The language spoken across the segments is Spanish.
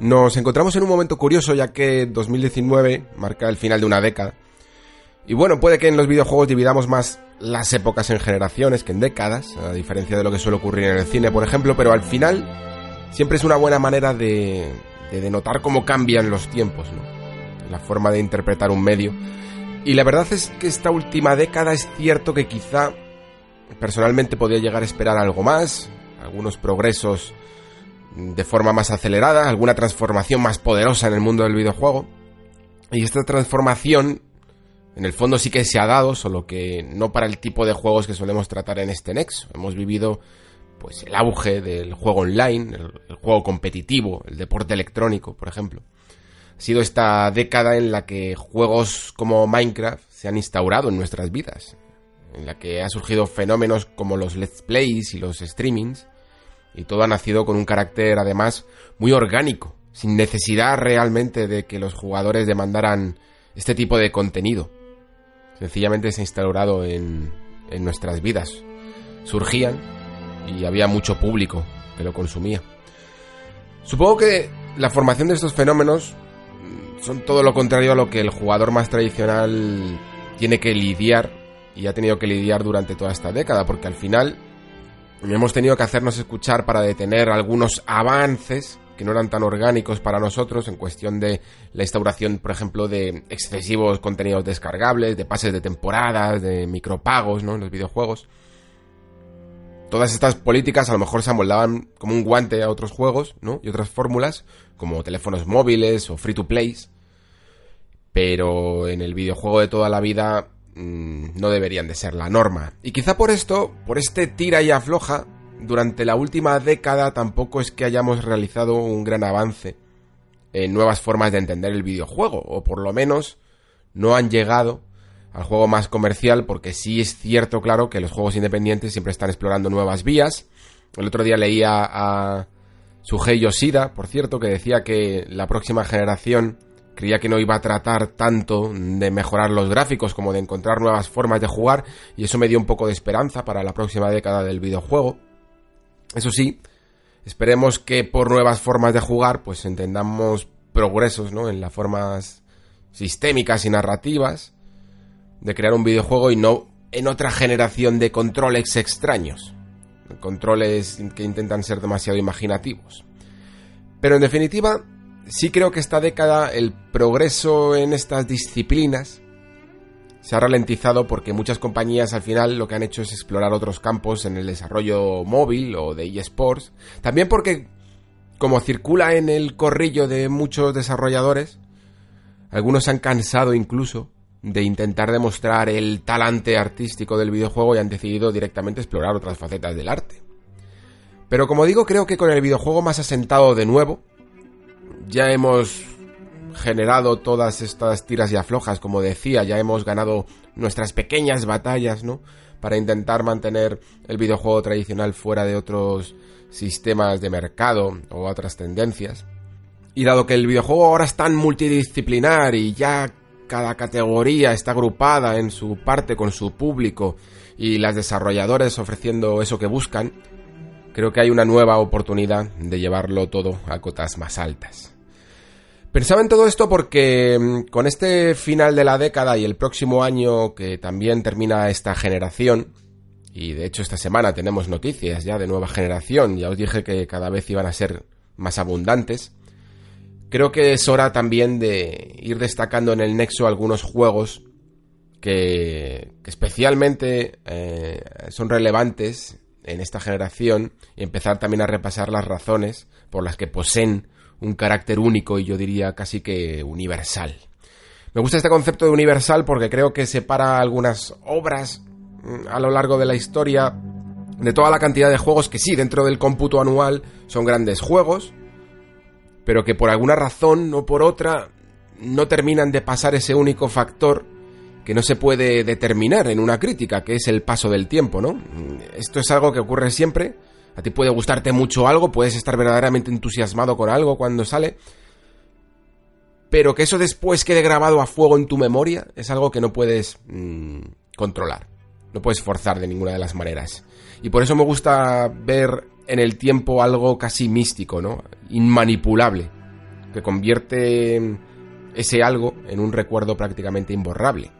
Nos encontramos en un momento curioso ya que 2019 marca el final de una década. Y bueno, puede que en los videojuegos dividamos más las épocas en generaciones que en décadas, a diferencia de lo que suele ocurrir en el cine, por ejemplo, pero al final siempre es una buena manera de, de denotar cómo cambian los tiempos, ¿no? La forma de interpretar un medio. Y la verdad es que esta última década es cierto que quizá personalmente podía llegar a esperar algo más, algunos progresos de forma más acelerada, alguna transformación más poderosa en el mundo del videojuego. Y esta transformación, en el fondo sí que se ha dado, solo que no para el tipo de juegos que solemos tratar en este nexo. Hemos vivido pues el auge del juego online, el, el juego competitivo, el deporte electrónico, por ejemplo. Ha sido esta década en la que juegos como Minecraft se han instaurado en nuestras vidas, en la que ha surgido fenómenos como los let's plays y los streamings, y todo ha nacido con un carácter además muy orgánico, sin necesidad realmente de que los jugadores demandaran este tipo de contenido. Sencillamente se ha instaurado en, en nuestras vidas. Surgían y había mucho público que lo consumía. Supongo que la formación de estos fenómenos son todo lo contrario a lo que el jugador más tradicional tiene que lidiar y ha tenido que lidiar durante toda esta década, porque al final hemos tenido que hacernos escuchar para detener algunos avances que no eran tan orgánicos para nosotros en cuestión de la instauración, por ejemplo, de excesivos contenidos descargables, de pases de temporadas, de micropagos, ¿no? En los videojuegos. Todas estas políticas a lo mejor se amoldaban como un guante a otros juegos, ¿no? Y otras fórmulas, como teléfonos móviles o free to plays. Pero en el videojuego de toda la vida mmm, no deberían de ser la norma. Y quizá por esto, por este tira y afloja, durante la última década tampoco es que hayamos realizado un gran avance en nuevas formas de entender el videojuego, o por lo menos no han llegado al juego más comercial, porque sí es cierto, claro, que los juegos independientes siempre están explorando nuevas vías. El otro día leía a Sugei Yoshida, por cierto, que decía que la próxima generación creía que no iba a tratar tanto de mejorar los gráficos como de encontrar nuevas formas de jugar, y eso me dio un poco de esperanza para la próxima década del videojuego. Eso sí, esperemos que por nuevas formas de jugar, pues entendamos progresos, ¿no? En las formas sistémicas y narrativas de crear un videojuego y no en otra generación de controles extraños. Controles que intentan ser demasiado imaginativos. Pero en definitiva, sí creo que esta década el progreso en estas disciplinas se ha ralentizado porque muchas compañías al final lo que han hecho es explorar otros campos en el desarrollo móvil o de eSports. También porque, como circula en el corrillo de muchos desarrolladores, algunos se han cansado incluso de intentar demostrar el talante artístico del videojuego y han decidido directamente explorar otras facetas del arte. Pero como digo, creo que con el videojuego más asentado de nuevo, ya hemos generado todas estas tiras y aflojas, como decía, ya hemos ganado nuestras pequeñas batallas, ¿no? Para intentar mantener el videojuego tradicional fuera de otros sistemas de mercado o otras tendencias. Y dado que el videojuego ahora es tan multidisciplinar y ya cada categoría está agrupada en su parte con su público y las desarrolladores ofreciendo eso que buscan, creo que hay una nueva oportunidad de llevarlo todo a cotas más altas. Pensaba en todo esto porque mm, con este final de la década y el próximo año que también termina esta generación, y de hecho esta semana tenemos noticias ya de nueva generación, ya os dije que cada vez iban a ser más abundantes, creo que es hora también de ir destacando en el nexo algunos juegos que, que especialmente eh, son relevantes en esta generación y empezar también a repasar las razones por las que poseen un carácter único y yo diría casi que universal. Me gusta este concepto de universal porque creo que separa algunas obras mm, a lo largo de la historia de toda la cantidad de juegos que sí, dentro del cómputo anual son grandes juegos, pero que por alguna razón o por otra no terminan de pasar ese único factor que no se puede determinar en una crítica, que es el paso del tiempo, ¿no? Esto es algo que ocurre siempre. A ti puede gustarte mucho algo, puedes estar verdaderamente entusiasmado con algo cuando sale, pero que eso después quede grabado a fuego en tu memoria es algo que no puedes mm, controlar, no puedes forzar de ninguna de las maneras. Y por eso me gusta ver en el tiempo algo casi místico, ¿no? Inmanipulable, que convierte ese algo en un recuerdo prácticamente imborrable.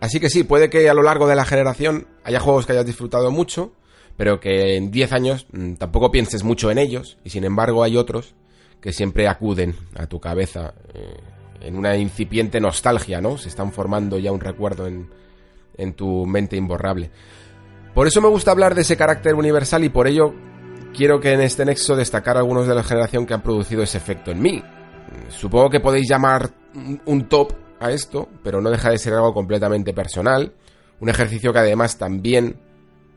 Así que sí, puede que a lo largo de la generación haya juegos que hayas disfrutado mucho, pero que en 10 años mm, tampoco pienses mucho en ellos, y sin embargo hay otros que siempre acuden a tu cabeza eh, en una incipiente nostalgia, ¿no? Se están formando ya un recuerdo en, en tu mente imborrable. Por eso me gusta hablar de ese carácter universal y por ello quiero que en este nexo destacar algunos de la generación que han producido ese efecto en mí. Supongo que podéis llamar un top a esto, pero no deja de ser algo completamente personal, un ejercicio que además también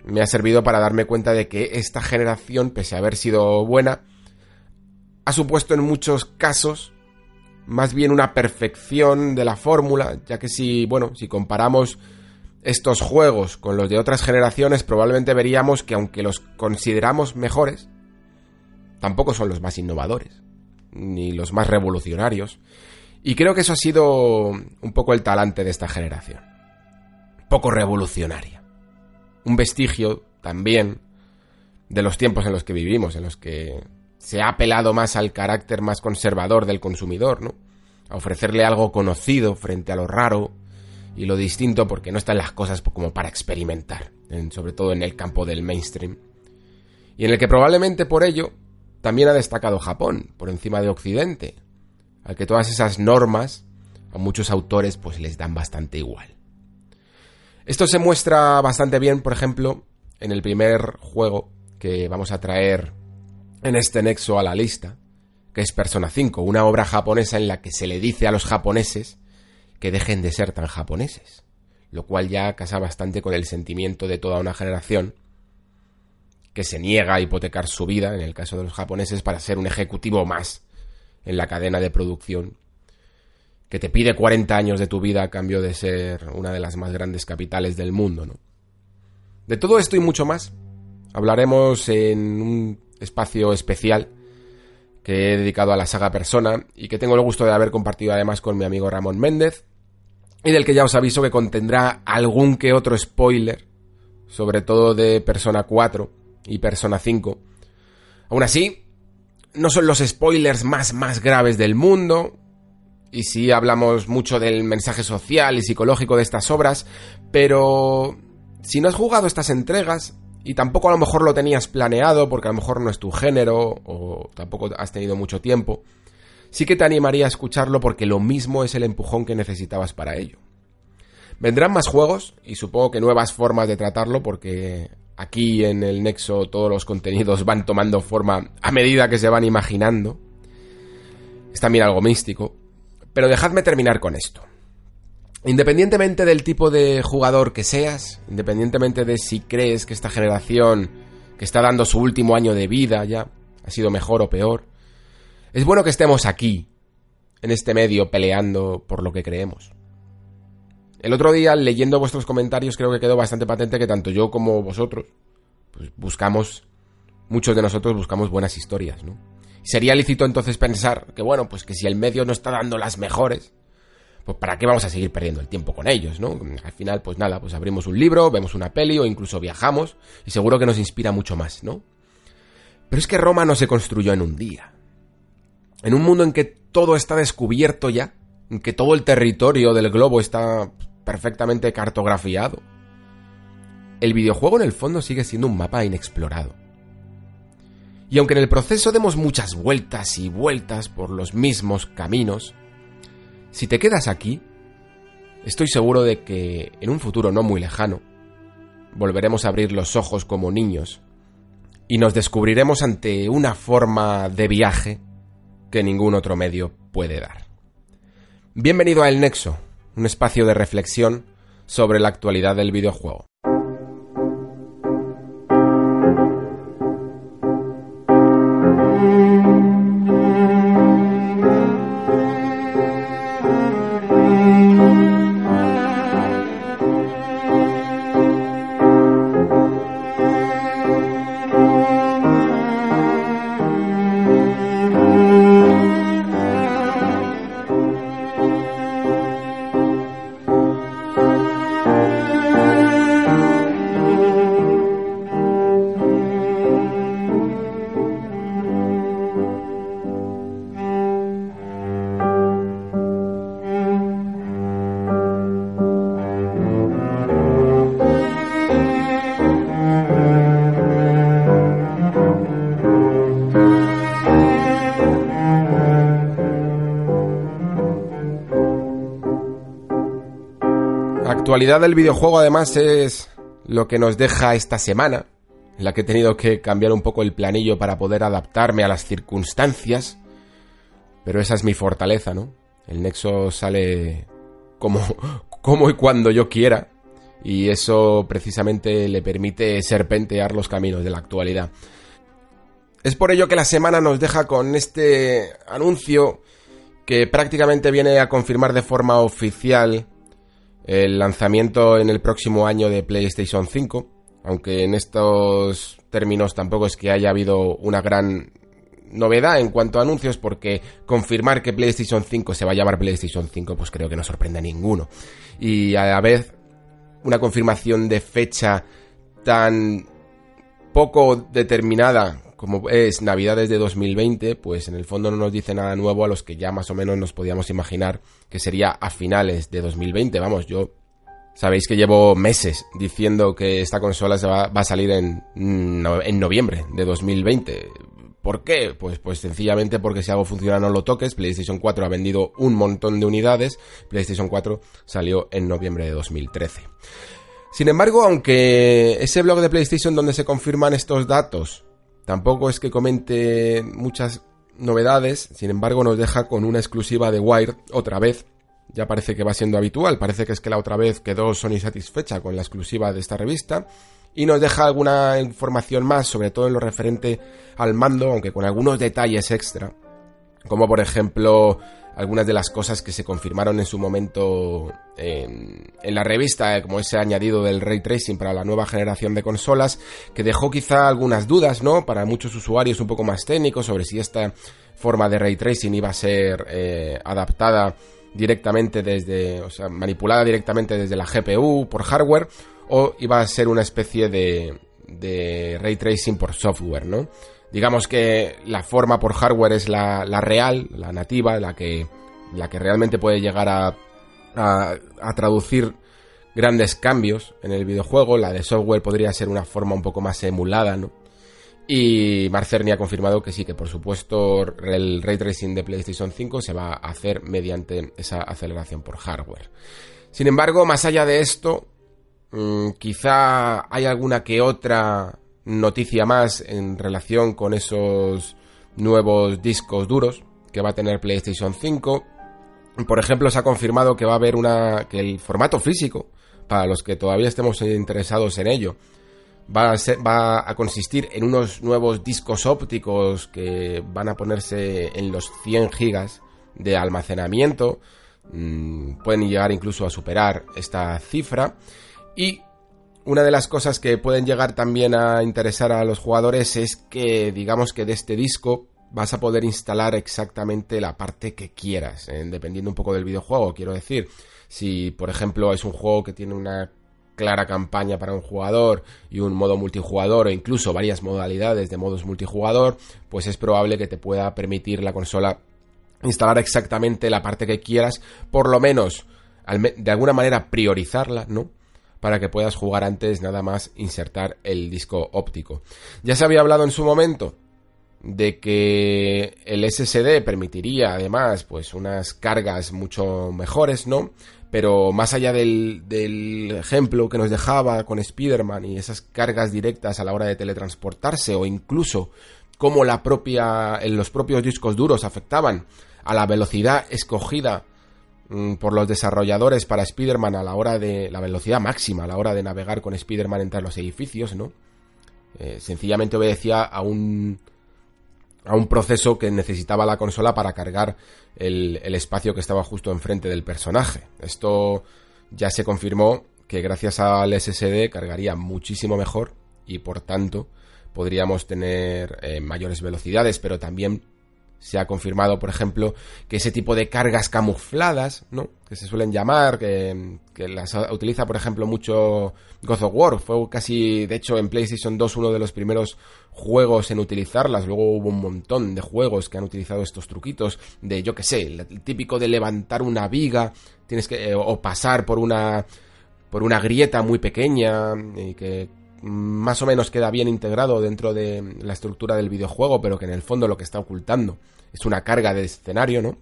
me ha servido para darme cuenta de que esta generación, pese a haber sido buena, ha supuesto en muchos casos más bien una perfección de la fórmula, ya que si, bueno, si comparamos estos juegos con los de otras generaciones, probablemente veríamos que aunque los consideramos mejores, tampoco son los más innovadores, ni los más revolucionarios. Y creo que eso ha sido un poco el talante de esta generación. Poco revolucionaria. Un vestigio también de los tiempos en los que vivimos, en los que se ha apelado más al carácter más conservador del consumidor, ¿no? A ofrecerle algo conocido frente a lo raro y lo distinto porque no están las cosas como para experimentar, sobre todo en el campo del mainstream. Y en el que probablemente por ello también ha destacado Japón, por encima de Occidente, al que todas esas normas a muchos autores pues les dan bastante igual. Esto se muestra bastante bien, por ejemplo, en el primer juego que vamos a traer en este nexo a la lista, que es Persona 5, una obra japonesa en la que se le dice a los japoneses que dejen de ser tan japoneses, lo cual ya casa bastante con el sentimiento de toda una generación que se niega a hipotecar su vida, en el caso de los japoneses, para ser un ejecutivo más en la cadena de producción, que te pide 40 años de tu vida a cambio de ser una de las más grandes capitales del mundo, ¿no? De todo esto y mucho más hablaremos en un espacio especial que he dedicado a la saga Persona y que tengo el gusto de haber compartido además con mi amigo Ramón Méndez y del que ya os aviso que contendrá algún que otro spoiler, sobre todo de Persona 4 y Persona 5. Aún así, no son los spoilers más más graves del mundo, y sí hablamos mucho del mensaje social y psicológico de estas obras, pero si no has jugado estas entregas, y tampoco a lo mejor lo tenías planeado porque a lo mejor no es tu género o tampoco has tenido mucho tiempo, sí que te animaría a escucharlo porque lo mismo es el empujón que necesitabas para ello. Vendrán más juegos y supongo que nuevas formas de tratarlo porque aquí en el Nexo todos los contenidos van tomando forma a medida que se van imaginando. Es también algo místico. Pero dejadme terminar con esto. Independientemente del tipo de jugador que seas, independientemente de si crees que esta generación que está dando su último año de vida ya ha sido mejor o peor, es bueno que estemos aquí, en este medio, peleando por lo que creemos. El otro día, leyendo vuestros comentarios, creo que quedó bastante patente que tanto yo como vosotros, pues buscamos, muchos de nosotros buscamos buenas historias, ¿no? Sería lícito entonces pensar que, bueno, pues que si el medio no está dando las mejores, pues ¿para qué vamos a seguir perdiendo el tiempo con ellos, no? Al final, pues nada, pues abrimos un libro, vemos una peli o incluso viajamos y seguro que nos inspira mucho más, ¿no? Pero es que Roma no se construyó en un día. En un mundo en que todo está descubierto ya, en que todo el territorio del globo está perfectamente cartografiado. El videojuego en el fondo sigue siendo un mapa inexplorado. Y aunque en el proceso demos muchas vueltas y vueltas por los mismos caminos, si te quedas aquí, estoy seguro de que en un futuro no muy lejano, volveremos a abrir los ojos como niños y nos descubriremos ante una forma de viaje que ningún otro medio puede dar. Bienvenido a El Nexo, un espacio de reflexión sobre la actualidad del videojuego. Actualidad del videojuego además es lo que nos deja esta semana, en la que he tenido que cambiar un poco el planillo para poder adaptarme a las circunstancias. Pero esa es mi fortaleza, ¿no? El nexo sale como, como y cuando yo quiera. Y eso precisamente le permite serpentear los caminos de la actualidad. Es por ello que la semana nos deja con este anuncio que prácticamente viene a confirmar de forma oficial el lanzamiento en el próximo año de PlayStation 5, aunque en estos términos tampoco es que haya habido una gran novedad en cuanto a anuncios, porque confirmar que PlayStation 5 se va a llamar PlayStation 5, pues creo que no sorprende a ninguno. Y a la vez, una confirmación de fecha tan poco determinada como es Navidades de 2020, pues en el fondo no nos dice nada nuevo a los que ya más o menos nos podíamos imaginar que sería a finales de 2020. Vamos, yo sabéis que llevo meses diciendo que esta consola se va, a salir en, en noviembre de 2020. ¿Por qué? Pues, pues sencillamente porque si algo funciona no lo toques. PlayStation 4 ha vendido un montón de unidades. PlayStation 4 salió en noviembre de 2013. Sin embargo, aunque ese blog de PlayStation donde se confirman estos datos Tampoco es que comente muchas novedades, sin embargo nos deja con una exclusiva de Wire otra vez. Ya parece que va siendo habitual, parece que es que la otra vez quedó Sony satisfecha con la exclusiva de esta revista y nos deja alguna información más, sobre todo en lo referente al mando, aunque con algunos detalles extra, como por ejemplo algunas de las cosas que se confirmaron en su momento en, la revista, eh, como ese añadido del ray tracing para la nueva generación de consolas, que dejó quizá algunas dudas, ¿no? Para muchos usuarios un poco más técnicos sobre si esta forma de ray tracing iba a ser eh, adaptada directamente desde, o sea, manipulada directamente desde la GPU por hardware, o iba a ser una especie de, de ray tracing por software, ¿no? Digamos que la forma por hardware es la, real, la nativa, la que, la que realmente puede llegar a, a, traducir grandes cambios en el videojuego. La de software podría ser una forma un poco más emulada, ¿no? Y Marcerni ha confirmado que sí, que por supuesto el ray tracing de PlayStation 5 se va a hacer mediante esa aceleración por hardware. Sin embargo, más allá de esto, mm, quizá hay alguna que otra noticia más en relación con esos nuevos discos duros que va a tener PlayStation 5. Por ejemplo, se ha confirmado que va a haber una que el formato físico para los que todavía estemos interesados en ello va a, ser, va a consistir en unos nuevos discos ópticos que van a ponerse en los 100 gigas de almacenamiento. Mm, pueden llegar incluso a superar esta cifra. Y una de las cosas que pueden llegar también a interesar a los jugadores es que digamos que de este disco vas a poder instalar exactamente la parte que quieras, eh, dependiendo un poco del videojuego, quiero decir. Si, por ejemplo, es un juego que tiene una clara campaña para un jugador y un modo multijugador o incluso varias modalidades de modos multijugador, pues es probable que te pueda permitir la consola instalar exactamente la parte que quieras, por lo menos de alguna manera priorizarla, ¿no? Para que puedas jugar antes nada más insertar el disco óptico. Ya se había hablado en su momento de que el SSD permitiría además pues unas cargas mucho mejores, ¿no? Pero más allá del, del ejemplo que nos dejaba con Spider-Man y esas cargas directas a la hora de teletransportarse o incluso cómo la propia, los propios discos duros afectaban a la velocidad escogida por los desarrolladores para Spider-Man a la hora de la velocidad máxima, a la hora de navegar con Spider-Man entre los edificios, ¿no? Eh, sencillamente obedecía a un a un proceso que necesitaba la consola para cargar el, el espacio que estaba justo enfrente del personaje. Esto ya se confirmó que gracias al SSD cargaría muchísimo mejor y por tanto podríamos tener eh, mayores velocidades, pero también se ha confirmado, por ejemplo, que ese tipo de cargas camufladas, ¿no? Que se suelen llamar, que, las utiliza, por ejemplo, mucho God of War. Fue casi, de hecho, en PlayStation 2 uno de los primeros juegos en utilizarlas. Luego hubo un montón de juegos que han utilizado estos truquitos de, yo que sé, el típico de levantar una viga, tienes que, eh, o pasar por una, por una grieta muy pequeña y que más o menos queda bien integrado dentro de la estructura del videojuego, pero que en el fondo lo que está ocultando es una carga de escenario, ¿no?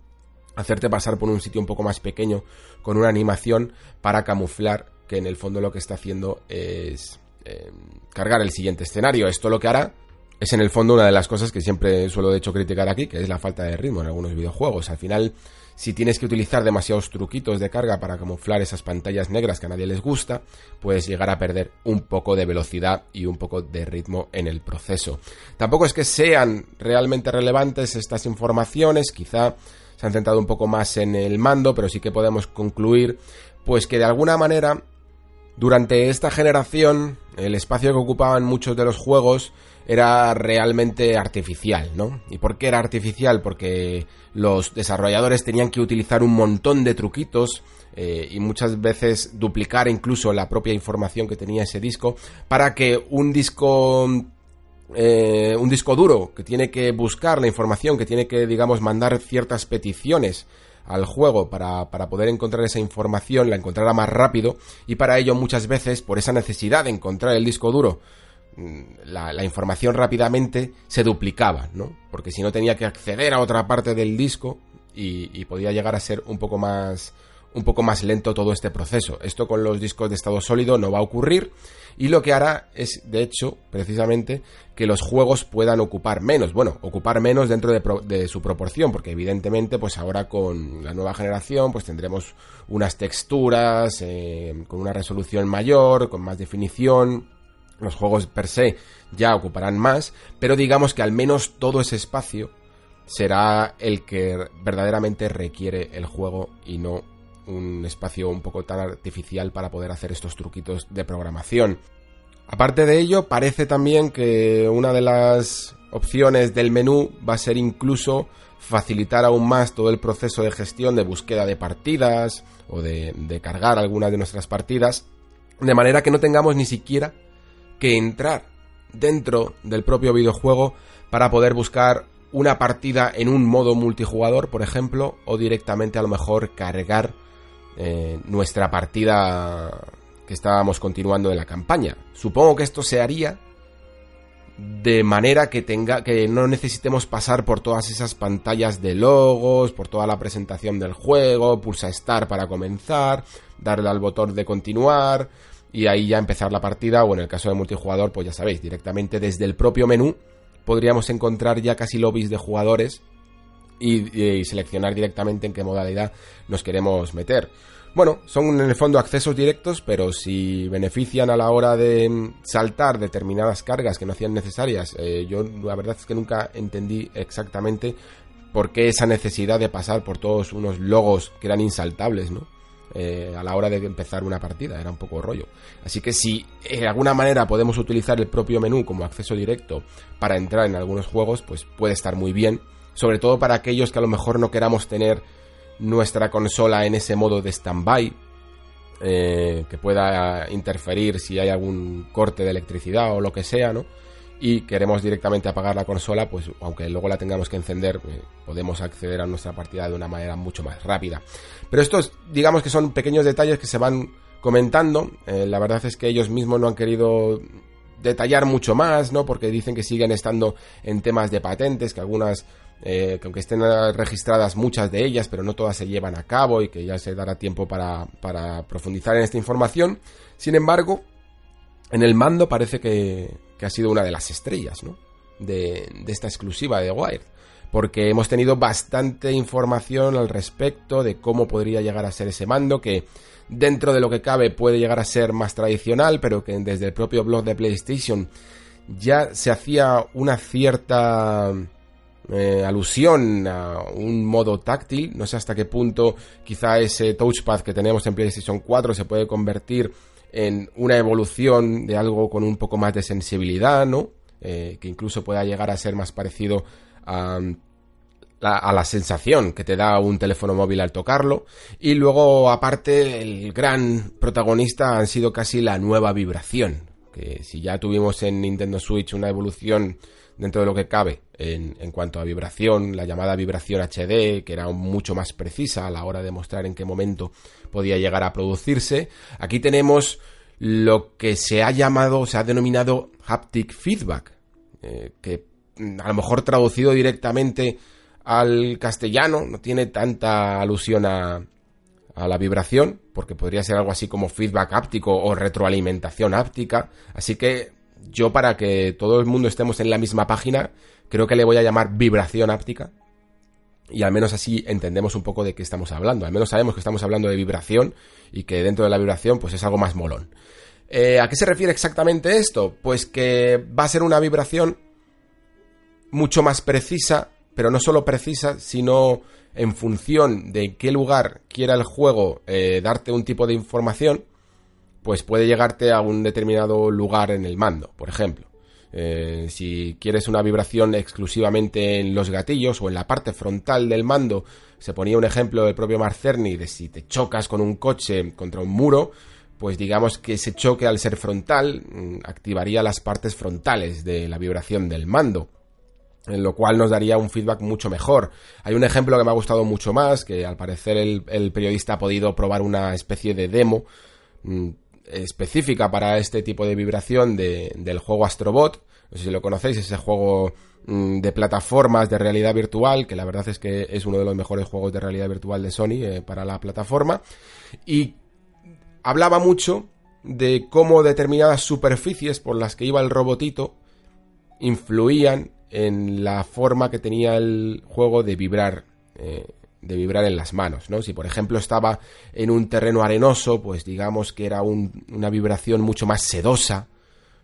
Hacerte pasar por un sitio un poco más pequeño con una animación para camuflar que en el fondo lo que está haciendo es eh, cargar el siguiente escenario. Esto lo que hará es en el fondo una de las cosas que siempre suelo de hecho criticar aquí, que es la falta de ritmo en algunos videojuegos. Al final si tienes que utilizar demasiados truquitos de carga para camuflar esas pantallas negras que a nadie les gusta, puedes llegar a perder un poco de velocidad y un poco de ritmo en el proceso. Tampoco es que sean realmente relevantes estas informaciones, quizá se han centrado un poco más en el mando, pero sí que podemos concluir pues que de alguna manera durante esta generación el espacio que ocupaban muchos de los juegos era realmente artificial, ¿no? ¿Y por qué era artificial? Porque los desarrolladores tenían que utilizar un montón de truquitos eh, y muchas veces duplicar incluso la propia información que tenía ese disco para que un disco eh, un disco duro que tiene que buscar la información, que tiene que, digamos, mandar ciertas peticiones al juego para, para, poder encontrar esa información, la encontrara más rápido y para ello muchas veces, por esa necesidad de encontrar el disco duro, Mm, la, información rápidamente se duplicaba, ¿no? Porque si no tenía que acceder a otra parte del disco y, podía llegar a ser un poco más un poco más lento todo este proceso. Esto con los discos de estado sólido no va a ocurrir y lo que hará es, de hecho, precisamente, que los juegos puedan ocupar menos. Bueno, ocupar menos dentro de, su proporción, porque evidentemente, pues ahora con la nueva generación, pues tendremos unas texturas eh, con una resolución mayor, con más definición, los juegos per se ya ocuparán más, pero digamos que al menos todo ese espacio será el que verdaderamente requiere el juego y no un espacio un poco tan artificial para poder hacer estos truquitos de programación. Aparte de ello, parece también que una de las opciones del menú va a ser incluso facilitar aún más todo el proceso de gestión de búsqueda de partidas o de, cargar algunas de nuestras partidas, de manera que no tengamos ni siquiera que entrar dentro del propio videojuego para poder buscar una partida en un modo multijugador, por ejemplo, o directamente a lo mejor cargar eh, nuestra partida que estábamos continuando en la campaña. Supongo que esto se haría de manera que tenga que no necesitemos pasar por todas esas pantallas de logos, por toda la presentación del juego, pulsa start para comenzar, darle al botón de continuar, y ahí ya empezar la partida o en el caso de multijugador pues ya sabéis directamente desde el propio menú podríamos encontrar ya casi lobbies de jugadores y, seleccionar directamente en qué modalidad nos queremos meter. Bueno, son en el fondo accesos directos, pero si benefician a la hora de saltar determinadas cargas que no hacían necesarias, eh, yo la verdad es que nunca entendí exactamente por qué esa necesidad de pasar por todos unos logos que eran insaltables, ¿no? Eh, a la hora de empezar una partida, era un poco rollo. Así que si de alguna manera podemos utilizar el propio menú como acceso directo para entrar en algunos juegos, pues puede estar muy bien, sobre todo para aquellos que a lo mejor no queramos tener nuestra consola en ese modo de stand-by, eh, que pueda interferir si hay algún corte de electricidad o lo que sea, ¿no? Y queremos directamente apagar la consola, pues aunque luego la tengamos que encender, eh, podemos acceder a nuestra partida de una manera mucho más rápida. Pero estos, digamos que son pequeños detalles que se van comentando. Eh, la verdad es que ellos mismos no han querido detallar mucho más, ¿no? Porque dicen que siguen estando en temas de patentes, que algunas, eh, que aunque estén registradas muchas de ellas, pero no todas se llevan a cabo y que ya se dará tiempo para, para profundizar en esta información. Sin embargo, en el mando parece que, que ha sido una de las estrellas, ¿no? De, esta exclusiva de Wired. porque hemos tenido bastante información al respecto de cómo podría llegar a ser ese mando, que dentro de lo que cabe puede llegar a ser más tradicional, pero que desde el propio blog de PlayStation ya se hacía una cierta eh, alusión a un modo táctil. No sé hasta qué punto quizá ese touchpad que tenemos en PlayStation 4 se puede convertir en una evolución de algo con un poco más de sensibilidad, ¿no? Eh, que incluso pueda llegar a ser más parecido a, a la sensación que te da un teléfono móvil al tocarlo. Y luego, aparte, el gran protagonista han sido casi la nueva vibración. Que si ya tuvimos en Nintendo Switch una evolución dentro de lo que cabe en, cuanto a vibración, la llamada vibración HD, que era mucho más precisa a la hora de mostrar en qué momento podía llegar a producirse. Aquí tenemos lo que se ha llamado, se ha denominado haptic feedback, eh, que a lo mejor traducido directamente al castellano no tiene tanta alusión a, a la vibración, porque podría ser algo así como feedback áptico o retroalimentación áptica. Así que yo para que todo el mundo estemos en la misma página, creo que le voy a llamar vibración áptica. Y al menos así entendemos un poco de qué estamos hablando. Al menos sabemos que estamos hablando de vibración y que dentro de la vibración pues es algo más molón. Eh, ¿A qué se refiere exactamente esto? Pues que va a ser una vibración mucho más precisa, pero no solo precisa, sino en función de qué lugar quiera el juego eh, darte un tipo de información, pues puede llegarte a un determinado lugar en el mando, por ejemplo. Eh, si quieres una vibración exclusivamente en los gatillos o en la parte frontal del mando, se ponía un ejemplo del propio Marcerni de si te chocas con un coche contra un muro, pues digamos que ese choque al ser frontal mm, activaría las partes frontales de la vibración del mando en lo cual nos daría un feedback mucho mejor. Hay un ejemplo que me ha gustado mucho más, que al parecer el, periodista ha podido probar una especie de demo mm, específica para este tipo de vibración del juego Astrobot. No sé si lo conocéis, ese juego mm, de plataformas de realidad virtual, que la verdad es que es uno de los mejores juegos de realidad virtual de Sony eh, para la plataforma. Y hablaba mucho de cómo determinadas superficies por las que iba el robotito influían en la forma que tenía el juego de vibrar eh, de vibrar en las manos, ¿no? Si por ejemplo estaba en un terreno arenoso, pues digamos que era una vibración mucho más sedosa,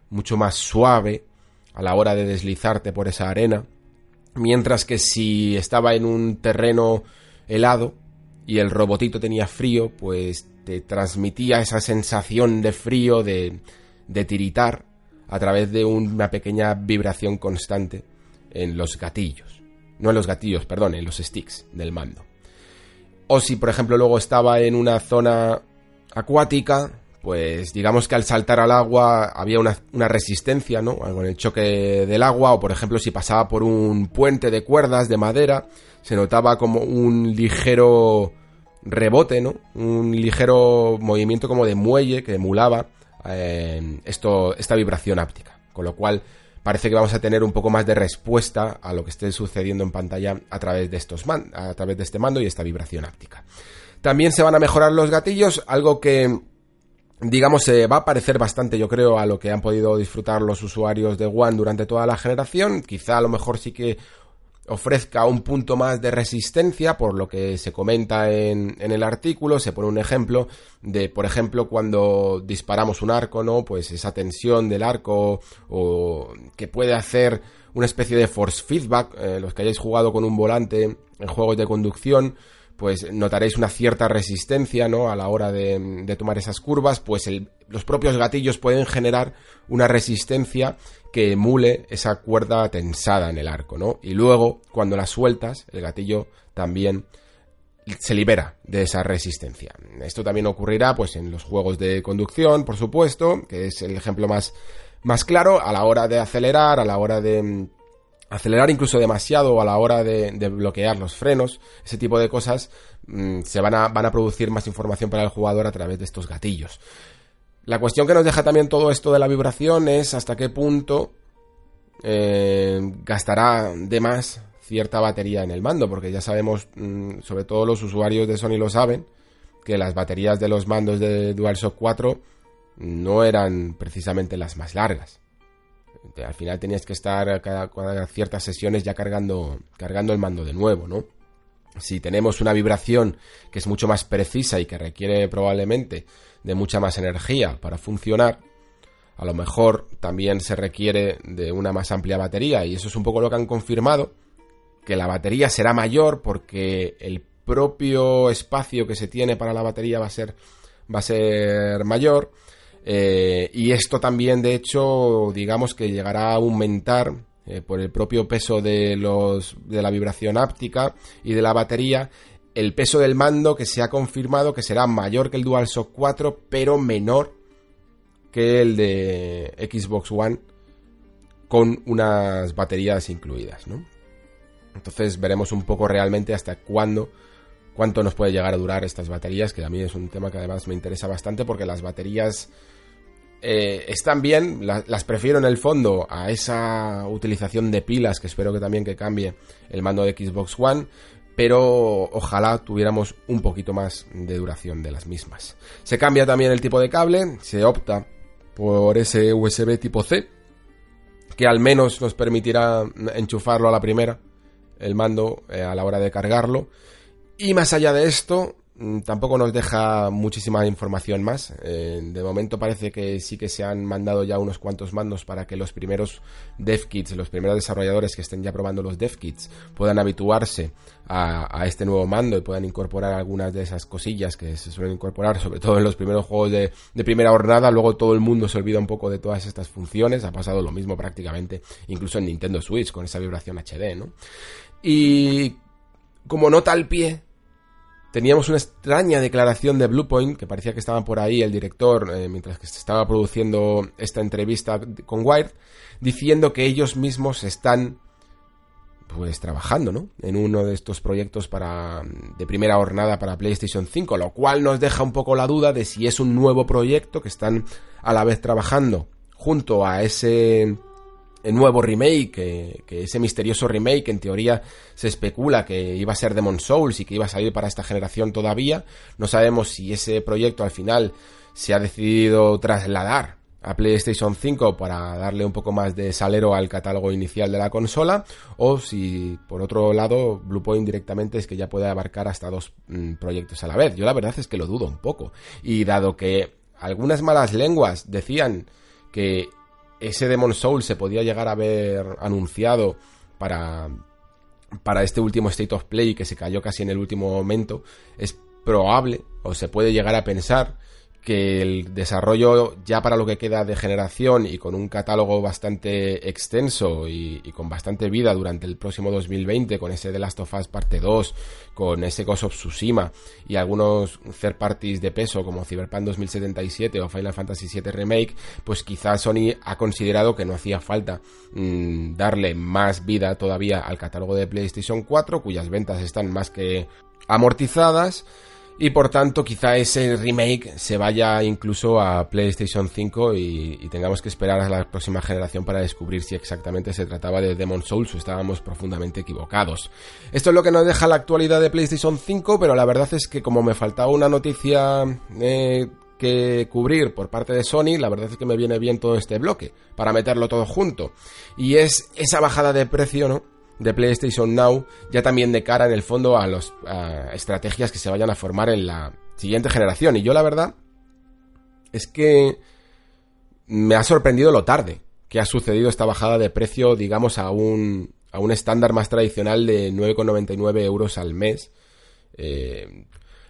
mucho más suave a la hora de deslizarte por esa arena, mientras que si estaba en un terreno helado y el robotito tenía frío, pues te transmitía esa sensación de frío, de, de tiritar, a través de una pequeña vibración constante en los gatillos. No en los gatillos, perdón, en los sticks del mando. O si, por ejemplo, luego estaba en una zona acuática, pues digamos que al saltar al agua había una, resistencia, ¿no? Con el choque del agua, o por ejemplo, si pasaba por un puente de cuerdas de madera, se notaba como un ligero rebote, ¿no? Un ligero movimiento como de muelle que emulaba eh, esto, esta vibración áptica. Con lo cual parece que vamos a tener un poco más de respuesta a lo que esté sucediendo en pantalla a través de estos man a través de este mando y esta vibración áptica. También se van a mejorar los gatillos, algo que digamos se va a parecer bastante yo creo a lo que han podido disfrutar los usuarios de One durante toda la generación, quizá a lo mejor sí que ofrezca un punto más de resistencia, por lo que se comenta en, el artículo, se pone un ejemplo de, por ejemplo, cuando disparamos un arco, ¿no? Pues esa tensión del arco o que puede hacer una especie de force feedback, eh, los que hayáis jugado con un volante en juegos de conducción, pues notaréis una cierta resistencia, ¿no? A la hora de, tomar esas curvas, pues los propios gatillos pueden generar una resistencia que emule esa cuerda tensada en el arco, ¿no? Y luego, cuando la sueltas, el gatillo también se libera de esa resistencia. Esto también ocurrirá, pues, en los juegos de conducción, por supuesto, que es el ejemplo más, más claro, a la hora de acelerar, a la hora de mm, acelerar incluso demasiado a la hora de, bloquear los frenos, ese tipo de cosas mmm, se van a, van a producir más información para el jugador a través de estos gatillos. La cuestión que nos deja también todo esto de la vibración es hasta qué punto eh, gastará de más cierta batería en el mando, porque ya sabemos, mmm, sobre todo los usuarios de Sony lo saben, que las baterías de los mandos de DualShock 4 no eran precisamente las más largas. Al final tenías que estar cada, cada ciertas sesiones ya cargando, cargando el mando de nuevo, ¿no? Si tenemos una vibración que es mucho más precisa y que requiere probablemente de mucha más energía para funcionar, a lo mejor también se requiere de una más amplia batería. Y eso es un poco lo que han confirmado, que la batería será mayor porque el propio espacio que se tiene para la batería va a ser, va a ser mayor. Eh, y esto también de hecho digamos que llegará a aumentar eh, por el propio peso de, los, de la vibración áptica y de la batería el peso del mando que se ha confirmado que será mayor que el DualShock 4 pero menor que el de Xbox One con unas baterías incluidas, ¿no? Entonces veremos un poco realmente hasta cuándo, cuánto nos puede llegar a durar estas baterías, que a mí es un tema que además me interesa bastante porque las baterías eh, están bien, las prefiero en el fondo a esa utilización de pilas que espero que también que cambie el mando de Xbox One, pero ojalá tuviéramos un poquito más de duración de las mismas. Se cambia también el tipo de cable, se opta por ese USB tipo C, que al menos nos permitirá enchufarlo a la primera, el mando eh, a la hora de cargarlo. Y más allá de esto, tampoco nos deja muchísima información más. Eh, de momento parece que sí que se han mandado ya unos cuantos mandos para que los primeros dev kits, los primeros desarrolladores que estén ya probando los dev kits, puedan habituarse a, este nuevo mando y puedan incorporar algunas de esas cosillas que se suelen incorporar, sobre todo en los primeros juegos de, de primera jornada. Luego todo el mundo se olvida un poco de todas estas funciones. Ha pasado lo mismo prácticamente, incluso en Nintendo Switch con esa vibración HD, ¿no? Y como nota al pie, teníamos una extraña declaración de Bluepoint, que parecía que estaba por ahí el director, eh, mientras que se estaba produciendo esta entrevista con Wired, diciendo que ellos mismos están pues trabajando, ¿no? En uno de estos proyectos para de primera jornada para PlayStation 5, lo cual nos deja un poco la duda de si es un nuevo proyecto que están a la vez trabajando junto a ese nuevo remake, que, ese misterioso remake en teoría se especula que iba a ser Demon Souls y que iba a salir para esta generación todavía. No sabemos si ese proyecto al final se ha decidido trasladar a PlayStation 5 para darle un poco más de salero al catálogo inicial de la consola o si por otro lado Bluepoint directamente es que ya puede abarcar hasta dos mm, proyectos a la vez. Yo la verdad es que lo dudo un poco y dado que algunas malas lenguas decían que ese Demon Soul se podía llegar a haber anunciado para, para este último State of Play que se cayó casi en el último momento, es probable o se puede llegar a pensar que el desarrollo ya para lo que queda de generación y con un catálogo bastante extenso y, con bastante vida durante el próximo 2020 con ese The Last of Us parte 2, con ese Ghost of Tsushima y algunos third parties de peso como Cyberpunk 2077 o Final Fantasy VII Remake, pues quizás Sony ha considerado que no hacía falta mm, darle más vida todavía al catálogo de PlayStation 4 cuyas ventas están más que amortizadas y por tanto, quizá ese remake se vaya incluso a PlayStation 5 y, tengamos que esperar a la próxima generación para descubrir si exactamente se trataba de Demon Souls o estábamos profundamente equivocados. Esto es lo que nos deja la actualidad de PlayStation 5, pero la verdad es que como me faltaba una noticia eh, que cubrir por parte de Sony, la verdad es que me viene bien todo este bloque para meterlo todo junto. Y es esa bajada de precio, ¿no? De PlayStation Now, ya también de cara en el fondo a las estrategias que se vayan a formar en la siguiente generación. Y yo la verdad es que me ha sorprendido lo tarde que ha sucedido esta bajada de precio, digamos, a un, a un estándar más tradicional de 9,99 euros al mes. Eh,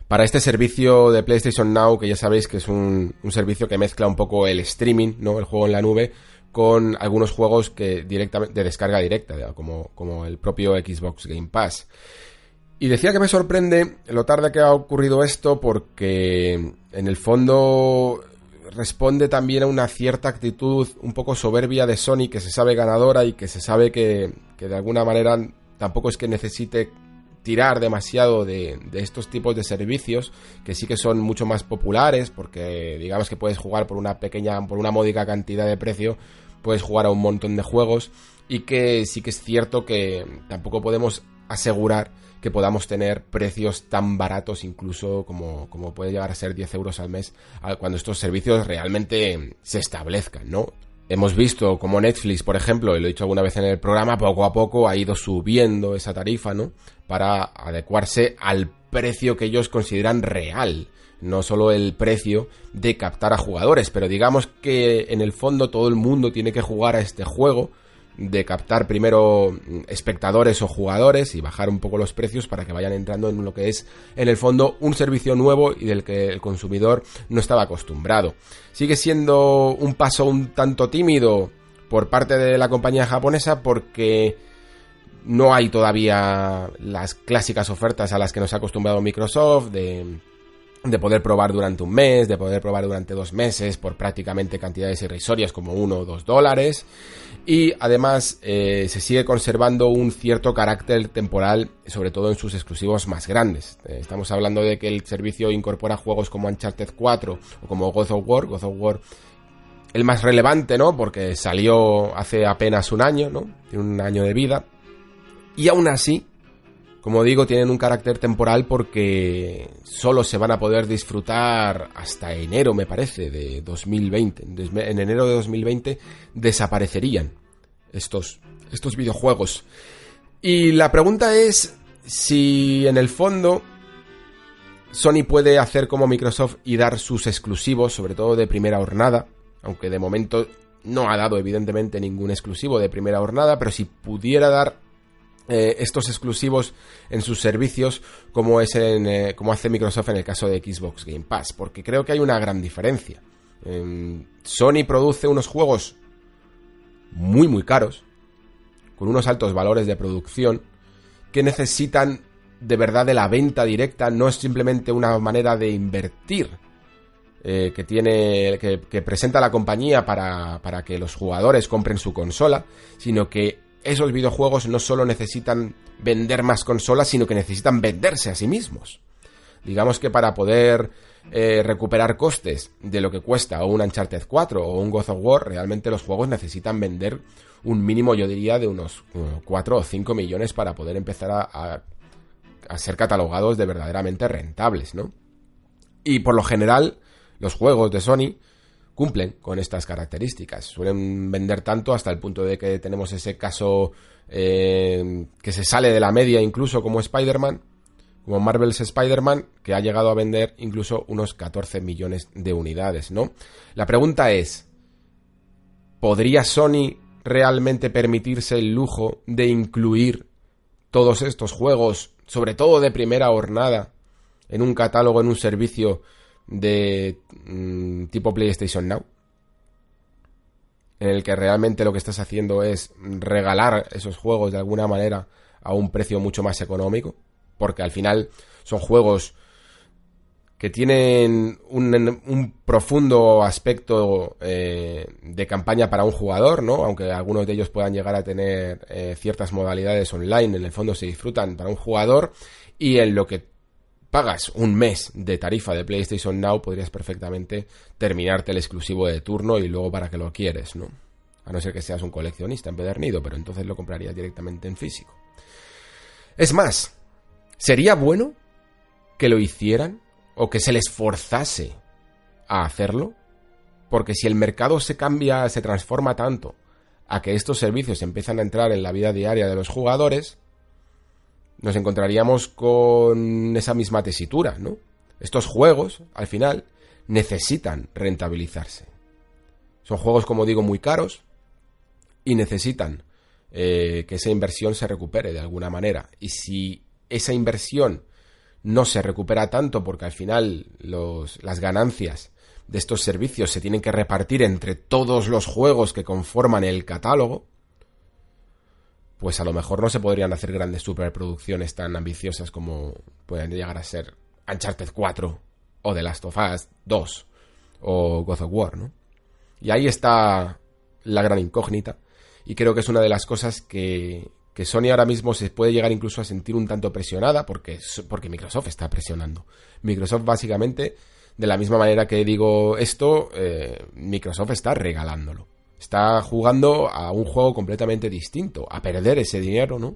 para este servicio de PlayStation Now, que ya sabéis que es un, un, servicio que mezcla un poco el streaming, ¿no? El juego en la nube, con algunos juegos que directamente de descarga directa, como, como el propio Xbox Game Pass. Y decía que me sorprende lo tarde que ha ocurrido esto porque en el fondo responde también a una cierta actitud un poco soberbia de Sony que se sabe ganadora y que se sabe que, que de alguna manera tampoco es que necesite tirar demasiado de, de, estos tipos de servicios que sí que son mucho más populares porque digamos que puedes jugar por una pequeña por una módica cantidad de precio puedes jugar a un montón de juegos y que sí que es cierto que tampoco podemos asegurar que podamos tener precios tan baratos incluso como, puede llegar a ser 10 euros al mes cuando estos servicios realmente se establezcan, ¿no? Hemos visto como Netflix, por ejemplo, y lo he dicho alguna vez en el programa, poco a poco ha ido subiendo esa tarifa, ¿no? Para adecuarse al precio que ellos consideran real no solo el precio de captar a jugadores, pero digamos que en el fondo todo el mundo tiene que jugar a este juego de captar primero espectadores o jugadores y bajar un poco los precios para que vayan entrando en lo que es en el fondo un servicio nuevo y del que el consumidor no estaba acostumbrado. Sigue siendo un paso un tanto tímido por parte de la compañía japonesa porque no hay todavía las clásicas ofertas a las que nos ha acostumbrado Microsoft de de poder probar durante un mes, de poder probar durante dos meses por prácticamente cantidades irrisorias como uno o dos dólares. Y además eh, se sigue conservando un cierto carácter temporal, sobre todo en sus exclusivos más grandes. Eh, estamos hablando de que el servicio incorpora juegos como Uncharted 4 o como God of War. God of War el más relevante, ¿no? Porque salió hace apenas un año, ¿no? Tiene un año de vida. Y aún así, como digo, tienen un carácter temporal porque solo se van a poder disfrutar hasta enero, me parece, de 2020. En enero de 2020 desaparecerían estos, estos videojuegos. Y la pregunta es si en el fondo Sony puede hacer como Microsoft y dar sus exclusivos, sobre todo de primera hornada, aunque de momento no ha dado evidentemente ningún exclusivo de primera hornada, pero si pudiera dar eh, estos exclusivos en sus servicios como es en, eh, como hace Microsoft en el caso de Xbox Game Pass porque creo que hay una gran diferencia. Sony produce unos juegos muy muy caros con unos altos valores de producción que necesitan de verdad de la venta directa no es simplemente una manera de invertir eh, que tiene que, que, presenta la compañía para, para que los jugadores compren su consola sino que esos videojuegos no solo necesitan vender más consolas, sino que necesitan venderse a sí mismos. Digamos que para poder eh, recuperar costes de lo que cuesta un Uncharted 4 o un God of War, realmente los juegos necesitan vender un mínimo, yo diría, de unos 4 o 5 millones para poder empezar a, a ser catalogados de verdaderamente rentables, ¿no? Y por lo general, los juegos de Sony cumplen con estas características. Suelen vender tanto hasta el punto de que tenemos ese caso eh, que se sale de la media incluso como Spider-Man, como Marvel's Spider-Man, que ha llegado a vender incluso unos 14 millones de unidades, ¿no? La pregunta es, ¿podría Sony realmente permitirse el lujo de incluir todos estos juegos, sobre todo de primera hornada, en un catálogo, en un servicio de mm, tipo PlayStation Now, en el que realmente lo que estás haciendo es regalar esos juegos de alguna manera a un precio mucho más económico, porque al final son juegos que tienen un, profundo aspecto eh, de campaña para un jugador, ¿no? Aunque algunos de ellos puedan llegar a tener eh, ciertas modalidades online, en el fondo se disfrutan para un jugador y en lo que pagas un mes de tarifa de PlayStation Now, podrías perfectamente terminarte el exclusivo de turno y luego para que lo quieres, ¿no? A no ser que seas un coleccionista empedernido, pero entonces lo comprarías directamente en físico. Es más, ¿sería bueno que lo hicieran o que se les forzase a hacerlo? Porque si el mercado se cambia, se transforma tanto a que estos servicios empiezan a entrar en la vida diaria de los jugadores, nos encontraríamos con esa misma tesitura, ¿no? Estos juegos, al final, necesitan rentabilizarse. Son juegos, como digo, muy caros y necesitan eh, que esa inversión se recupere de alguna manera. Y si esa inversión no se recupera tanto porque al final las ganancias de estos servicios se tienen que repartir entre todos los juegos que conforman el catálogo, pues a lo mejor no se podrían hacer grandes superproducciones tan ambiciosas como pueden llegar a ser Uncharted 4 o The Last of Us 2 o God of War, ¿no? Y ahí está la gran incógnita y creo que es una de las cosas que, que Sony ahora mismo se puede llegar incluso a sentir un tanto presionada porque, porque Microsoft está presionando. Microsoft básicamente, de la misma manera que digo esto, eh, Microsoft está regalándolo está jugando a un juego completamente distinto, a perder ese dinero, ¿no?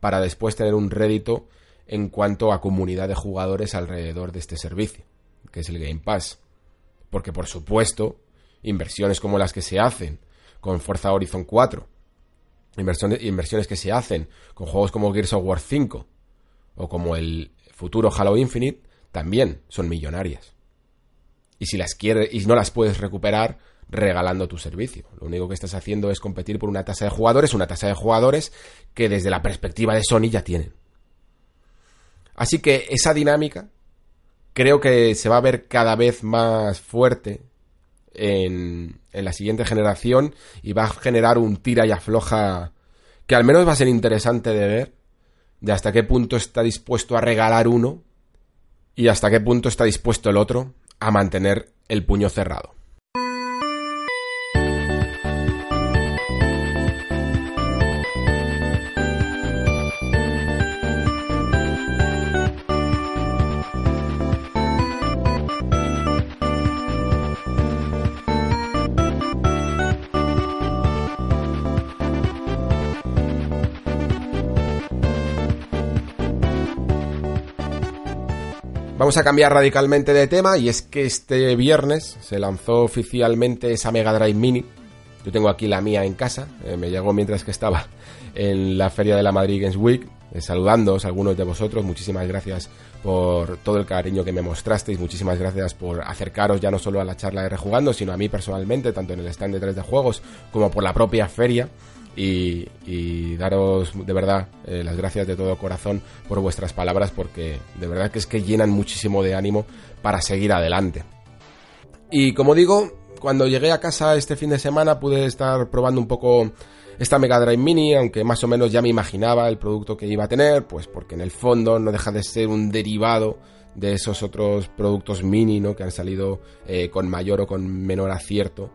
Para después tener un rédito en cuanto a comunidad de jugadores alrededor de este servicio, que es el Game Pass. Porque por supuesto, inversiones como las que se hacen con Forza Horizon 4, inversiones, inversiones que se hacen con juegos como Gears of War 5 o como el futuro Halo Infinite, también son millonarias. Y si las quieres y no las puedes recuperar regalando tu servicio. Lo único que estás haciendo es competir por una tasa de jugadores, una tasa de jugadores que desde la perspectiva de Sony ya tienen. Así que esa dinámica creo que se va a ver cada vez más fuerte en, la siguiente generación y va a generar un tira y afloja que al menos va a ser interesante de ver de hasta qué punto está dispuesto a regalar uno y hasta qué punto está dispuesto el otro a mantener el puño cerrado. Vamos a cambiar radicalmente de tema y es que este viernes se lanzó oficialmente esa Mega Drive Mini. Yo tengo aquí la mía en casa, eh, me llegó mientras que estaba en la feria de la Madrid Games Week, eh, saludándoos a algunos de vosotros, muchísimas gracias por todo el cariño que me mostrasteis, muchísimas gracias por acercaros ya no solo a la charla de Rejugando, sino a mí personalmente, tanto en el stand de 3 de juegos como por la propia feria y, daros de verdad eh, las gracias de todo corazón por vuestras palabras porque de verdad que es que llenan muchísimo de ánimo para seguir adelante. Y como digo, cuando llegué a casa este fin de semana pude estar probando un poco esta Mega Drive Mini, aunque más o menos ya me imaginaba el producto que iba a tener, pues porque en el fondo no deja de ser un derivado de esos otros productos mini, ¿no? Que han salido eh, con mayor o con menor acierto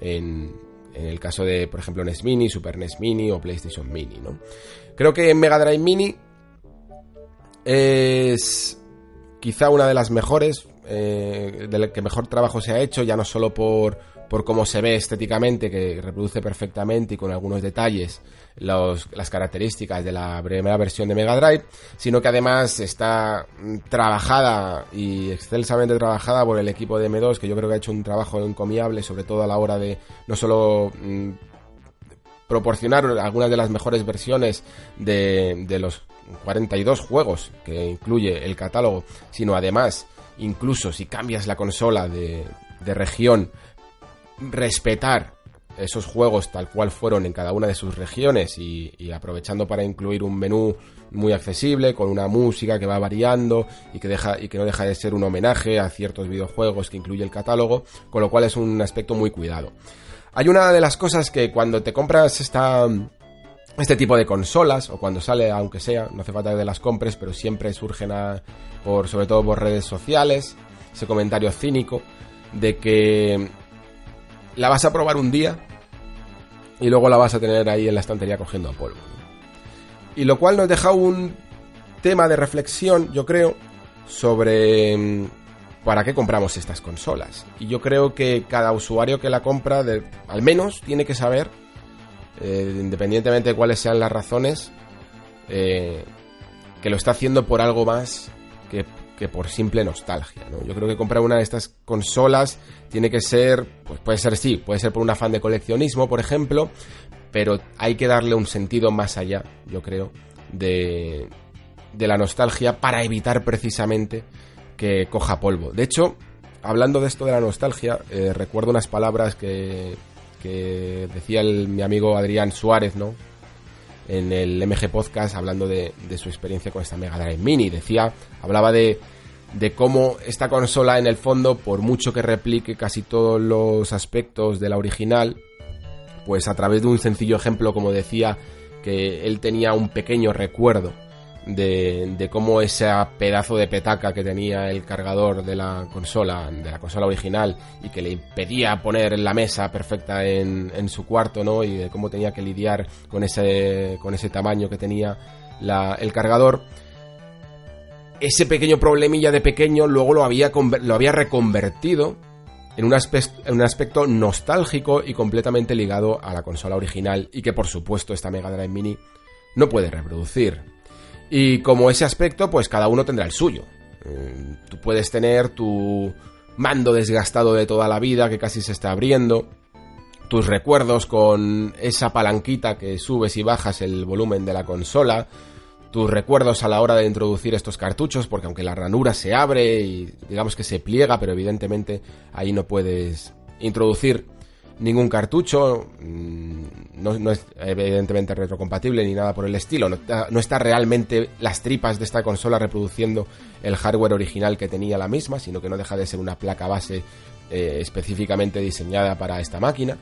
en, en el caso de, por ejemplo, NES Mini, Super NES Mini o PlayStation Mini, ¿no? Creo que Mega Drive Mini es quizá una de las mejores, eh, que mejor trabajo se ha hecho, ya no solo por, por cómo se ve estéticamente, que reproduce perfectamente y con algunos detalles las características de la primera versión de Mega Drive, sino que además está trabajada y excelsamente trabajada por el equipo de M2, que yo creo que ha hecho un trabajo encomiable, sobre todo a la hora de no solo mm, proporcionar algunas de las mejores versiones de, de los 42 juegos que incluye el catálogo, sino además, incluso si cambias la consola de región, respetar esos juegos tal cual fueron en cada una de sus regiones y, aprovechando para incluir un menú muy accesible con una música que va variando y que deja y que no deja de ser un homenaje a ciertos videojuegos que incluye el catálogo, con lo cual es un aspecto muy cuidado. Hay una de las cosas que cuando te compras esta este tipo de consolas o cuando sale aunque sea, no hace falta que las compres, pero siempre surgen por sobre todo por redes sociales ese comentario cínico de que la vas a probar un día y luego la vas a tener ahí en la estantería cogiendo polvo. Y lo cual nos deja un tema de reflexión, yo creo, sobre mm, para qué compramos estas consolas. Y yo creo que cada usuario que la compra, de, al menos, tiene que saber, eh, independientemente de cuáles sean las razones, eh, que lo está haciendo por algo más que que por simple nostalgia, ¿no? Yo creo que comprar una de estas consolas tiene que ser, pues puede ser sí, puede ser por un afán de coleccionismo, por ejemplo, pero hay que darle un sentido más allá, yo creo, de, de la nostalgia para evitar precisamente que coja polvo. De hecho, hablando de esto de la nostalgia, eh, recuerdo unas palabras que, que decía el, mi amigo Adrián Suárez, ¿no? En el MG Podcast hablando de, su experiencia con esta Mega Drive Mini. Decía, hablaba de, de cómo esta consola en el fondo, por mucho que replique casi todos los aspectos de la original, pues a través de un sencillo ejemplo, como decía, que él tenía un pequeño recuerdo de, cómo ese pedazo de petaca que tenía el cargador de la consola, de la consola original, y que le impedía poner la mesa perfecta en, en su cuarto, ¿no? Y de cómo tenía que lidiar con ese, con ese tamaño que tenía el cargador. Ese pequeño problemilla de pequeño luego lo había, lo había reconvertido en un, en un aspecto nostálgico y completamente ligado a la consola original y que por supuesto esta Mega Drive Mini no puede reproducir. Y como ese aspecto, pues cada uno tendrá el suyo. Eh, tú puedes tener tu mando desgastado de toda la vida que casi se está abriendo. tus recuerdos con esa palanquita que subes y bajas el volumen de la consola, tus recuerdos a la hora de introducir estos cartuchos, porque aunque la ranura se abre y digamos que se pliega, pero evidentemente ahí no puedes introducir ningún cartucho, mm, no, es evidentemente retrocompatible ni nada por el estilo, no está, realmente las tripas de esta consola reproduciendo el hardware original que tenía la misma, sino que no deja de ser una placa base eh, específicamente diseñada para esta máquina.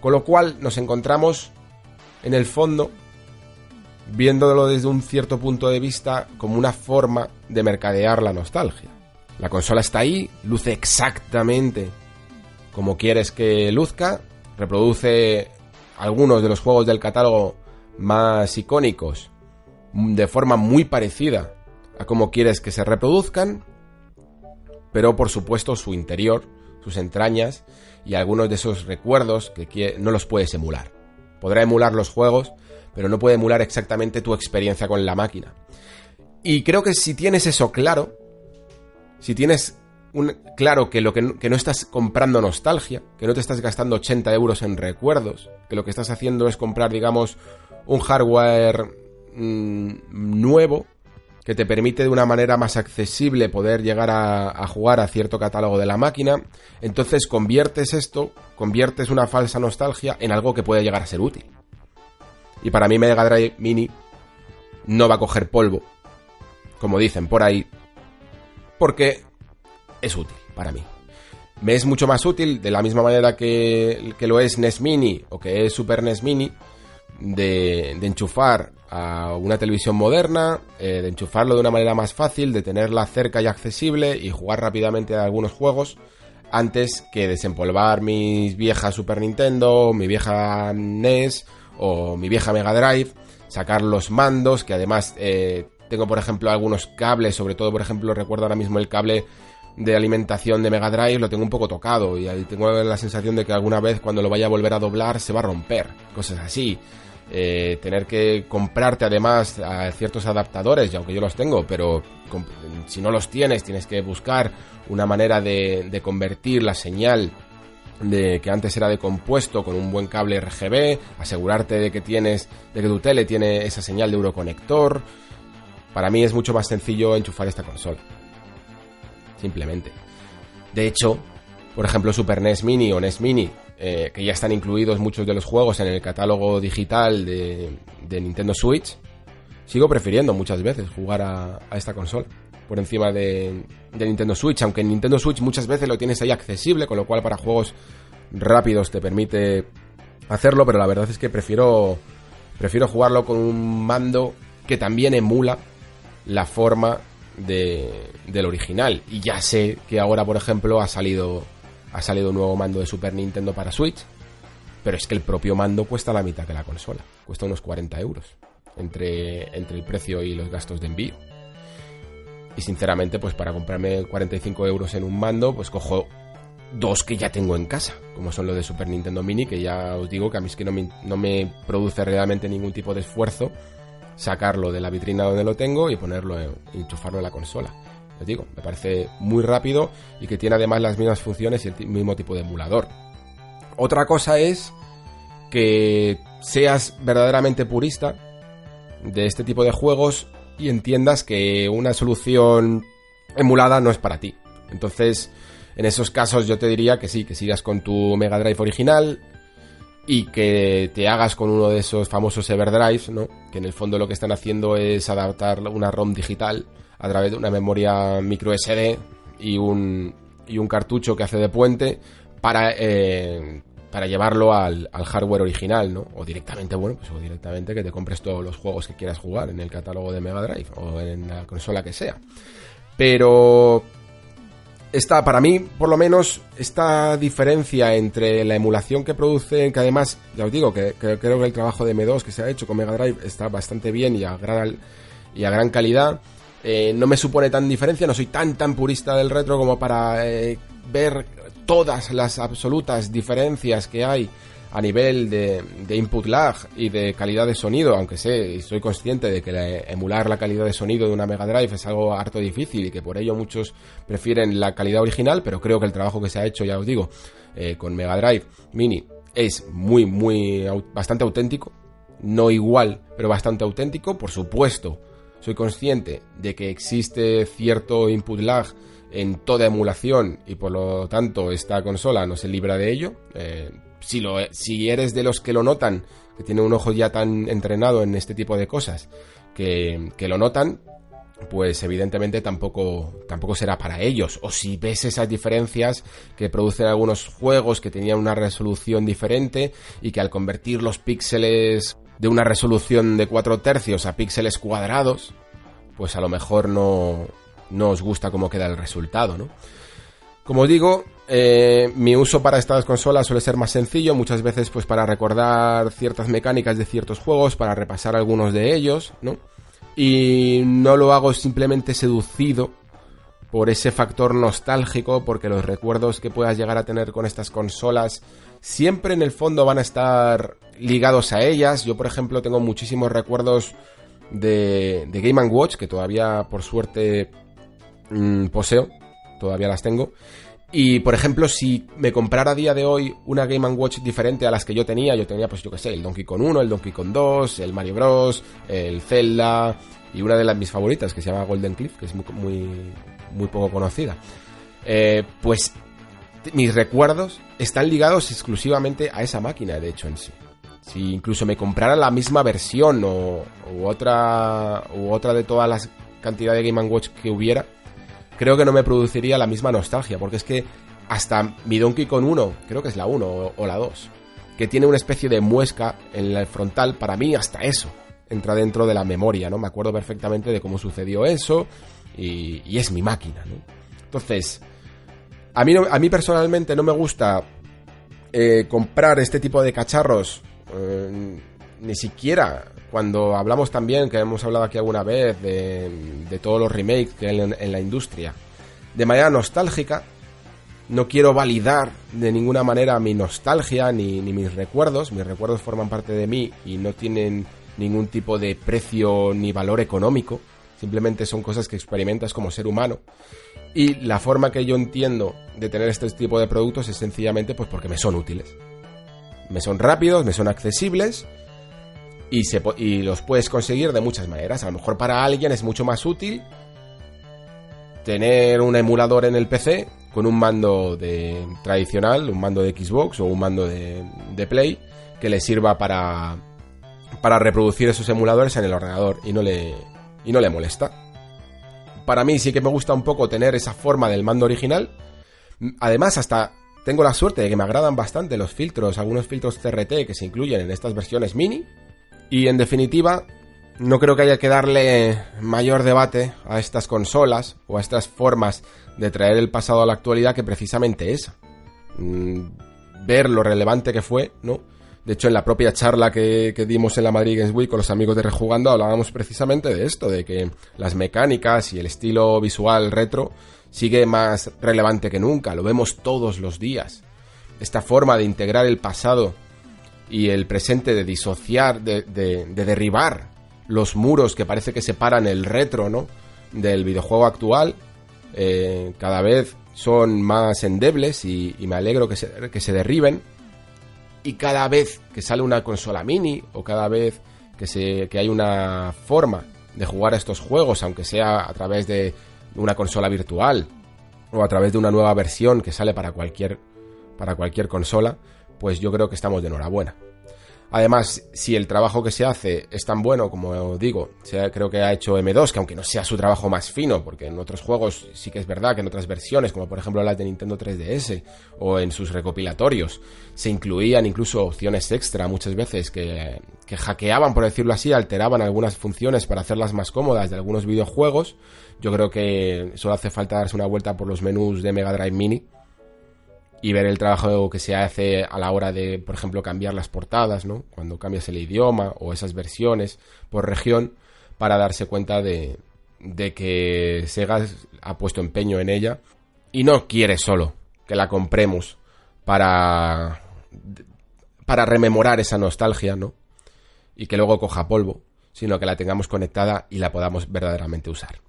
Con lo cual nos encontramos en el fondo viéndolo desde un cierto punto de vista como una forma de mercadear la nostalgia. La consola está ahí, luce exactamente como quieres que luzca, reproduce algunos de los juegos del catálogo más icónicos de forma muy parecida a como quieres que se reproduzcan, pero por supuesto su interior, sus entrañas y algunos de esos recuerdos que no los puedes emular. Podrá emular los juegos, pero no puede emular exactamente tu experiencia con la máquina. Y creo que si tienes eso claro, si tienes claro que lo que no, estás comprando nostalgia, que no te estás gastando 80 euros en recuerdos, que lo que estás haciendo es comprar, digamos, un hardware mm, nuevo que te permite de una manera más accesible poder llegar a, a, jugar a cierto catálogo de la máquina, entonces conviertes esto, conviertes una falsa nostalgia en algo que puede llegar a ser útil. Y para mí Mega Drive Mini no va a coger polvo, como dicen por ahí, porque es útil para mí. Me es mucho más útil, de la misma manera que, lo es NES Mini o que es Super NES Mini, de, enchufar a una televisión moderna, eh, de enchufarlo de una manera más fácil, de tenerla cerca y accesible y jugar rápidamente a algunos juegos antes que desempolvar mis viejas Super Nintendo, mi vieja NES o mi vieja Mega Drive, sacar los mandos, que además eh, tengo por ejemplo algunos cables, sobre todo por ejemplo recuerdo ahora mismo el cable de alimentación de Mega Drive lo tengo un poco tocado y ahí tengo la sensación de que alguna vez cuando lo vaya a volver a doblar se va a romper, cosas así. Eh, tener que comprarte además a ciertos adaptadores, y aunque yo los tengo, pero si no los tienes, tienes que buscar una manera de, de convertir la señal de que antes era de compuesto con un buen cable RGB, asegurarte de que tienes, de que tu tele tiene esa señal de Euroconector. Para mí es mucho más sencillo enchufar esta consola. Simplemente. De hecho, por ejemplo, Super NES Mini o NES Mini, eh, que ya están incluidos muchos de los juegos en el catálogo digital de, Nintendo Switch, sigo prefiriendo muchas veces jugar a, esta consola por encima de, Nintendo Switch, aunque en Nintendo Switch muchas veces lo tienes ahí accesible, con lo cual para juegos rápidos te permite hacerlo, pero la verdad es que prefiero prefiero jugarlo con un mando que también emula la forma de, del original. Y ya sé que ahora, por ejemplo, ha salido, ha salido un nuevo mando de Super Nintendo para Switch, pero es que el propio mando cuesta la mitad que la consola, cuesta unos 40 euros entre, entre el precio y los gastos de envío. Y sinceramente, pues para comprarme 45 euros en un mando, pues cojo dos que ya tengo en casa, como son los de Super Nintendo Mini, que ya os digo que a mí es que no me, no me produce realmente ningún tipo de esfuerzo sacarlo de la vitrina donde lo tengo y ponerlo, en, enchufarlo en la consola. Les digo, me parece muy rápido y que tiene además las mismas funciones y el mismo tipo de emulador. Otra cosa es que seas verdaderamente purista de este tipo de juegos y entiendas que una solución emulada no es para ti. Entonces, en esos casos yo te diría que sí, que sigas con tu Mega Drive original y que te hagas con uno de esos famosos Everdrives, ¿no? Que en el fondo lo que están haciendo es adaptar una ROM digital a través de una memoria micro SD y un, y un cartucho que hace de puente para, eh, para llevarlo al, hardware original, ¿no? O directamente, bueno, pues directamente que te compres todos los juegos que quieras jugar en el catálogo de Mega Drive o en la consola que sea. Pero esta, para mí, por lo menos, esta diferencia entre la emulación que produce, que además, ya os digo, que, creo que el trabajo de M2 que se ha hecho con Mega Drive está bastante bien y a gran, y a gran calidad, eh, no me supone tan diferencia, no soy tan tan purista del retro como para eh, ver todas las absolutas diferencias que hay a nivel de, input lag y de calidad de sonido, aunque sé y soy consciente de que emular la calidad de sonido de una Mega Drive es algo harto difícil y que por ello muchos prefieren la calidad original, pero creo que el trabajo que se ha hecho, ya os digo, eh, con Mega Drive Mini es muy, muy, bastante auténtico. No igual, pero bastante auténtico. Por supuesto, soy consciente de que existe cierto input lag en toda emulación y por lo tanto esta consola no se libra de ello. Eh, si, lo, si eres de los que lo notan, que tiene un ojo ya tan entrenado en este tipo de cosas, que, que lo notan, pues evidentemente tampoco, tampoco será para ellos. O si ves esas diferencias que producen algunos juegos que tenían una resolución diferente y que al convertir los píxeles de una resolución de 4 tercios a píxeles cuadrados, pues a lo mejor no, no os gusta cómo queda el resultado, ¿no? Como digo, eh, mi uso para estas consolas suele ser más sencillo, muchas veces pues para recordar ciertas mecánicas de ciertos juegos, para repasar algunos de ellos, ¿no? Y no lo hago simplemente seducido por ese factor nostálgico, porque los recuerdos que puedas llegar a tener con estas consolas siempre en el fondo van a estar ligados a ellas. Yo, por ejemplo, tengo muchísimos recuerdos de, Game Watch, que todavía por suerte mm, poseo, todavía las tengo. Y, por ejemplo, si me comprara a día de hoy una Game Watch diferente a las que yo tenía, yo tenía, pues yo qué sé, el Donkey Kong 1, el Donkey Kong 2, el Mario Bros, el Zelda y una de las mis favoritas que se llama Golden Cliff, que es muy, muy, poco conocida. Eh, pues mis recuerdos están ligados exclusivamente a esa máquina, de hecho, en sí. Si incluso me comprara la misma versión o otra, u otra de todas las cantidades de Game Watch que hubiera, creo que no me produciría la misma nostalgia, porque es que hasta mi Donkey Kong 1, creo que es la 1 o, la 2, que tiene una especie de muesca en el frontal, para mí hasta eso entra dentro de la memoria, ¿no? Me acuerdo perfectamente de cómo sucedió eso y, es mi máquina, ¿no? Entonces, a mí, a mí personalmente no me gusta eh, comprar este tipo de cacharros, eh, ni siquiera cuando hablamos también, que hemos hablado aquí alguna vez, de, todos los remakes que hay en, la industria, de manera nostálgica, no quiero validar de ninguna manera mi nostalgia ni, mis recuerdos. Mis recuerdos forman parte de mí y no tienen ningún tipo de precio ni valor económico. Simplemente son cosas que experimentas como ser humano. Y la forma que yo entiendo de tener este tipo de productos es sencillamente pues porque me son útiles. Me son rápidos, me son accesibles y, los puedes conseguir de muchas maneras. A lo mejor para alguien es mucho más útil tener un emulador en el PC con un mando de tradicional, un mando de Xbox o un mando de, de Play que le sirva para, para reproducir esos emuladores en el ordenador y no le, y no le molesta. Para mí sí que me gusta un poco tener esa forma del mando original. Además, hasta tengo la suerte de que me agradan bastante los filtros, algunos filtros CRT que se incluyen en estas versiones mini, y en definitiva, no creo que haya que darle mayor debate a estas consolas o a estas formas de traer el pasado a la actualidad que precisamente esa. Mm, ver lo relevante que fue, ¿no? De hecho, en la propia charla que, dimos en la Madrid Games Week con los amigos de Rejugando hablábamos precisamente de esto, de que las mecánicas y el estilo visual retro sigue más relevante que nunca, lo vemos todos los días. Esta forma de integrar el pasado y el presente de disociar, de, derribar los muros que parece que separan el retro, ¿no? Del videojuego actual, eh, cada vez son más endebles y, me alegro que se, que se derriben. Y cada vez que sale una consola mini o cada vez que, se, que hay una forma de jugar a estos juegos, aunque sea a través de una consola virtual o a través de una nueva versión que sale para cualquier, para cualquier consola, pues yo creo que estamos de enhorabuena. Además, si el trabajo que se hace es tan bueno como digo, creo que ha hecho M2, que aunque no sea su trabajo más fino, porque en otros juegos sí que es verdad que en otras versiones, como por ejemplo las de Nintendo 3DS o en sus recopilatorios, se incluían incluso opciones extra muchas veces que, que hackeaban, por decirlo así, alteraban algunas funciones para hacerlas más cómodas de algunos videojuegos. Yo creo que solo hace falta darse una vuelta por los menús de Mega Drive Mini y ver el trabajo que se hace a la hora de, por ejemplo, cambiar las portadas, ¿no? Cuando cambias el idioma o esas versiones por región para darse cuenta de, que Sega ha puesto empeño en ella y no quiere solo que la compremos para para rememorar esa nostalgia, ¿no? Y que luego coja polvo, sino que la tengamos conectada y la podamos verdaderamente usar.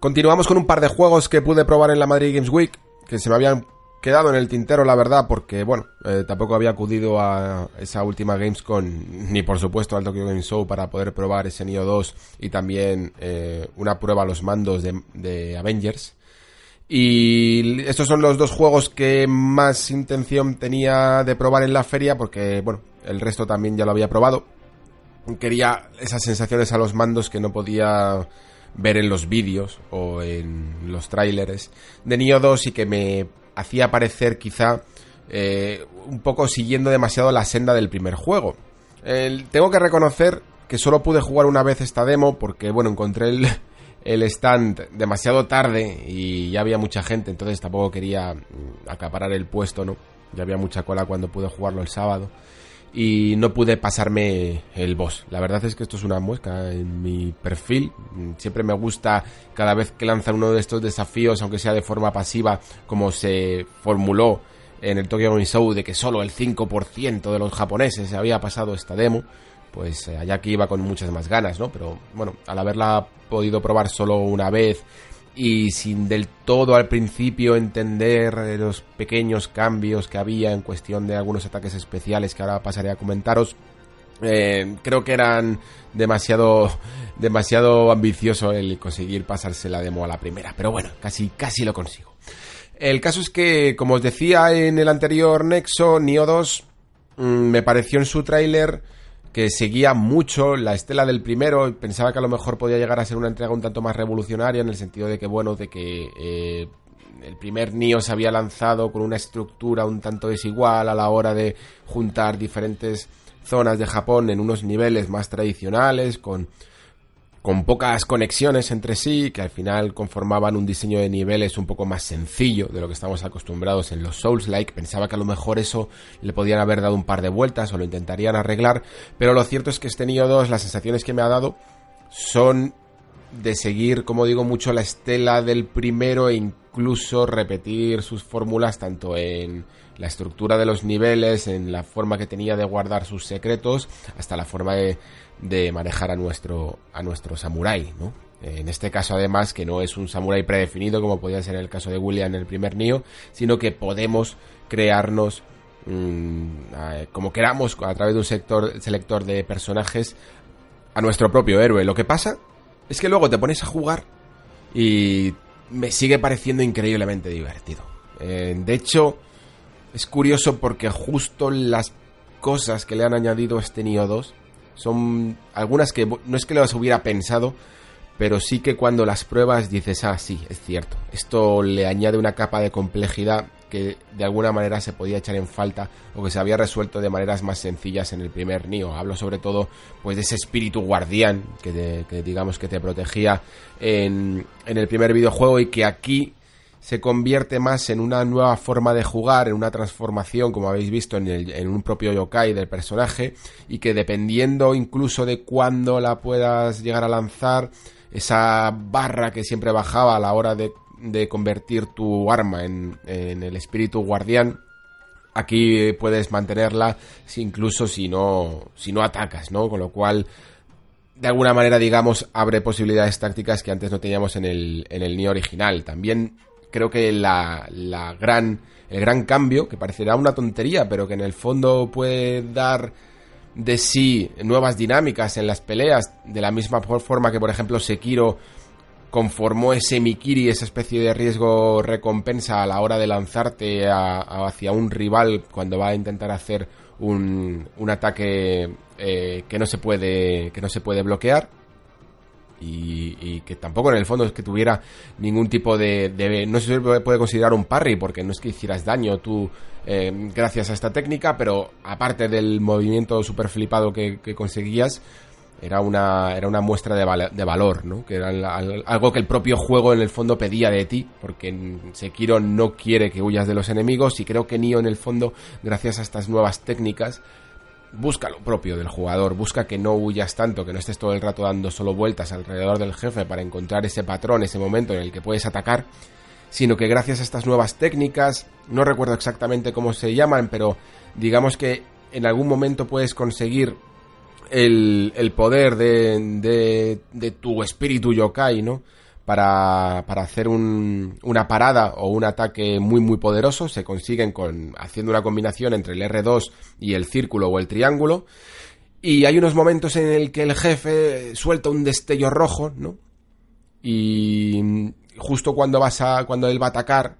Continuamos con un par de juegos que pude probar en la Madrid Games Week, que se me habían quedado en el tintero, la verdad, porque, bueno, eh, tampoco había acudido a esa última Gamescom, ni por supuesto al Tokyo Game Show para poder probar ese Nioh 2 y también eh, una prueba a los mandos de, de Avengers. Y estos son los dos juegos que más intención tenía de probar en la feria, porque, bueno, el resto también ya lo había probado. Quería esas sensaciones a los mandos que no podía ver en los vídeos o en los tráileres de Nioh 2 y que me hacía parecer quizá eh, un poco siguiendo demasiado la senda del primer juego. tengo que reconocer que solo pude jugar una vez esta demo porque, bueno, encontré el, el stand demasiado tarde y ya había mucha gente, entonces tampoco quería mm, acaparar el puesto, ¿no? Ya había mucha cola cuando pude jugarlo el sábado y no pude pasarme el boss. La verdad es que esto es una muesca en mi perfil. Siempre me gusta cada vez que lanzan uno de estos desafíos, aunque sea de forma pasiva, como se formuló en el Tokyo Game Show de que solo el 5% de los japoneses se había pasado esta demo. Pues eh, allá que iba con muchas más ganas, ¿no? Pero bueno, al haberla podido probar solo una vez y sin del todo al principio entender los pequeños cambios que había en cuestión de algunos ataques especiales que ahora pasaré a comentaros. Eh, creo que eran demasiado demasiado ambicioso el conseguir pasarse la demo a la primera, pero bueno, casi casi lo consigo. El caso es que, como os decía en el anterior Nexo, Nio 2 mm, me pareció en su tráiler que seguía mucho la estela del primero pensaba que a lo mejor podía llegar a ser una entrega un tanto más revolucionaria en el sentido de que, bueno, de que eh, el primer Nio se había lanzado con una estructura un tanto desigual a la hora de juntar diferentes zonas de Japón en unos niveles más tradicionales, con con pocas conexiones entre sí, que al final conformaban un diseño de niveles un poco más sencillo de lo que estamos acostumbrados en los Souls-like. Pensaba que a lo mejor eso le podían haber dado un par de vueltas o lo intentarían arreglar, pero lo cierto es que este Nioh 2, las sensaciones que me ha dado son de seguir, como digo, mucho la estela del primero e incluso repetir sus fórmulas tanto en la estructura de los niveles, en la forma que tenía de guardar sus secretos, hasta la forma de, de manejar a nuestro, a nuestro samurái, ¿no? En este caso, además, que no es un samurái predefinido, como podía ser el caso de William en el primer Nio, sino que podemos crearnos mm, como queramos a través de un selector de personajes a nuestro propio héroe. Lo que pasa es que luego te pones a jugar y me sigue pareciendo increíblemente divertido. Eh, de hecho, es curioso porque justo las cosas que le han añadido a este Nio 2 son algunas que no es que las hubiera pensado, pero sí que cuando las pruebas dices, ah, sí, es cierto. Esto le añade una capa de complejidad que de alguna manera se podía echar en falta o que se había resuelto de maneras más sencillas en el primer Nio. Hablo sobre todo pues de ese espíritu guardián que, digamos que te protegía en, en el primer videojuego y que aquí se convierte más en una nueva forma de jugar, en una transformación, como habéis visto, en, el, en un propio yokai del personaje, y que dependiendo incluso de cuándo la puedas llegar a lanzar, esa barra que siempre bajaba a la hora de, de convertir tu arma en, en el espíritu guardián, aquí puedes mantenerla incluso si no, si no atacas, ¿no? Con lo cual, de alguna manera, digamos, abre posibilidades tácticas que antes no teníamos en el, en el original. También creo que la, la gran, el gran cambio, que parecerá una tontería, pero que en el fondo puede dar de sí nuevas dinámicas en las peleas, de la misma forma que, por ejemplo, Sekiro conformó ese Mikiri, esa especie de riesgo recompensa a la hora de lanzarte hacia un rival cuando va a intentar hacer un, un ataque eh, que no se puede que no se puede bloquear y, que tampoco en el fondo es que tuviera ningún tipo de, no se puede considerar un parry porque no es que hicieras daño tú eh, gracias a esta técnica pero aparte del movimiento super flipado que, conseguías era una, era una muestra de, de valor, ¿no? Que era algo que el propio juego en el fondo pedía de ti, porque Sekiro no quiere que huyas de los enemigos y creo que Nio en el fondo, gracias a estas nuevas técnicas, busca lo propio del jugador, busca que no huyas tanto, que no estés todo el rato dando solo vueltas alrededor del jefe para encontrar ese patrón, ese momento en el que puedes atacar, sino que gracias a estas nuevas técnicas, no recuerdo exactamente cómo se llaman, pero digamos que en algún momento puedes conseguir el, el poder de, de, de tu espíritu yokai, ¿no? Para, para hacer un, una parada o un ataque muy muy poderoso. Se consiguen con, haciendo una combinación entre el R2 y el círculo o el triángulo. Y hay unos momentos en el que el jefe suelta un destello rojo, ¿no? Y justo cuando vas a, cuando él va a atacar,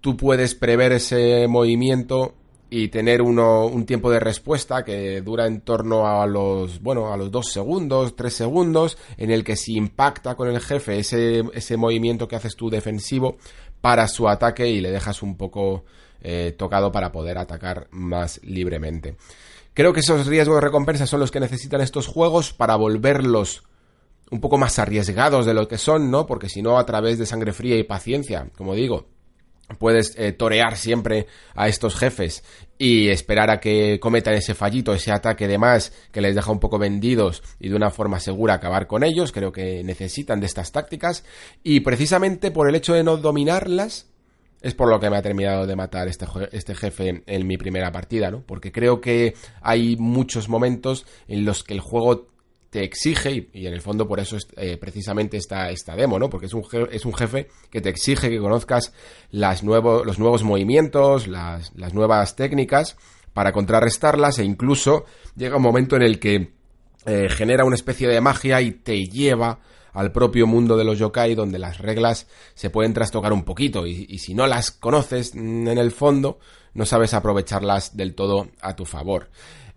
tú puedes prever ese movimiento y tener uno, un tiempo de respuesta que dura en torno a los, bueno, a los dos segundos, tres segundos, en el que si impacta con el jefe ese, ese movimiento que haces tú defensivo, para su ataque y le dejas un poco eh, tocado para poder atacar más libremente. Creo que esos riesgos de recompensa son los que necesitan estos juegos para volverlos un poco más arriesgados de lo que son, ¿no? Porque si no, a través de sangre fría y paciencia, como digo, puedes eh, torear siempre a estos jefes y esperar a que cometan ese fallito, ese ataque de más que les deja un poco vendidos y de una forma segura acabar con ellos. Creo que necesitan de estas tácticas y precisamente por el hecho de no dominarlas es por lo que me ha terminado de matar este, este jefe en mi primera partida, ¿no? Porque creo que hay muchos momentos en los que el juego te exige, y, en el fondo por eso es eh, precisamente esta, esta demo, ¿no? Porque es un, es un jefe que te exige que conozcas los nuevos movimientos, las, las nuevas técnicas para contrarrestarlas e incluso llega un momento en el que eh, genera una especie de magia y te lleva al propio mundo de los yokai donde las reglas se pueden trastocar un poquito y, y, si no las conoces mm, en el fondo no sabes aprovecharlas del todo a tu favor.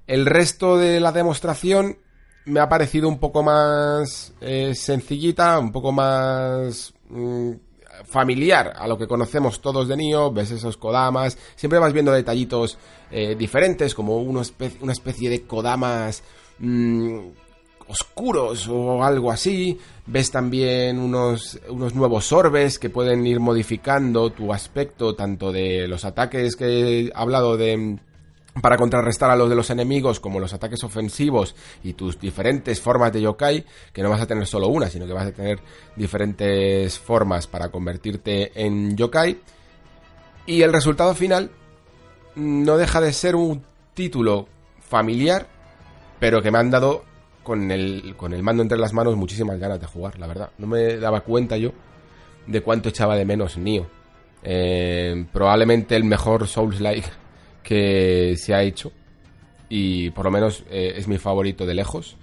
El resto de la demostración me ha parecido un poco más eh, sencillita, un poco más mm, familiar a lo que conocemos todos de Nioh, ves esos Kodamas, siempre vas viendo detallitos eh, diferentes, como una especie de Kodamas mm, oscuros o algo así, ves también unos, unos nuevos orbes que pueden ir modificando tu aspecto, tanto de los ataques que he hablado de para contrarrestar a los de los enemigos como los ataques ofensivos y tus diferentes formas de yokai, que no vas a tener solo una, sino que vas a tener diferentes formas para convertirte en yokai. Y el resultado final no deja de ser un título familiar, pero que me han dado con el, con el mando entre las manos muchísimas ganas de jugar, la verdad. No me daba cuenta yo de cuánto echaba de menos Nio. Eh, probablemente el mejor Souls-like que se ha hecho y por lo menos eh, es mi favorito de lejos,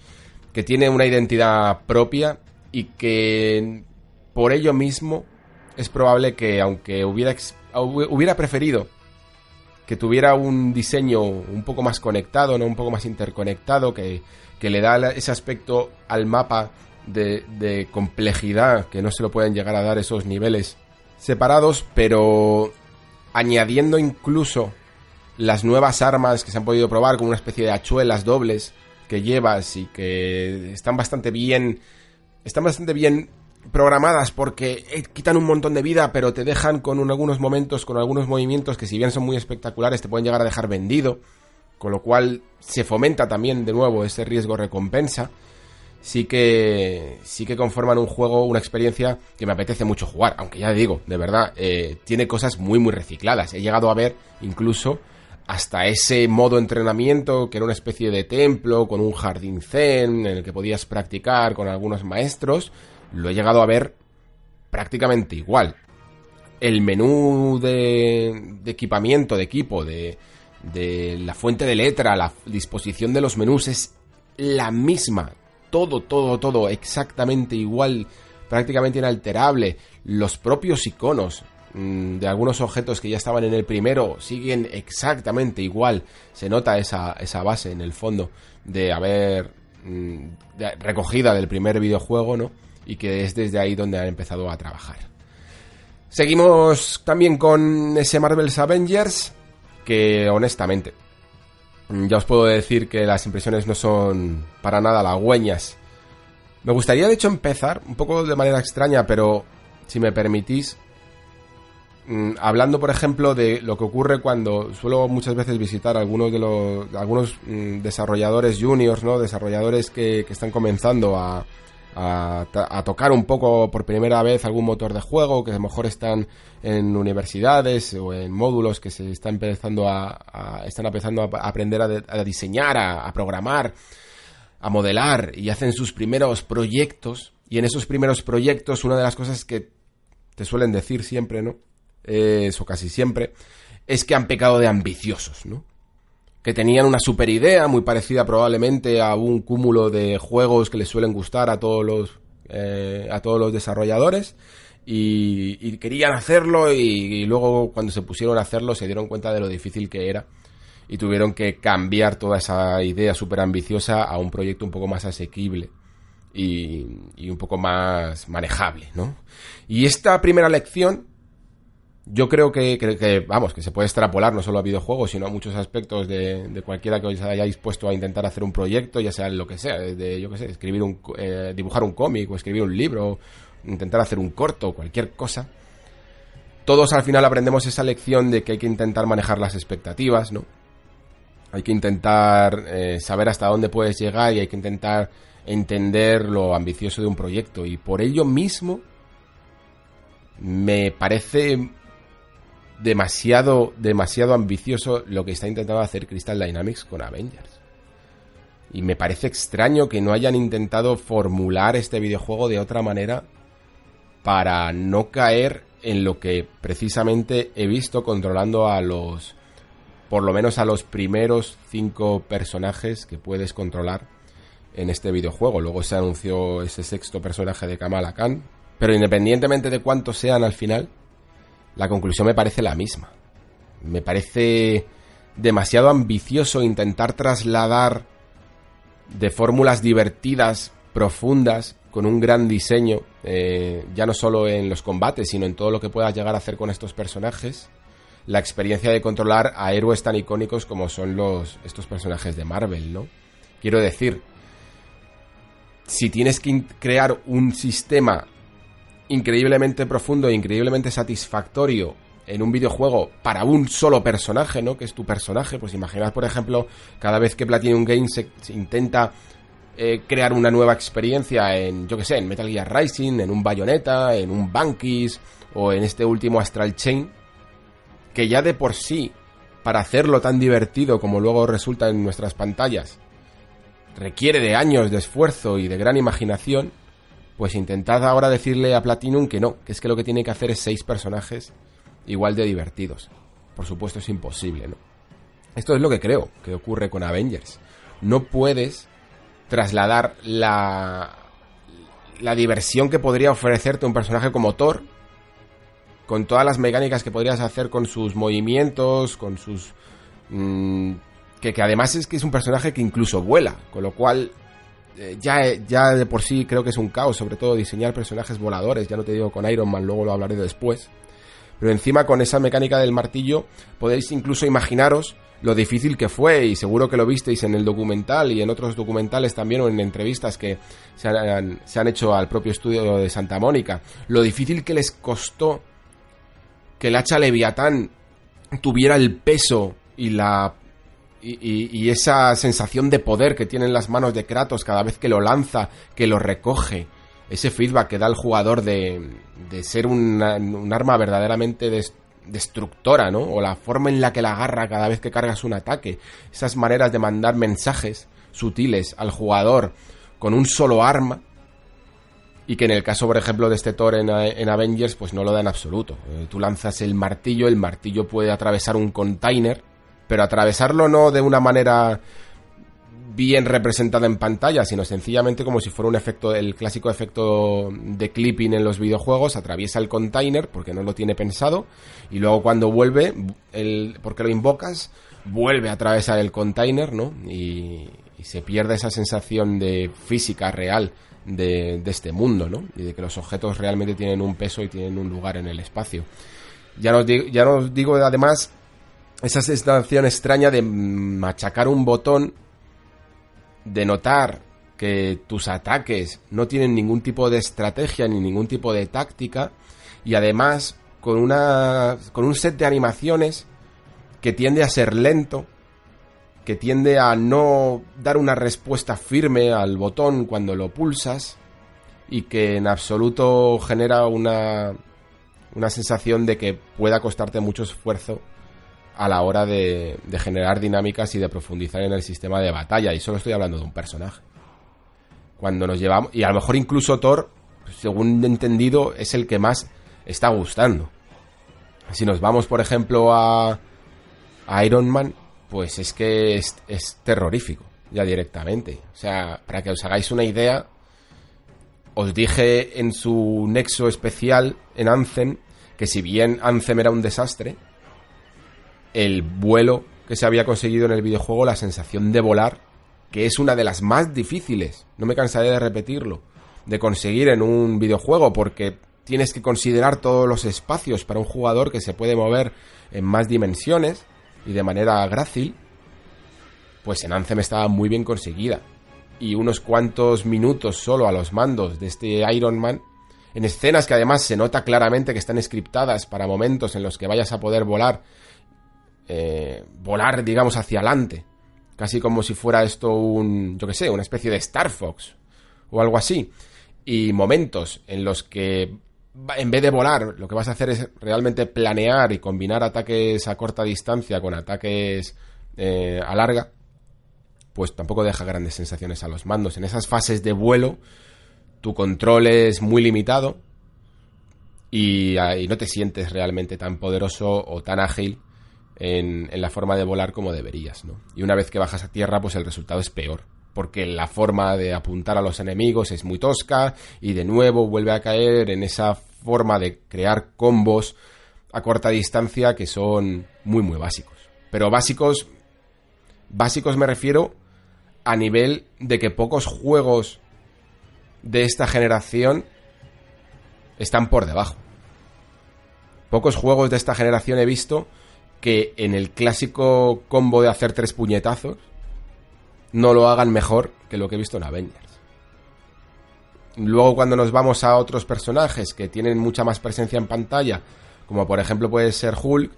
que tiene una identidad propia y que por ello mismo es probable que aunque hubiera, hubiera preferido que tuviera un diseño un poco más conectado, ¿no? un poco más interconectado, que, que le da ese aspecto al mapa de, de complejidad que no se lo pueden llegar a dar esos niveles separados, pero añadiendo incluso las nuevas armas que se han podido probar, como una especie de hachuelas dobles que llevas y que están bastante bien. Están bastante bien programadas porque eh, quitan un montón de vida, pero te dejan con algunos momentos, con algunos movimientos que si bien son muy espectaculares, te pueden llegar a dejar vendido. Con lo cual se fomenta también de nuevo ese riesgo recompensa. Sí que, sí que conforman un juego, una experiencia que me apetece mucho jugar. Aunque ya digo, de verdad, eh, tiene cosas muy, muy recicladas. He llegado a ver incluso hasta ese modo entrenamiento que era una especie de templo con un jardín zen en el que podías practicar con algunos maestros, lo he llegado a ver prácticamente igual. El menú de, equipamiento, de equipo, de, la fuente de letra, la disposición de los menús es la misma. Todo, todo, todo exactamente igual, prácticamente inalterable. Los propios iconos, de algunos objetos que ya estaban en el primero siguen exactamente igual. Se nota esa, esa base en el fondo de haber mm, recogida del primer videojuego, ¿no? Y que es desde ahí donde han empezado a trabajar. Seguimos también con ese Marvel's Avengers, que honestamente, mm, ya os puedo decir que las impresiones no son para nada halagüeñas. Me gustaría de hecho empezar, un poco de manera extraña, pero si me permitís, Mm, hablando, por ejemplo, de lo que ocurre cuando suelo muchas veces visitar algunos de los algunos mm, desarrolladores juniors, ¿no? Desarrolladores que, están comenzando a, a, tocar un poco por primera vez algún motor de juego, que a lo mejor están en universidades o en módulos que se están empezando a, están empezando a aprender a, diseñar, a programar, a modelar y hacen sus primeros proyectos Y en esos primeros proyectos, una de las cosas que te suelen decir siempre, ¿no? Es, o casi siempre, es que han pecado de ambiciosos, ¿no? Que tenían una super idea, muy parecida probablemente a un cúmulo de juegos que les suelen gustar a todos los, eh, a todos los desarrolladores. Y, querían hacerlo y, y luego cuando se pusieron a hacerlo se dieron cuenta de lo difícil que era y tuvieron que cambiar toda esa idea súper ambiciosa a un proyecto un poco más asequible y, un poco más manejable, ¿no? Y esta primera lección, yo creo que, vamos, que se puede extrapolar no solo a videojuegos, sino a muchos aspectos de, cualquiera que os hayáis puesto a intentar hacer un proyecto, ya sea lo que sea, de, yo qué sé, escribir un, eh, dibujar un cómic o escribir un libro, intentar hacer un corto, cualquier cosa. Todos al final aprendemos esa lección de que hay que intentar manejar las expectativas, ¿no? Hay que intentar eh, saber hasta dónde puedes llegar y hay que intentar entender lo ambicioso de un proyecto y por ello mismo me parece demasiado demasiado ambicioso lo que está intentando hacer Crystal Dynamics con Avengers. Y me parece extraño que no hayan intentado formular este videojuego de otra manera para no caer en lo que precisamente he visto controlando a los por lo menos a los primeros cinco personajes que puedes controlar en este videojuego. Luego se anunció ese sexto personaje de Kamala Khan. Pero independientemente de cuántos sean al final, la conclusión me parece la misma. Me parece demasiado ambicioso intentar trasladar de fórmulas divertidas, profundas, con un gran diseño, eh, ya no solo en los combates, sino en todo lo que puedas llegar a hacer con estos personajes, la experiencia de controlar a héroes tan icónicos como son los estos personajes de Marvel, ¿no? Quiero decir, si tienes que crear un sistema increíblemente profundo e increíblemente satisfactorio en un videojuego para un solo personaje, ¿no? Que es tu personaje. Pues imaginad, por ejemplo, cada vez que Platinum Games se, intenta eh, crear una nueva experiencia en, yo que sé, en Metal Gear Rising, en un Bayonetta, en un Bankis o en este último Astral Chain, que ya de por sí, para hacerlo tan divertido como luego resulta en nuestras pantallas, requiere de años de esfuerzo y de gran imaginación, pues intentad ahora decirle a Platinum que no, que es que lo que tiene que hacer es seis personajes igual de divertidos. Por supuesto es imposible, ¿no? Esto es lo que creo que ocurre con Avengers. No puedes trasladar la, la diversión que podría ofrecerte un personaje como Thor, con todas las mecánicas que podrías hacer con sus movimientos, con sus mm, que, además es que es un personaje que incluso vuela, con lo cual eh, ya, ya de por sí creo que es un caos, sobre todo diseñar personajes voladores, ya no te digo con Iron Man, luego lo hablaré después. Pero encima con esa mecánica del martillo podéis incluso imaginaros lo difícil que fue, y seguro que lo visteis en el documental y en otros documentales también o en entrevistas que se han, se han hecho al propio estudio de Santa Mónica, lo difícil que les costó que el hacha Leviatán tuviera el peso y la y, esa sensación de poder que tiene en las manos de Kratos cada vez que lo lanza, que lo recoge, ese feedback que da el jugador de, de ser un arma verdaderamente destructora, ¿no? O la forma en la que la agarra cada vez que cargas un ataque, esas maneras de mandar mensajes sutiles al jugador con un solo arma, y que en el caso, por ejemplo, de este Thor en, en, Avengers, pues no lo da en absoluto. Eh, tú lanzas el martillo, el martillo puede atravesar un container pero atravesarlo no de una manera bien representada en pantalla, sino sencillamente como si fuera un efecto, el clásico efecto de clipping en los videojuegos, atraviesa el container porque no lo tiene pensado y luego cuando vuelve, el, porque lo invocas, vuelve a atravesar el container, ¿no? Y, se pierde esa sensación de física real de, este mundo, ¿no? Y de que los objetos realmente tienen un peso y tienen un lugar en el espacio. Ya nos, ya nos digo además esa sensación extraña de machacar un botón, de notar que tus ataques no tienen ningún tipo de estrategia ni ningún tipo de táctica y además con una con un set de animaciones que tiende a ser lento, que tiende a no dar una respuesta firme al botón cuando lo pulsas y que en absoluto genera una una sensación de que pueda costarte mucho esfuerzo a la hora de, generar dinámicas y de profundizar en el sistema de batalla. Y solo estoy hablando de un personaje. Cuando nos llevamos. Y a lo mejor incluso Thor según entendido, es el que más está gustando. Si nos vamos, por ejemplo, a, Iron Man, pues es que es, es, terrorífico, ya directamente. O sea, para que os hagáis una idea, os dije en su nexo especial, en Anthem, que si bien Anthem era un desastre, el vuelo que se había conseguido en el videojuego, la sensación de volar, que es una de las más difíciles, no me cansaré de repetirlo, de conseguir en un videojuego, porque tienes que considerar todos los espacios para un jugador que se puede mover en más dimensiones y de manera grácil, pues en Anthem estaba muy bien conseguida. Y unos cuantos minutos solo a los mandos de este Iron Man, en escenas que además se nota claramente que están scriptadas para momentos en los que vayas a poder volar, eh, volar, digamos, hacia adelante. Casi como si fuera esto un, yo que sé, una especie de Star Fox o algo así. Y momentos en los que en vez de volar, lo que vas a hacer es realmente planear y combinar ataques a corta distancia con ataques eh, a larga, pues tampoco deja grandes sensaciones a los mandos. En esas fases de vuelo, tu control es muy limitado y, y no te sientes realmente tan poderoso o tan ágil en, la forma de volar como deberías, ¿no? Y una vez que bajas a tierra, pues el resultado es peor porque la forma de apuntar a los enemigos es muy tosca y de nuevo vuelve a caer en esa forma de crear combos a corta distancia que son muy muy básicos. Pero básicos básicos me refiero a nivel de que pocos juegos de esta generación están por debajo. Pocos juegos de esta generación he visto que en el clásico combo de hacer tres puñetazos no lo hagan mejor que lo que he visto en Avengers. Luego cuando nos vamos a otros personajes que tienen mucha más presencia en pantalla, como por ejemplo puede ser Hulk,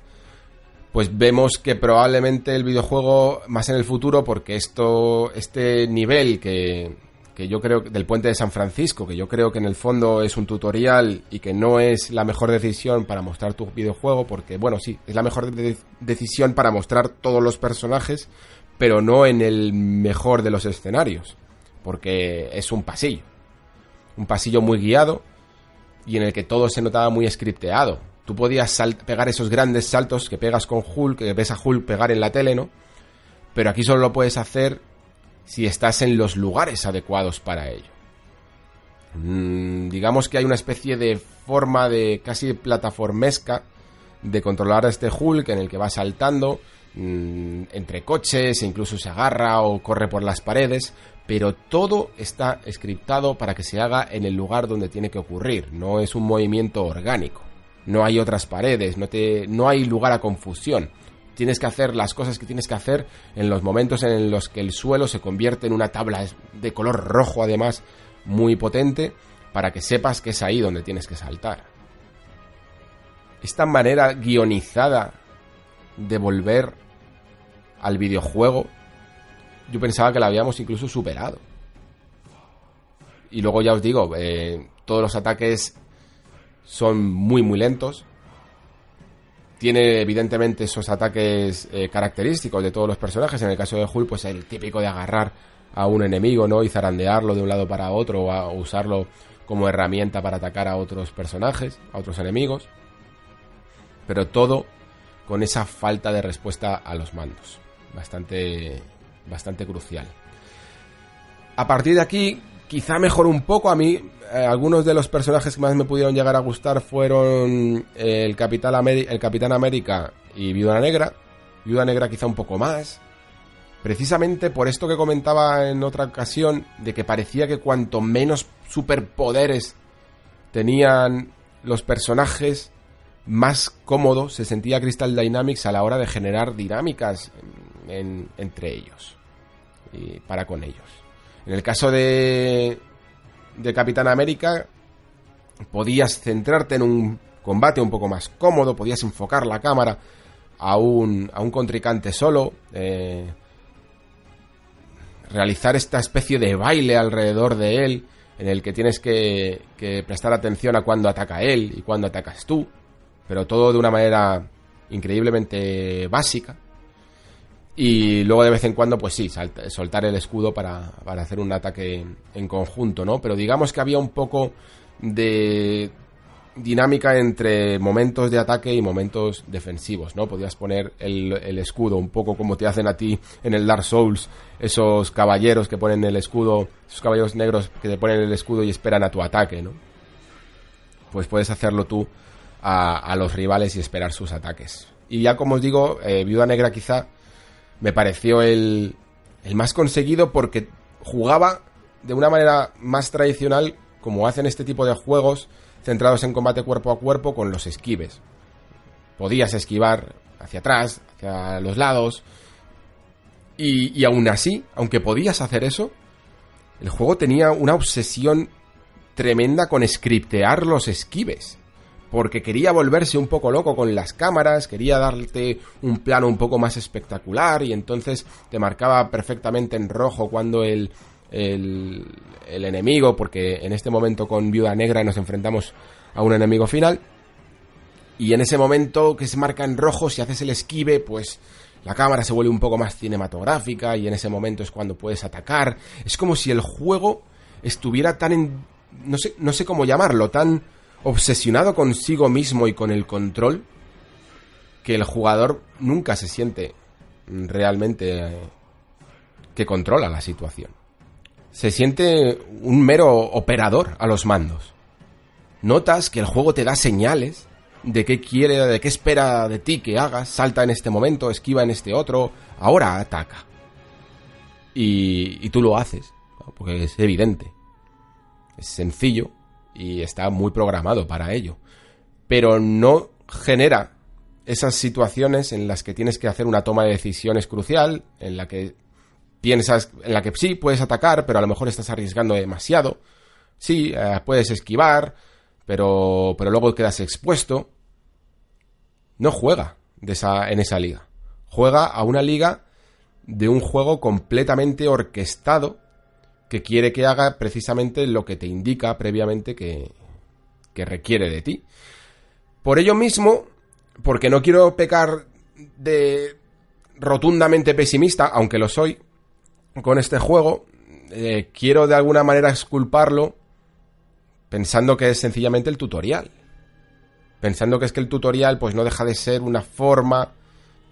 pues vemos que probablemente el videojuego más en el futuro, porque esto, este nivel que, que yo creo del puente de San Francisco, que yo creo que en el fondo es un tutorial y que no es la mejor decisión para mostrar tu videojuego, porque bueno, sí, es la mejor decisión para mostrar todos los personajes, pero no en el mejor de los escenarios, porque es un pasillo. Un pasillo muy guiado y en el que todo se notaba muy scripteado. Tú podías pegar esos grandes saltos que pegas con Hulk, que ves a Hulk pegar en la tele, ¿no? Pero aquí solo lo puedes hacer si estás en los lugares adecuados para ello. Mm, digamos que hay una especie de forma de casi plataformesca de controlar a este Hulk en el que va saltando Mm, entre coches, e incluso se agarra o corre por las paredes, pero todo está scriptado para que se haga en el lugar donde tiene que ocurrir, no es un movimiento orgánico. No hay otras paredes, no, te, no hay lugar a confusión. Tienes que hacer las cosas que tienes que hacer en los momentos en los que el suelo se convierte en una tabla de color rojo, además, muy potente, para que sepas que es ahí donde tienes que saltar. Esta manera guionizada de volver al videojuego, yo pensaba que la habíamos incluso superado. Y luego ya os digo, eh, todos los ataques son muy muy lentos. Tiene evidentemente esos ataques eh, característicos de todos los personajes. En el caso de Hulk, pues el típico de agarrar a un enemigo, ¿no? Y zarandearlo de un lado para otro o, usarlo como herramienta para atacar a otros personajes, a otros enemigos. Pero todo con esa falta de respuesta a los mandos bastante, bastante crucial. A partir de aquí, quizá mejor un poco. A mí, eh, algunos de los personajes que más me pudieron llegar a gustar fueron el, Capitán el Capitán América y Viuda Negra. Viuda Negra quizá un poco más. Precisamente por esto que comentaba en otra ocasión, de que parecía que cuanto menos superpoderes tenían los personajes, más cómodo se sentía Crystal Dynamics a la hora de generar dinámicas entre ellos y para con ellos. En el caso de, de Capitán América, podías centrarte en un combate un poco más cómodo, podías enfocar la cámara a un, a un contrincante solo, eh, realizar esta especie de baile alrededor de él, en el que tienes que, que prestar atención a cuando ataca él y cuando atacas tú, pero todo de una manera increíblemente básica. Y luego de vez en cuando, pues sí, soltar el escudo para, hacer un ataque en conjunto, ¿no? Pero digamos que había un poco de dinámica entre momentos de ataque y momentos defensivos, ¿no? Podías poner el, el, escudo un poco como te hacen a ti en el Dark Souls, esos caballeros que ponen el escudo, esos caballeros negros que te ponen el escudo y esperan a tu ataque, ¿no? Pues puedes hacerlo tú a, a los rivales y esperar sus ataques. Y ya como os digo, eh, Viuda Negra quizá me pareció el, el más conseguido porque jugaba de una manera más tradicional como hacen este tipo de juegos centrados en combate cuerpo a cuerpo con los esquives. Podías esquivar hacia atrás, hacia los lados. Y, y aún así, aunque podías hacer eso, el juego tenía una obsesión tremenda con scriptear los esquives. Porque quería volverse un poco loco con las cámaras, quería darte un plano un poco más espectacular y entonces te marcaba perfectamente en rojo cuando el, el, el enemigo, porque en este momento con Viuda Negra nos enfrentamos a un enemigo final. Y en ese momento que se marca en rojo, si haces el esquive, pues la cámara se vuelve un poco más cinematográfica y en ese momento es cuando puedes atacar. Es como si el juego estuviera tan en... no sé, no sé cómo llamarlo, tan obsesionado consigo mismo y con el control que el jugador nunca se siente realmente eh, que controla la situación se siente un mero operador a los mandos. Notas que el juego te da señales de qué quiere, de qué espera de ti que hagas, salta en este momento, esquiva en este otro, ahora ataca. Y, y tú lo haces, porque es evidente. Es sencillo y está muy programado para ello. Pero no genera esas situaciones en las que tienes que hacer una toma de decisiones crucial, en la que piensas en la que sí puedes atacar, pero a lo mejor estás arriesgando demasiado. Sí, eh, puedes esquivar, pero, pero luego quedas expuesto. No juega en esa liga. Juega a una liga de un juego completamente orquestado que quiere que haga precisamente lo que te indica previamente que, que requiere de ti. Por ello mismo, porque no quiero pecar de rotundamente pesimista, aunque lo soy, con este juego, eh, quiero de alguna manera exculparlo pensando que es sencillamente el tutorial. Pensando que es que el tutorial pues no deja de ser una forma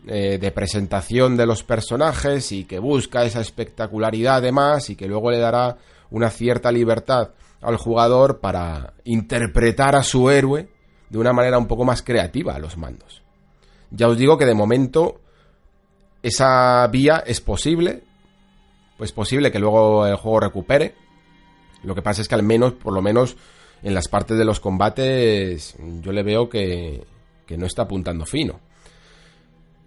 eh, de presentación de los personajes y que busca esa espectacularidad además y que luego le dará una cierta libertad al jugador para interpretar a su héroe de una manera un poco más creativa a los mandos. Ya os digo que de momento esa vía es posible, pues posible que luego el juego recupere. Lo que pasa es que al menos, por lo menos en las partes de los combates, yo le veo que, que no está apuntando fino.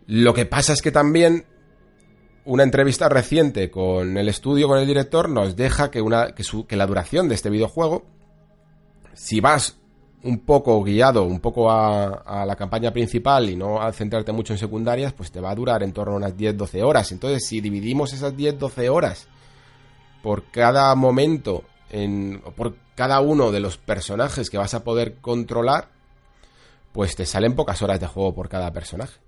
Lo que pasa es que también una entrevista reciente con el estudio, con el director, nos deja que, una, que, la duración de este videojuego, si vas un poco guiado, un poco a, a, la campaña principal y no a centrarte mucho en secundarias, pues te va a durar en torno a unas 10-12 horas. Entonces, si dividimos esas 10-12 horas por cada momento, en, por cada uno de los personajes que vas a poder controlar, pues te salen pocas horas de juego por cada personaje.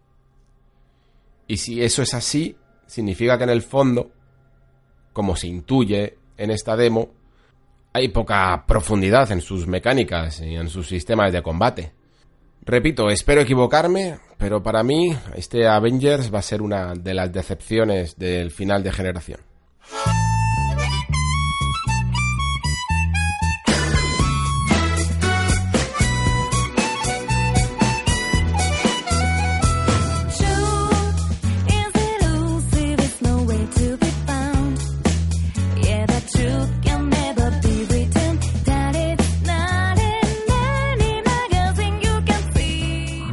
Y si eso es así, significa que en el fondo, como se intuye en esta demo, hay poca profundidad en sus mecánicas y en sus sistemas de combate. Repito, espero equivocarme, pero para mí este Avengers va a ser una de las decepciones del final de generación.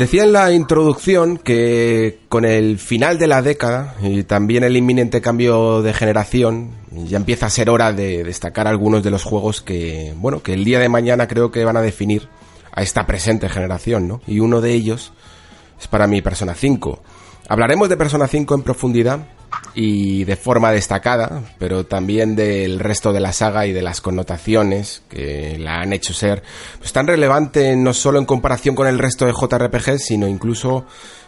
Decía en la introducción que con el final de la década y también el inminente cambio de generación, ya empieza a ser hora de destacar algunos de los juegos que, bueno, que el día de mañana creo que van a definir a esta presente generación, ¿no? Y uno de ellos es para mi Persona 5. Hablaremos de Persona 5 en profundidad y de forma destacada, pero también del resto de la saga y de las connotaciones que la han hecho ser pues, tan relevante no solo en comparación con el resto de JRPG, sino incluso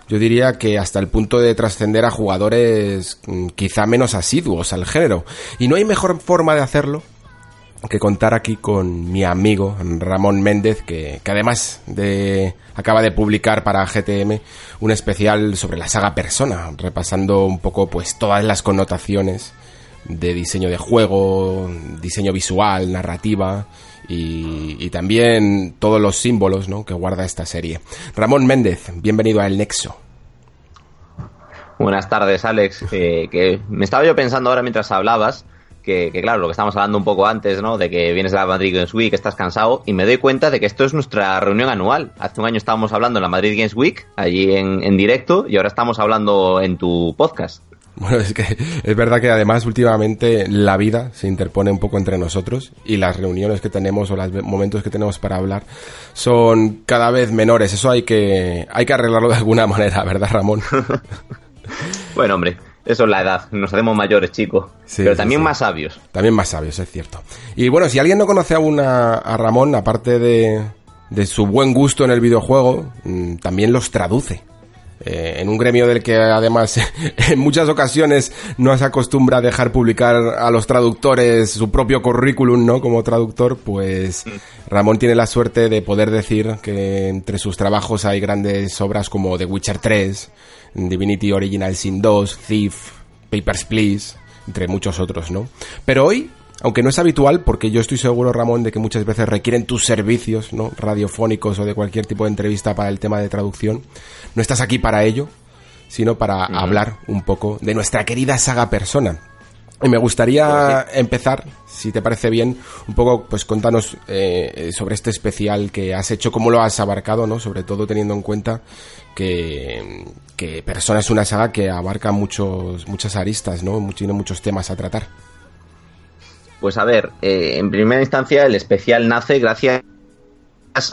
yo diría que hasta el punto de trascender a jugadores mm, quizá menos asiduos al género. Y no hay mejor forma de hacerlo que contar aquí con mi amigo Ramón Méndez, que, que, además de acaba de publicar para GTM un especial sobre la saga Persona, repasando un poco pues todas las connotaciones de diseño de juego, diseño visual, narrativa y, y también todos los símbolos ¿no? que guarda esta serie. Ramón Méndez, bienvenido a El Nexo. Buenas tardes, Alex. Eh, que me estaba yo pensando ahora mientras hablabas que, que, claro, lo que estábamos hablando un poco antes, ¿no? De que vienes de la Madrid Games Week, estás cansado, y me doy cuenta de que esto es nuestra reunión anual. Hace un año estábamos hablando en la Madrid Games Week, allí en, en directo, y ahora estamos hablando en tu podcast. Bueno, es que es verdad que además últimamente la vida se interpone un poco entre nosotros y las reuniones que tenemos o los momentos que tenemos para hablar son cada vez menores. Eso hay que, hay que arreglarlo de alguna manera, ¿verdad, Ramón? bueno, hombre, eso es la edad, nos hacemos mayores, chicos. Sí, pero también sí. más sabios. También más sabios, es cierto. Y bueno, si alguien no conoce aún a, a Ramón, aparte de, de, su buen gusto en el videojuego, mm, también los traduce. Eh, en un gremio del que además en muchas ocasiones no se acostumbra a dejar publicar a los traductores su propio currículum, ¿no? Como traductor, pues Ramón tiene la suerte de poder decir que entre sus trabajos hay grandes obras como The Witcher 3, Divinity Original Sin 2, Thief, Papers, Please, entre muchos otros, ¿no? Pero hoy, aunque no es habitual, porque yo estoy seguro, Ramón, de que muchas veces requieren tus servicios, ¿no? Radiofónicos o de cualquier tipo de entrevista para el tema de traducción, no estás aquí para ello, sino para hablar un poco de nuestra querida saga persona. Y me gustaría empezar, si te parece bien, un poco, pues contanos eh, sobre este especial que has hecho, cómo lo has abarcado, ¿no? Sobre todo teniendo en cuenta que, que Persona es una saga que abarca muchos, muchas aristas, ¿no? Tiene muchos temas a tratar. Pues a ver, eh, en primera instancia el especial nace gracias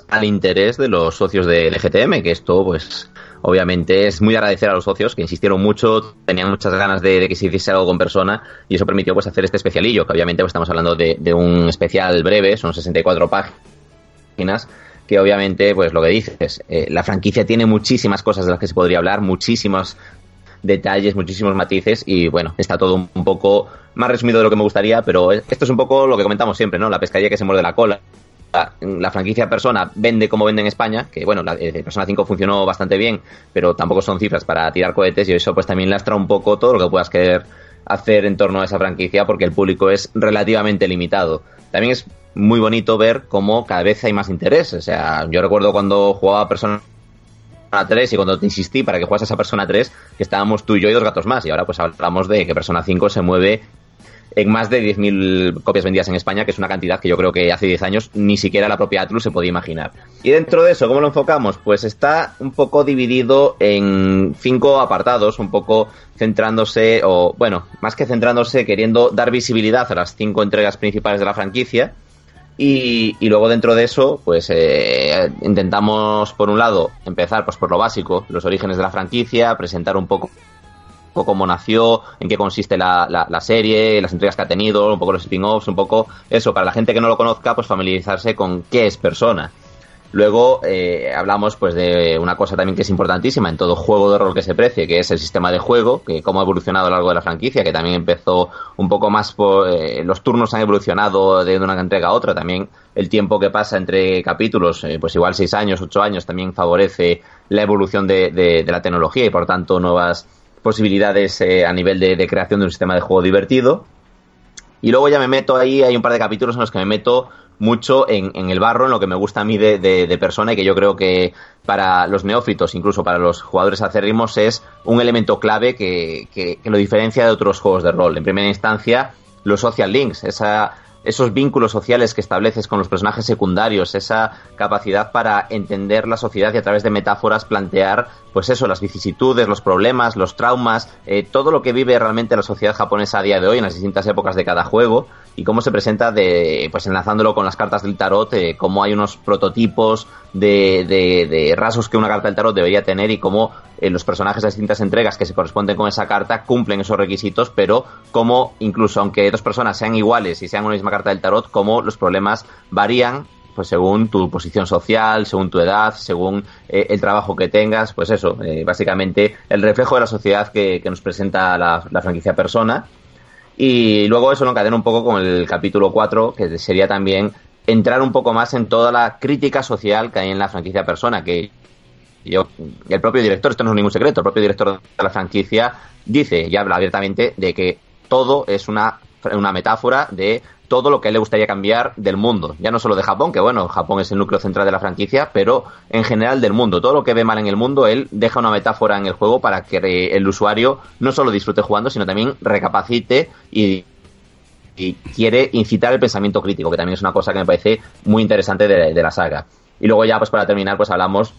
al interés de los socios de LGTM, que esto pues obviamente es muy agradecer a los socios que insistieron mucho, tenían muchas ganas de, que se hiciese algo con persona y eso permitió pues hacer este especialillo, que obviamente pues, estamos hablando de, de un especial breve, son 64 páginas que obviamente, pues lo que dices, eh, la franquicia tiene muchísimas cosas de las que se podría hablar, muchísimos detalles, muchísimos matices y bueno, está todo un poco más resumido de lo que me gustaría, pero esto es un poco lo que comentamos siempre, ¿no? La pescadilla que se muerde la cola. La, la franquicia Persona vende como vende en España, que bueno, la eh, Persona 5 funcionó bastante bien, pero tampoco son cifras para tirar cohetes y eso pues también lastra un poco todo lo que puedas querer hacer en torno a esa franquicia porque el público es relativamente limitado. También es muy bonito ver cómo cada vez hay más interés. O sea, yo recuerdo cuando jugaba Persona 3 y cuando te insistí para que juegas a esa Persona 3, que estábamos tú y yo y dos gatos más. Y ahora pues hablamos de que Persona 5 se mueve en más de 10.000 copias vendidas en España, que es una cantidad que yo creo que hace 10 años ni siquiera la propia Atlus se podía imaginar. Y dentro de eso, ¿cómo lo enfocamos? Pues está un poco dividido en cinco apartados, un poco centrándose, o bueno, más que centrándose, queriendo dar visibilidad a las cinco entregas principales de la franquicia. Y, y, luego dentro de eso, pues eh, intentamos, por un lado, empezar pues por lo básico, los orígenes de la franquicia, presentar un poco cómo nació, en qué consiste la, la, la, serie, las entregas que ha tenido, un poco los spin-offs, un poco eso, para la gente que no lo conozca, pues familiarizarse con qué es persona. Luego eh, hablamos pues de una cosa también que es importantísima en todo juego de rol que se precie, que es el sistema de juego, que cómo ha evolucionado a lo largo de la franquicia, que también empezó un poco más por eh, los turnos han evolucionado de una entrega a otra, también el tiempo que pasa entre capítulos, eh, pues igual seis años, ocho años, también favorece la evolución de, de, de la tecnología y por tanto nuevas posibilidades eh, a nivel de, creación de un sistema de juego divertido. Y luego ya me meto ahí, hay un par de capítulos en los que me meto mucho en, en el barro, en lo que me gusta a mí de, persona y que yo creo que para los neófitos, incluso para los jugadores acérrimos, es un elemento clave que lo diferencia de otros juegos de rol. En primera instancia, los social links, esa esos vínculos sociales que estableces con los personajes secundarios, esa capacidad para entender la sociedad y a través de metáforas plantear, pues eso, las vicisitudes, los problemas, los traumas, eh, todo lo que vive realmente la sociedad japonesa a día de hoy en las distintas épocas de cada juego y cómo se presenta de, pues enlazándolo con las cartas del tarot, eh, cómo hay unos prototipos de, de, de, rasgos que una carta del tarot debería tener y cómo eh, los personajes de distintas entregas que se corresponden con esa carta cumplen esos requisitos, pero cómo incluso aunque dos personas sean iguales y sean una misma carta del tarot, cómo los problemas varían pues según tu posición social, según tu edad, según eh, el trabajo que tengas, pues eso, eh, básicamente el reflejo de la sociedad que, que nos presenta la, la franquicia persona. Y luego eso lo encadena un poco con el capítulo 4, que sería también entrar un poco más en toda la crítica social que hay en la franquicia Persona, que yo, el propio director, esto no es ningún secreto, el propio director de la franquicia dice y habla abiertamente de que todo es una, una metáfora de todo lo que él le gustaría cambiar del mundo. Ya no solo de Japón, que bueno, Japón es el núcleo central de la franquicia, pero en general del mundo. Todo lo que ve mal en el mundo, él deja una metáfora en el juego para que el usuario no solo disfrute jugando, sino también recapacite y, quiere incitar el pensamiento crítico, que también es una cosa que me parece muy interesante de, de la saga. Y luego ya, pues para terminar, pues hablamos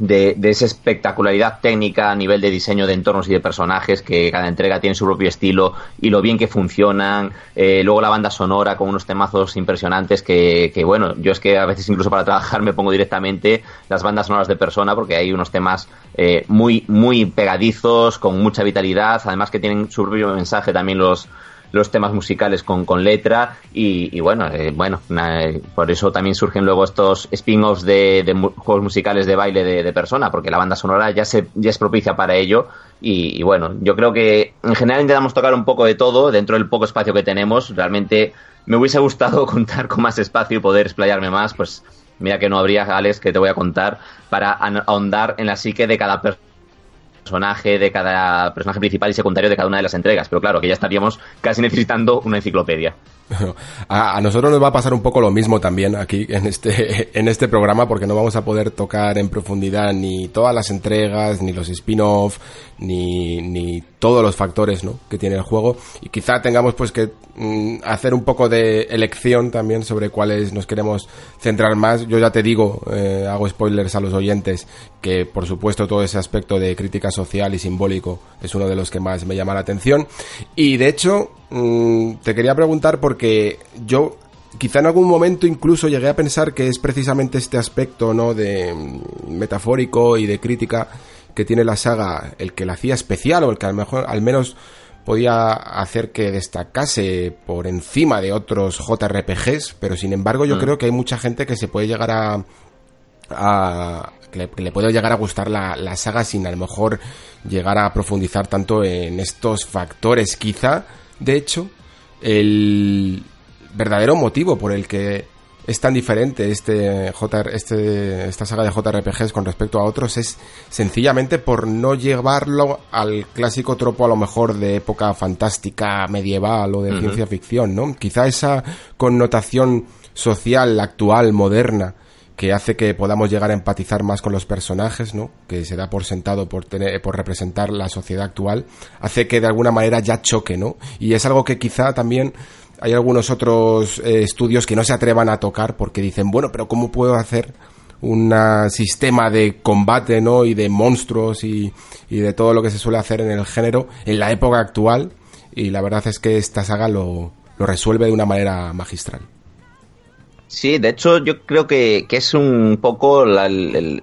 de, esa espectacularidad técnica a nivel de diseño de entornos y de personajes, que cada entrega tiene su propio estilo y lo bien que funcionan. Eh, luego la banda sonora con unos temazos impresionantes que, bueno, yo es que a veces incluso para trabajar me pongo directamente las bandas sonoras de persona porque hay unos temas eh, muy, muy pegadizos, con mucha vitalidad, además que tienen su propio mensaje también los los temas musicales con, con letra y, bueno, eh, bueno, por eso también surgen luego estos spin-offs de, juegos musicales de baile de, persona, porque la banda sonora ya, se, ya es propicia para ello y, bueno, yo creo que en general intentamos tocar un poco de todo dentro del poco espacio que tenemos, realmente me hubiese gustado contar con más espacio y poder explayarme más, pues mira que no habría, Alex, que te voy a contar para ahondar en la psique de cada persona personaje de cada personaje principal y secundario de cada una de las entregas. Pero claro, que ya estaríamos casi necesitando una enciclopedia. A, nosotros nos va a pasar un poco lo mismo también aquí en este, en este programa porque no vamos a poder tocar en profundidad ni todas las entregas, ni los spin-off, ni, ni todos los factores ¿no? que tiene el juego. Y quizá tengamos pues que mm, hacer un poco de elección también sobre cuáles nos queremos centrar más. Yo ya te digo, eh, hago spoilers a los oyentes, que por supuesto todo ese aspecto de crítica social y simbólico es uno de los que más me llama la atención. Y de hecho, Mm, te quería preguntar porque yo quizá en algún momento incluso llegué a pensar que es precisamente este aspecto, ¿no? De mm, metafórico y de crítica que tiene la saga el que la hacía especial o el que a lo mejor al menos podía hacer que destacase por encima de otros JRPGs, pero sin embargo yo mm. creo que hay mucha gente que se puede llegar a, a que le, puede llegar a gustar la, la, saga sin a lo mejor llegar a profundizar tanto en estos factores. Quizá de hecho, el verdadero motivo por el que es tan diferente este, este esta saga de JRPGs con respecto a otros es sencillamente por no llevarlo al clásico tropo a lo mejor de época fantástica medieval o de ciencia ficción, ¿no? Quizá esa connotación social actual moderna que hace que podamos llegar a empatizar más con los personajes, ¿no? Que se da por sentado por tener, por representar la sociedad actual, hace que de alguna manera ya choque, ¿no? Y es algo que quizá también hay algunos otros eh, estudios que no se atrevan a tocar porque dicen, bueno, pero ¿cómo puedo hacer un sistema de combate, ¿no? Y de monstruos y, y de todo lo que se suele hacer en el género en la época actual? Y la verdad es que esta saga lo, lo resuelve de una manera magistral. Sí, de hecho yo creo que, que es un poco la, el,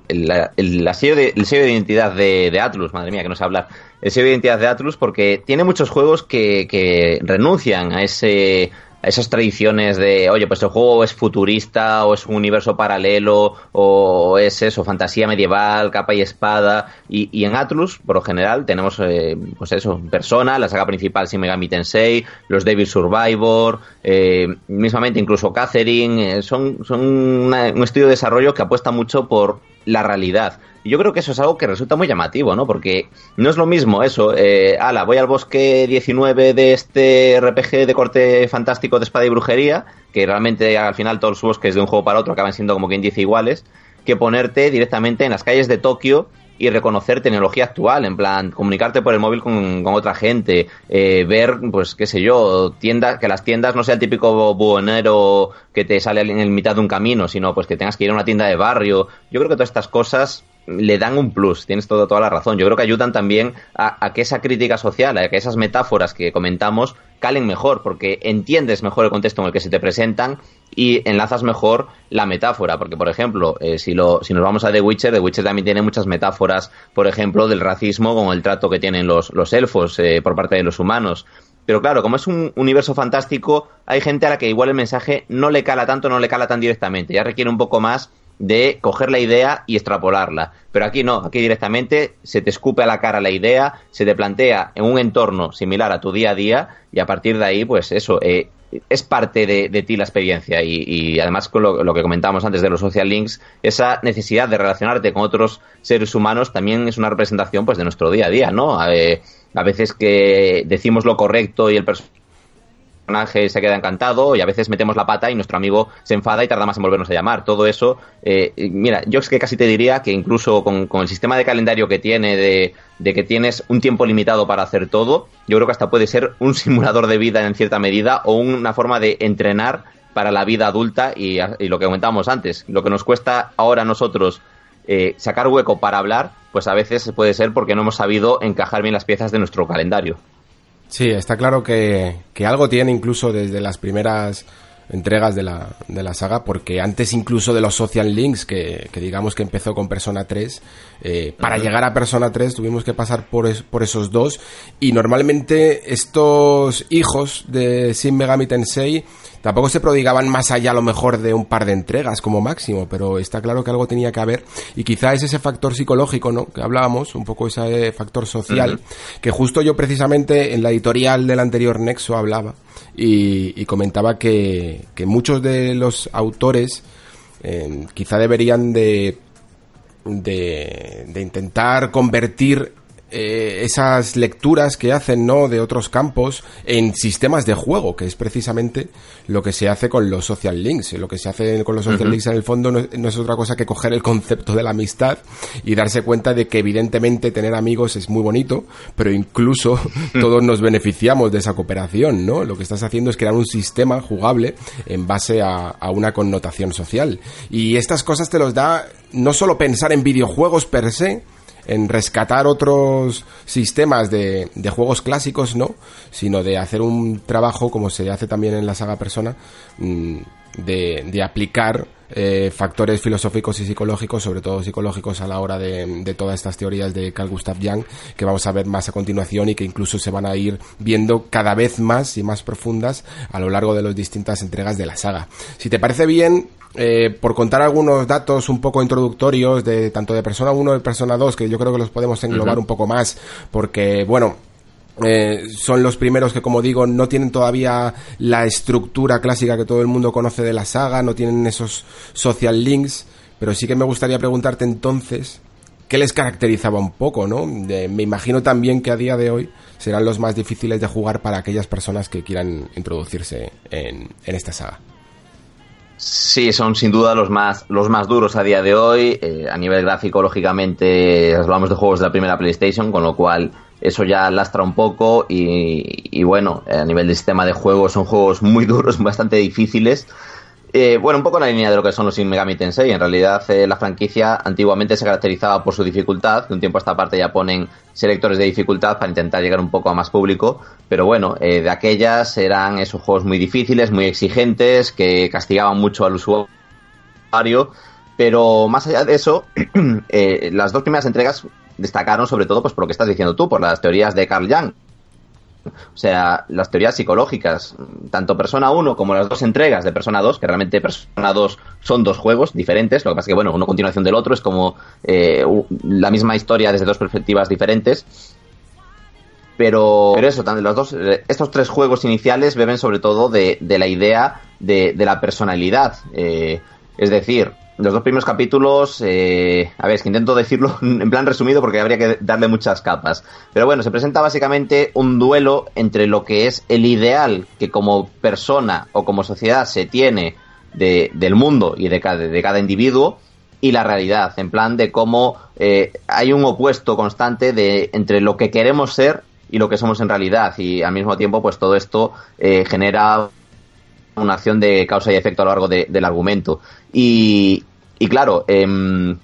sello de, el sello de identidad de, de, Atlus, madre mía, que no sé hablar, de identidad de Atlus porque tiene muchos juegos que, que renuncian a ese esas tradiciones de, oye, pues el juego es futurista o es un universo paralelo o es eso, fantasía medieval, capa y espada. Y, en Atlus, por lo general, tenemos, eh, pues eso, Persona, la saga principal Shin Megami Tensei, los Devil Survivor, eh, mismamente incluso Catherine. Eh, son son un estudio de desarrollo que apuesta mucho por la realidad. Y yo creo que eso es algo que resulta muy llamativo, ¿no? Porque no es lo mismo eso, eh, ala, voy al bosque 19 de este RPG de corte fantástico de espada y brujería, que realmente al final todos los bosques de un juego para otro acaban siendo como quien dice iguales, que ponerte directamente en las calles de Tokio y reconocer tecnología actual, en plan, comunicarte por el móvil con, otra gente, eh, ver, pues, qué sé yo, tiendas, que las tiendas no sea el típico buhonero que te sale en el mitad de un camino, sino pues que tengas que ir a una tienda de barrio. Yo creo que todas estas cosas le dan un plus, tienes toda la razón. Yo creo que ayudan también a, que esa crítica social, a que esas metáforas que comentamos calen mejor, porque entiendes mejor el contexto en el que se te presentan y enlazas mejor la metáfora. Porque, por ejemplo, eh, si, lo, si nos vamos a The Witcher, The Witcher también tiene muchas metáforas, por ejemplo, del racismo con el trato que tienen los, los elfos eh, por parte de los humanos. Pero claro, como es un universo fantástico, hay gente a la que igual el mensaje no le cala tanto, no le cala tan directamente. Ya requiere un poco más de coger la idea y extrapolarla. Pero aquí no, aquí directamente se te escupe a la cara la idea, se te plantea en un entorno similar a tu día a día y a partir de ahí, pues eso, eh, es parte de, ti la experiencia y, además con lo, que comentábamos antes de los social links, esa necesidad de relacionarte con otros seres humanos también es una representación pues de nuestro día a día, ¿no? Eh, a veces que decimos lo correcto y el personaje personaje se queda encantado y a veces metemos la pata y nuestro amigo se enfada y tarda más en volvernos a llamar. Todo eso, eh, mira, yo es que casi te diría que incluso con, el sistema de calendario que tiene, de, que tienes un tiempo limitado para hacer todo, yo creo que hasta puede ser un simulador de vida en cierta medida o una forma de entrenar para la vida adulta y, lo que comentábamos antes, lo que nos cuesta ahora a nosotros eh, sacar hueco para hablar, pues a veces puede ser porque no hemos sabido encajar bien las piezas de nuestro calendario. Sí, está claro que, que algo tiene incluso desde las primeras entregas de la, de la saga, porque antes incluso de los social links, que, que digamos que empezó con Persona 3, eh, para llegar a Persona 3 tuvimos que pasar por, por esos dos, y normalmente estos hijos de Shin Megami Tensei tampoco se prodigaban más allá a lo mejor de un par de entregas como máximo, pero está claro que algo tenía que haber, y quizá es ese factor psicológico, ¿no? Que hablábamos, un poco ese factor social, que justo yo precisamente en la editorial del anterior Nexo hablaba, y, comentaba que, que, muchos de los autores eh, quizá deberían de, de, de intentar convertir eh, esas lecturas que hacen, ¿no? De otros campos en sistemas de juego, que es precisamente lo que se hace con los social links. Lo que se hace con los social links en el fondo no, es otra cosa que coger el concepto de la amistad y darse cuenta de que evidentemente tener amigos es muy bonito, pero incluso todos nos beneficiamos de esa cooperación, ¿no? Lo que estás haciendo es crear un sistema jugable en base a, a una connotación social. Y estas cosas te los da no solo pensar en videojuegos per se, en rescatar otros sistemas de, de, juegos clásicos, no, sino de hacer un trabajo, como se hace también en la saga Persona, mm, de, de aplicar eh, factores filosóficos y psicológicos, sobre todo psicológicos a la hora de, de, todas estas teorías de Carl Gustav Jung, que vamos a ver más a continuación y que incluso se van a ir viendo cada vez más y más profundas a lo largo de las distintas entregas de la saga. Si te parece bien, eh, por contar algunos datos un poco introductorios de tanto de Persona 1 y Persona 2, que yo creo que los podemos englobar un poco más, porque, bueno, eh, son los primeros que, como digo, no tienen todavía la estructura clásica que todo el mundo conoce de la saga, no tienen esos social links, pero sí que me gustaría preguntarte entonces, ¿qué les caracterizaba un poco, no? me imagino también que a día de hoy serán los más difíciles de jugar para aquellas personas que quieran introducirse en esta saga. Sí, son sin duda los más, los más duros a día de hoy. Eh, a nivel gráfico, lógicamente, hablamos de juegos de la primera PlayStation, con lo cual eso ya lastra un poco. Y, y bueno, a nivel de sistema de juego, son juegos muy duros, bastante difíciles. Eh, bueno, un poco en la línea de lo que son los Shin Megami Tensei. En realidad, eh, la franquicia antiguamente se caracterizaba por su dificultad. De un tiempo a esta parte ya ponen selectores de dificultad para intentar llegar un poco a más público. Pero bueno, eh, de aquellas eran esos juegos muy difíciles, muy exigentes, que castigaban mucho al usuario. Pero más allá de eso, las dos primeras entregas destacaron sobre todo pues, por lo que estás diciendo tú, por las teorías de Carl Jung o sea, las teorías psicológicas, tanto Persona 1 como las dos entregas de Persona 2, que realmente Persona 2 son dos juegos diferentes, lo que pasa es que, bueno, uno continuación del otro, es como eh, la misma historia desde dos perspectivas diferentes. Pero, pero eso, los dos, eh, estos tres juegos iniciales beben sobre todo de, la idea de, la personalidad. Eh, es decir, los dos primeros capítulos, eh, a ver, es que intento decirlo en plan resumido porque habría que darle muchas capas. Pero bueno, se presenta básicamente un duelo entre lo que es el ideal que como persona o como sociedad se tiene de, del mundo y de cada, de cada individuo y la realidad, en plan de cómo eh, hay un opuesto constante de entre lo que queremos ser y lo que somos en realidad y al mismo tiempo pues todo esto eh, genera una acción de causa y efecto a lo largo del argumento. Y, claro, em,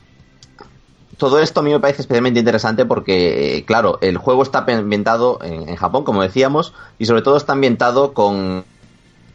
todo esto a mí me parece especialmente interesante porque, claro, el juego está ambientado en, Japón, como decíamos, y sobre todo está ambientado con,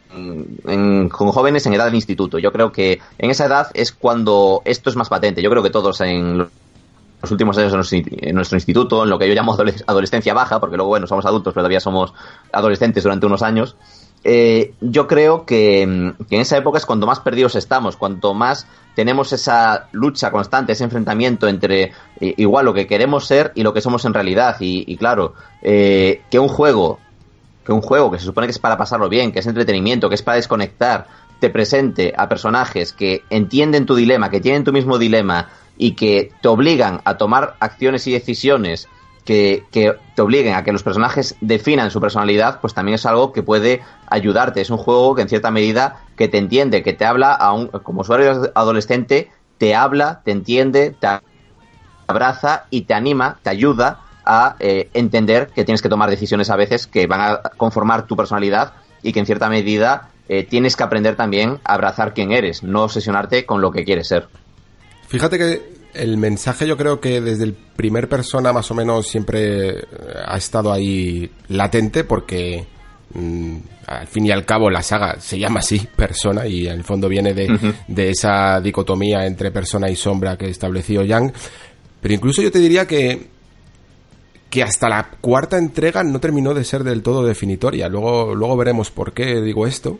con jóvenes en edad de instituto. Yo creo que en esa edad es cuando esto es más patente. Yo creo que todos en los últimos años en nuestro instituto, en lo que yo llamo adolescencia baja, porque luego, bueno, somos adultos, pero todavía somos adolescentes durante unos años, eh, yo creo que, en esa época es cuando más perdidos estamos, cuanto más tenemos esa lucha constante, ese enfrentamiento entre igual lo que queremos ser y lo que somos en realidad. Y, claro, que un juego, que un juego que se supone que es para pasarlo bien, que es entretenimiento, que es para desconectar, te presente a personajes que entienden tu dilema, que tienen tu mismo dilema y que te obligan a tomar acciones y decisiones que, te obliguen a que los personajes definan su personalidad, pues también es algo que puede ayudarte. Es un juego que en cierta medida que te entiende, que te habla a un, como usuario adolescente, te habla, te entiende, te abraza y te anima, te ayuda a eh, entender que tienes que tomar decisiones a veces que van a conformar tu personalidad y que en cierta medida eh, tienes que aprender también a abrazar quién eres, no obsesionarte con lo que quieres ser. Fíjate que el mensaje yo creo que desde el primer persona más o menos siempre eh, ha estado ahí latente porque mm, al fin y al cabo la saga se llama así, persona, y en el fondo viene de, de esa dicotomía entre persona y sombra que estableció Yang. Pero incluso yo te diría que que hasta la cuarta entrega no terminó de ser del todo definitoria. Luego, luego veremos por qué digo esto.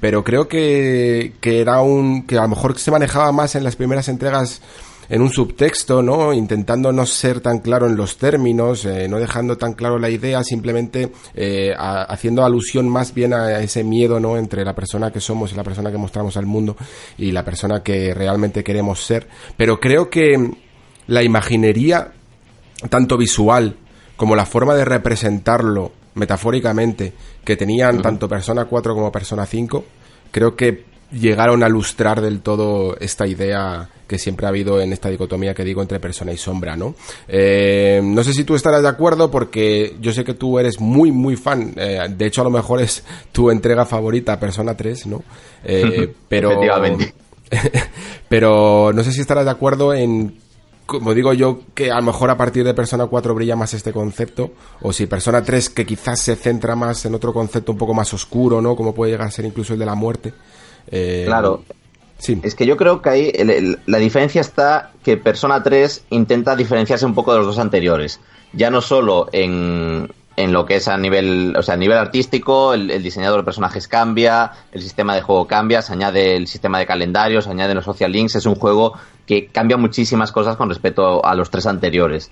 Pero creo que, que era un, que a lo mejor se manejaba más en las primeras entregas en un subtexto, ¿no? Intentando no ser tan claro en los términos, eh, no dejando tan claro la idea, simplemente eh, haciendo alusión más bien a ese miedo, ¿no? Entre la persona que somos y la persona que mostramos al mundo y la persona que realmente queremos ser. Pero creo que la imaginería, tanto visual como la forma de representarlo metafóricamente que tenían tanto Persona 4 como Persona 5, creo que llegaron a lustrar del todo esta idea que siempre ha habido en esta dicotomía que digo entre persona y sombra, ¿no? Eh, no sé si tú estarás de acuerdo porque yo sé que tú eres muy, muy fan. Eh, de hecho, a lo mejor es tu entrega favorita, Persona 3, ¿no? Eh, pero... pero no sé si estarás de acuerdo en como digo yo, que a lo mejor a partir de Persona 4 brilla más este concepto, o si Persona 3 que quizás se centra más en otro concepto un poco más oscuro, ¿no? Como puede llegar a ser incluso el de la muerte. Eh, claro. Sí. Es que yo creo que ahí la diferencia está que Persona 3 intenta diferenciarse un poco de los dos anteriores. Ya no solo en, en lo que es a nivel, o sea, a nivel artístico, el, el, diseñador de personajes cambia, el sistema de juego cambia, se añade el sistema de calendarios, se añaden los social links, es un juego que cambia muchísimas cosas con respecto a los tres anteriores.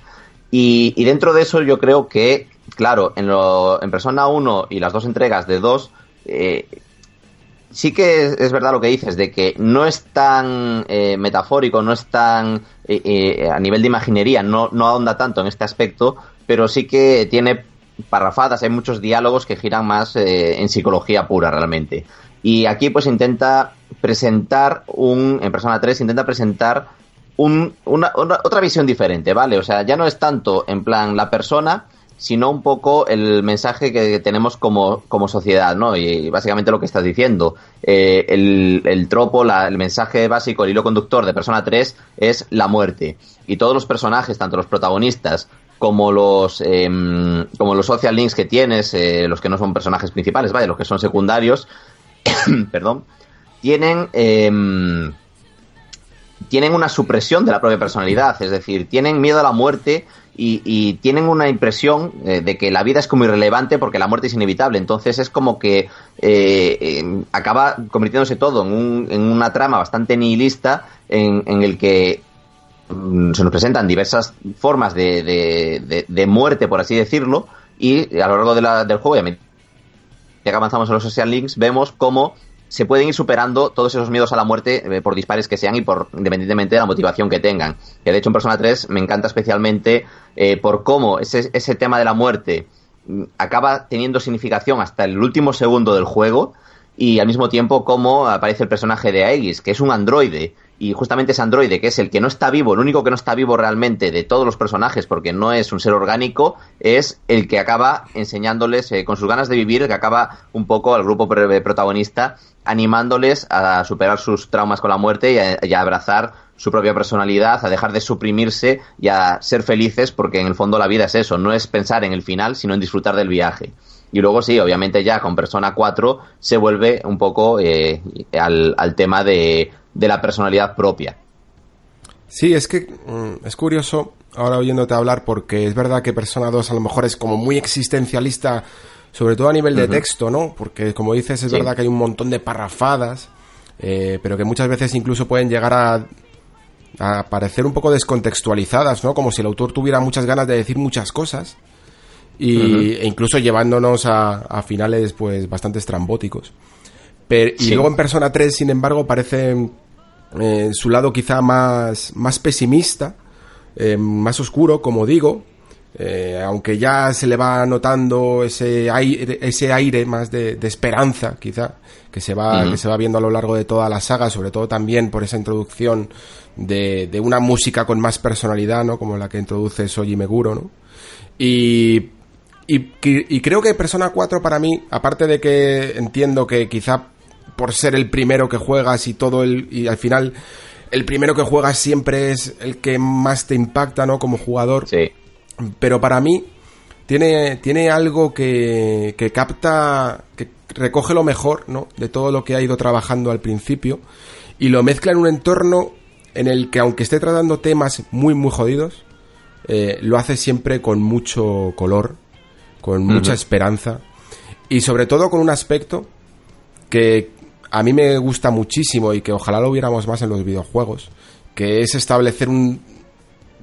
Y, dentro de eso yo creo que, claro, en, lo, en Persona 1 y las dos entregas de 2, eh, sí que es, verdad lo que dices, de que no es tan eh, metafórico, no es tan eh, a nivel de imaginería, no, no ahonda tanto en este aspecto, pero sí que tiene parrafadas, hay muchos diálogos que giran más eh, en psicología pura realmente. Y aquí pues intenta presentar un, en Persona 3 intenta presentar un, una, otra visión diferente, ¿vale? O sea, ya no es tanto en plan la persona, sino un poco el mensaje que tenemos como, como sociedad, ¿no? Y básicamente lo que estás diciendo. Eh, el, el, tropo, el mensaje básico, el hilo conductor de Persona 3 es la muerte. Y todos los personajes, tanto los protagonistas como los em, como los social links que tienes, eh, los que no son personajes principales, vaya, los que son secundarios, perdón, tienen em, tienen una supresión de la propia personalidad, es decir, tienen miedo a la muerte y, tienen una impresión eh, de que la vida es como irrelevante porque la muerte es inevitable. Entonces es como que eh, em, acaba convirtiéndose todo en, un, en, una trama bastante nihilista en, en el que Mm, se nos presentan diversas formas de, de, muerte, por así decirlo, y a lo largo del juego, ya que avanzamos en los social links, vemos cómo se pueden ir superando todos esos miedos a la muerte, eh, por dispares que sean y por independientemente de la motivación que tengan. Que de hecho en Persona 3 me encanta especialmente eh, por cómo ese, ese tema de la muerte mm, acaba teniendo significación hasta el último segundo del juego y al mismo tiempo cómo aparece el personaje de Aegis, que es un androide y justamente ese androide, que es el que no está vivo, el único que no está vivo realmente de todos los personajes, porque no es un ser orgánico, es el que acaba enseñándoles, eh, con sus ganas de vivir, que acaba un poco al grupo protagonista, animándoles a superar sus traumas con la muerte y a, abrazar su propia personalidad, a dejar de suprimirse y a ser felices, porque en el fondo la vida es eso, no es pensar en el final, sino en disfrutar del viaje. Y luego sí, obviamente ya con Persona 4 se vuelve un poco eh, al, tema de de la personalidad propia. Sí, es que mm, es curioso ahora oyéndote hablar porque es verdad que Persona 2 a lo mejor es como muy existencialista sobre todo a nivel de texto, ¿no? Porque como dices, es verdad que hay un montón de parrafadas, eh, pero que muchas veces incluso pueden llegar a, a parecer un poco descontextualizadas, ¿no? Como si el autor tuviera muchas ganas de decir muchas cosas y, e incluso llevándonos a, finales pues bastante estrambóticos. Pero, y luego en Persona 3, sin embargo, parece eh, su lado quizá más, más pesimista, eh, más oscuro, como digo, eh, aunque ya se le va notando ese aire, ese aire más de, esperanza, quizá, que se va, que se va viendo a lo largo de toda la saga, sobre todo también por esa introducción de, de una música con más personalidad, ¿no? Como la que introduce Soji Meguro, ¿no? Y, y, y creo que Persona 4 para mí, aparte de que entiendo que quizá por ser el primero que juegas y todo el, y al final el primero que juegas siempre es el que más te impacta, ¿no? Como jugador. Sí. Pero para mí tiene, tiene algo que, que capta, que recoge lo mejor, ¿no? De todo lo que ha ido trabajando al principio y lo mezcla en un entorno en el que aunque esté tratando temas muy, muy jodidos, eh, lo hace siempre con mucho color, con mucha esperanza y sobre todo con un aspecto que a mí me gusta muchísimo y que ojalá lo viéramos más en los videojuegos, que es establecer un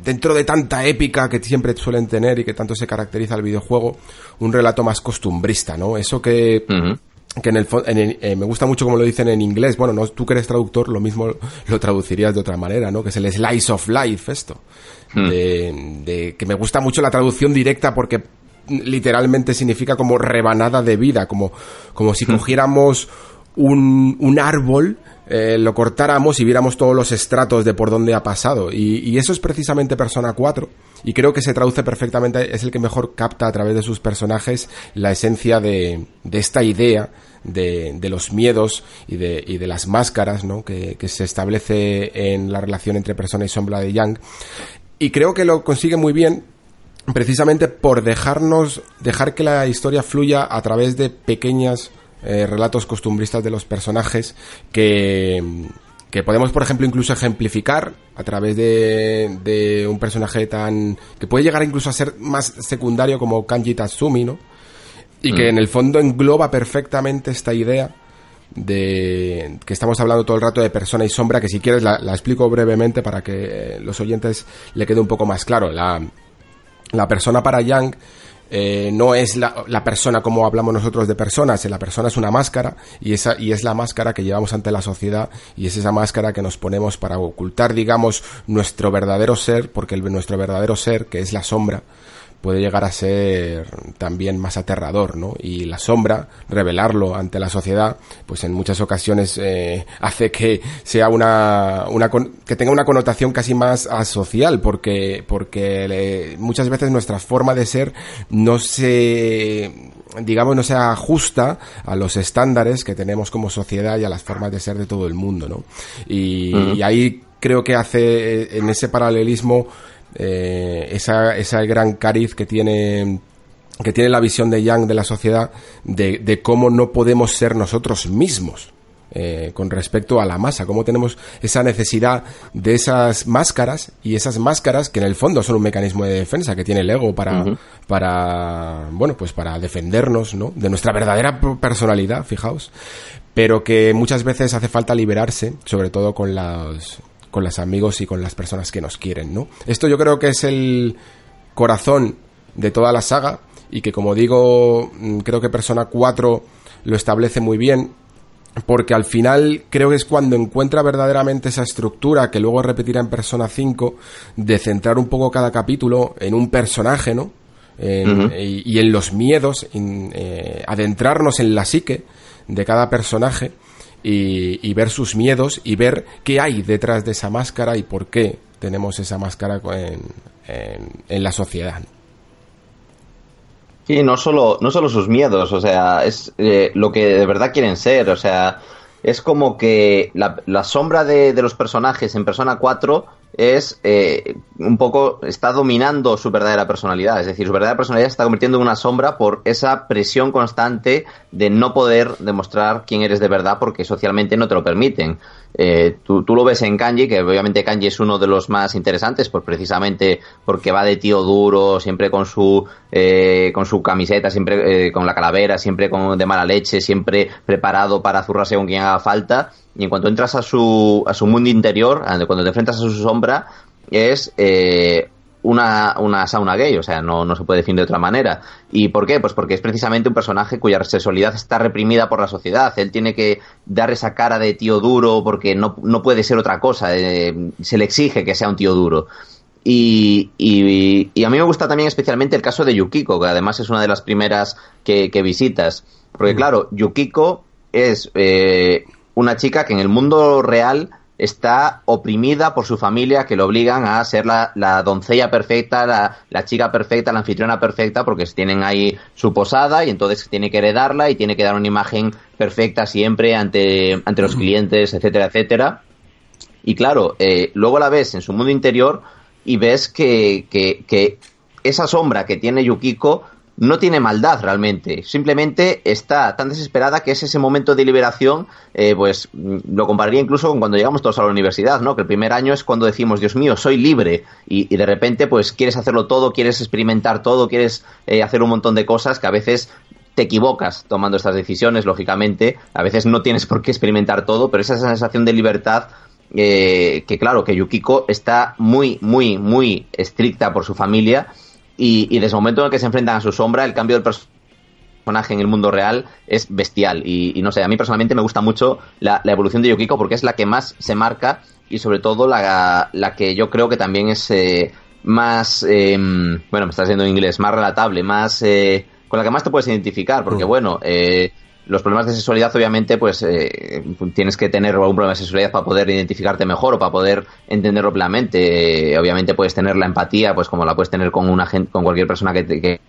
dentro de tanta épica que siempre suelen tener y que tanto se caracteriza el videojuego, un relato más costumbrista, ¿no? Eso que que en el, eh, me gusta mucho como lo dicen en inglés. Bueno, no, tú que eres traductor, lo mismo lo traducirías de otra manera, ¿no? Que es el slice of life, esto. de, que me gusta mucho la traducción directa porque literalmente significa como rebanada de vida, como, como si cogiéramos un, un árbol, eh, lo cortáramos y viéramos todos los estratos de por dónde ha pasado. Y, eso es precisamente Persona 4. Y creo que se traduce perfectamente, es el que mejor capta a través de sus personajes la esencia de, de esta idea de, los miedos y de, y de las máscaras ¿no? que, que, se establece en la relación entre persona y sombra de Yang. Y creo que lo consigue muy bien precisamente por dejarnos, dejar que la historia fluya a través de pequeñas eh, relatos costumbristas de los personajes que, que podemos, por ejemplo, incluso ejemplificar a través de, de un personaje tan... que puede llegar incluso a ser más secundario como Kanji Tatsumi, ¿no? Y que mm. en el fondo engloba perfectamente esta idea de que estamos hablando todo el rato de persona y sombra, que si quieres la, la explico brevemente para que los oyentes le quede un poco más claro. La, la persona para Yang eh, no es la, persona como hablamos nosotros de personas, la persona es una máscara y, esa, y es la máscara que llevamos ante la sociedad y es esa máscara que nos ponemos para ocultar, digamos, nuestro verdadero ser, porque el, nuestro verdadero ser, que es la sombra, puede llegar a ser también más aterrador, ¿no? Y la sombra, revelarlo ante la sociedad, pues en muchas ocasiones eh, hace que sea una, una que tenga una connotación casi más asocial, porque porque muchas veces nuestra forma de ser no se digamos no se ajusta a los estándares que tenemos como sociedad y a las formas de ser de todo el mundo, ¿no? y ahí creo que hace en ese paralelismo eh, esa, esa gran cariz que tiene que tiene la visión de Young de la sociedad de, de cómo no podemos ser nosotros mismos. Eh, con respecto a la masa, cómo tenemos esa necesidad de esas máscaras y esas máscaras que en el fondo son un mecanismo de defensa que tiene el ego para, para bueno, pues para defendernos, ¿no? De nuestra verdadera personalidad, fijaos, pero que muchas veces hace falta liberarse, sobre todo con las, con los amigos y con las personas que nos quieren, ¿no? Esto yo creo que es el corazón de toda la saga y que como digo, mm, creo que Persona 4 lo establece muy bien porque al final creo que es cuando encuentra verdaderamente esa estructura que luego repetirá en Persona 5 de centrar un poco cada capítulo en un personaje, ¿no? y, en los miedos, eh, adentrarnos en la psique de cada personaje y, ver sus miedos y ver qué hay detrás de esa máscara y por qué tenemos esa máscara en, en, la sociedad. Sí, no solo, no solo sus miedos, o sea, es eh, lo que de verdad quieren ser, o sea, es como que la, sombra de, de, los personajes en Persona 4 es eh, un poco, está dominando su verdadera personalidad. Es decir, su verdadera personalidad se está convirtiendo en una sombra por esa presión constante de no poder demostrar quién eres de verdad porque socialmente no te lo permiten. Eh, tú, lo ves en Kanji, que obviamente Kanji es uno de los más interesantes, pues precisamente porque va de tío duro, siempre con su, eh, con su camiseta, siempre con la calavera, siempre con de mala leche, siempre preparado para zurrarse con quien haga falta y en cuanto entras a su, a su mundo interior, cuando te enfrentas a su sombra, es eh, una, una sauna gay, o sea, no, no se puede definir de otra manera. ¿Y por qué? Pues porque es precisamente un personaje cuya sexualidad está reprimida por la sociedad. Él tiene que dar esa cara de tío duro porque no, no puede ser otra cosa. Eh, se le exige que sea un tío duro. Y, y, a mí me gusta también especialmente el caso de Yukiko, que además es una de las primeras que, que visitas. Porque claro, Yukiko es eh, una chica que en el mundo real está oprimida por su familia que le obligan a ser la, doncella perfecta, la, chica perfecta, la anfitriona perfecta, porque tienen ahí su posada y entonces tiene que heredarla y tiene que dar una imagen perfecta siempre ante, ante los clientes, etcétera, etcétera. Y claro, eh, luego la ves en su mundo interior y ves que, que, esa sombra que tiene Yukiko no tiene maldad realmente, simplemente está tan desesperada que es ese momento de liberación, eh, pues mm, lo compararía incluso con cuando llegamos todos a la universidad, ¿no? Que el primer año es cuando decimos, Dios mío, soy libre, y, de repente pues quieres hacerlo todo, quieres experimentar todo, quieres eh, hacer un montón de cosas que a veces te equivocas tomando estas decisiones, lógicamente, a veces no tienes por qué experimentar todo, pero esa sensación de libertad eh, que claro, que Yukiko está muy, muy, muy estricta por su familia y, desde el momento en el que se enfrentan a su sombra, el cambio del personaje en el mundo real es bestial. Y, no sé, a mí personalmente me gusta mucho la, evolución de Yukiko porque es la que más se marca y sobre todo la, que yo creo que también es eh, más, em, bueno, me está haciendo en inglés, más relatable, más... Eh, con la que más te puedes identificar, porque mm. bueno, eh, los problemas de sexualidad, obviamente, pues eh, tienes que tener algún problema de sexualidad para poder identificarte mejor o para poder entenderlo plenamente. Eh, obviamente puedes tener la empatía, pues como la puedes tener con una gente, con cualquier persona que, que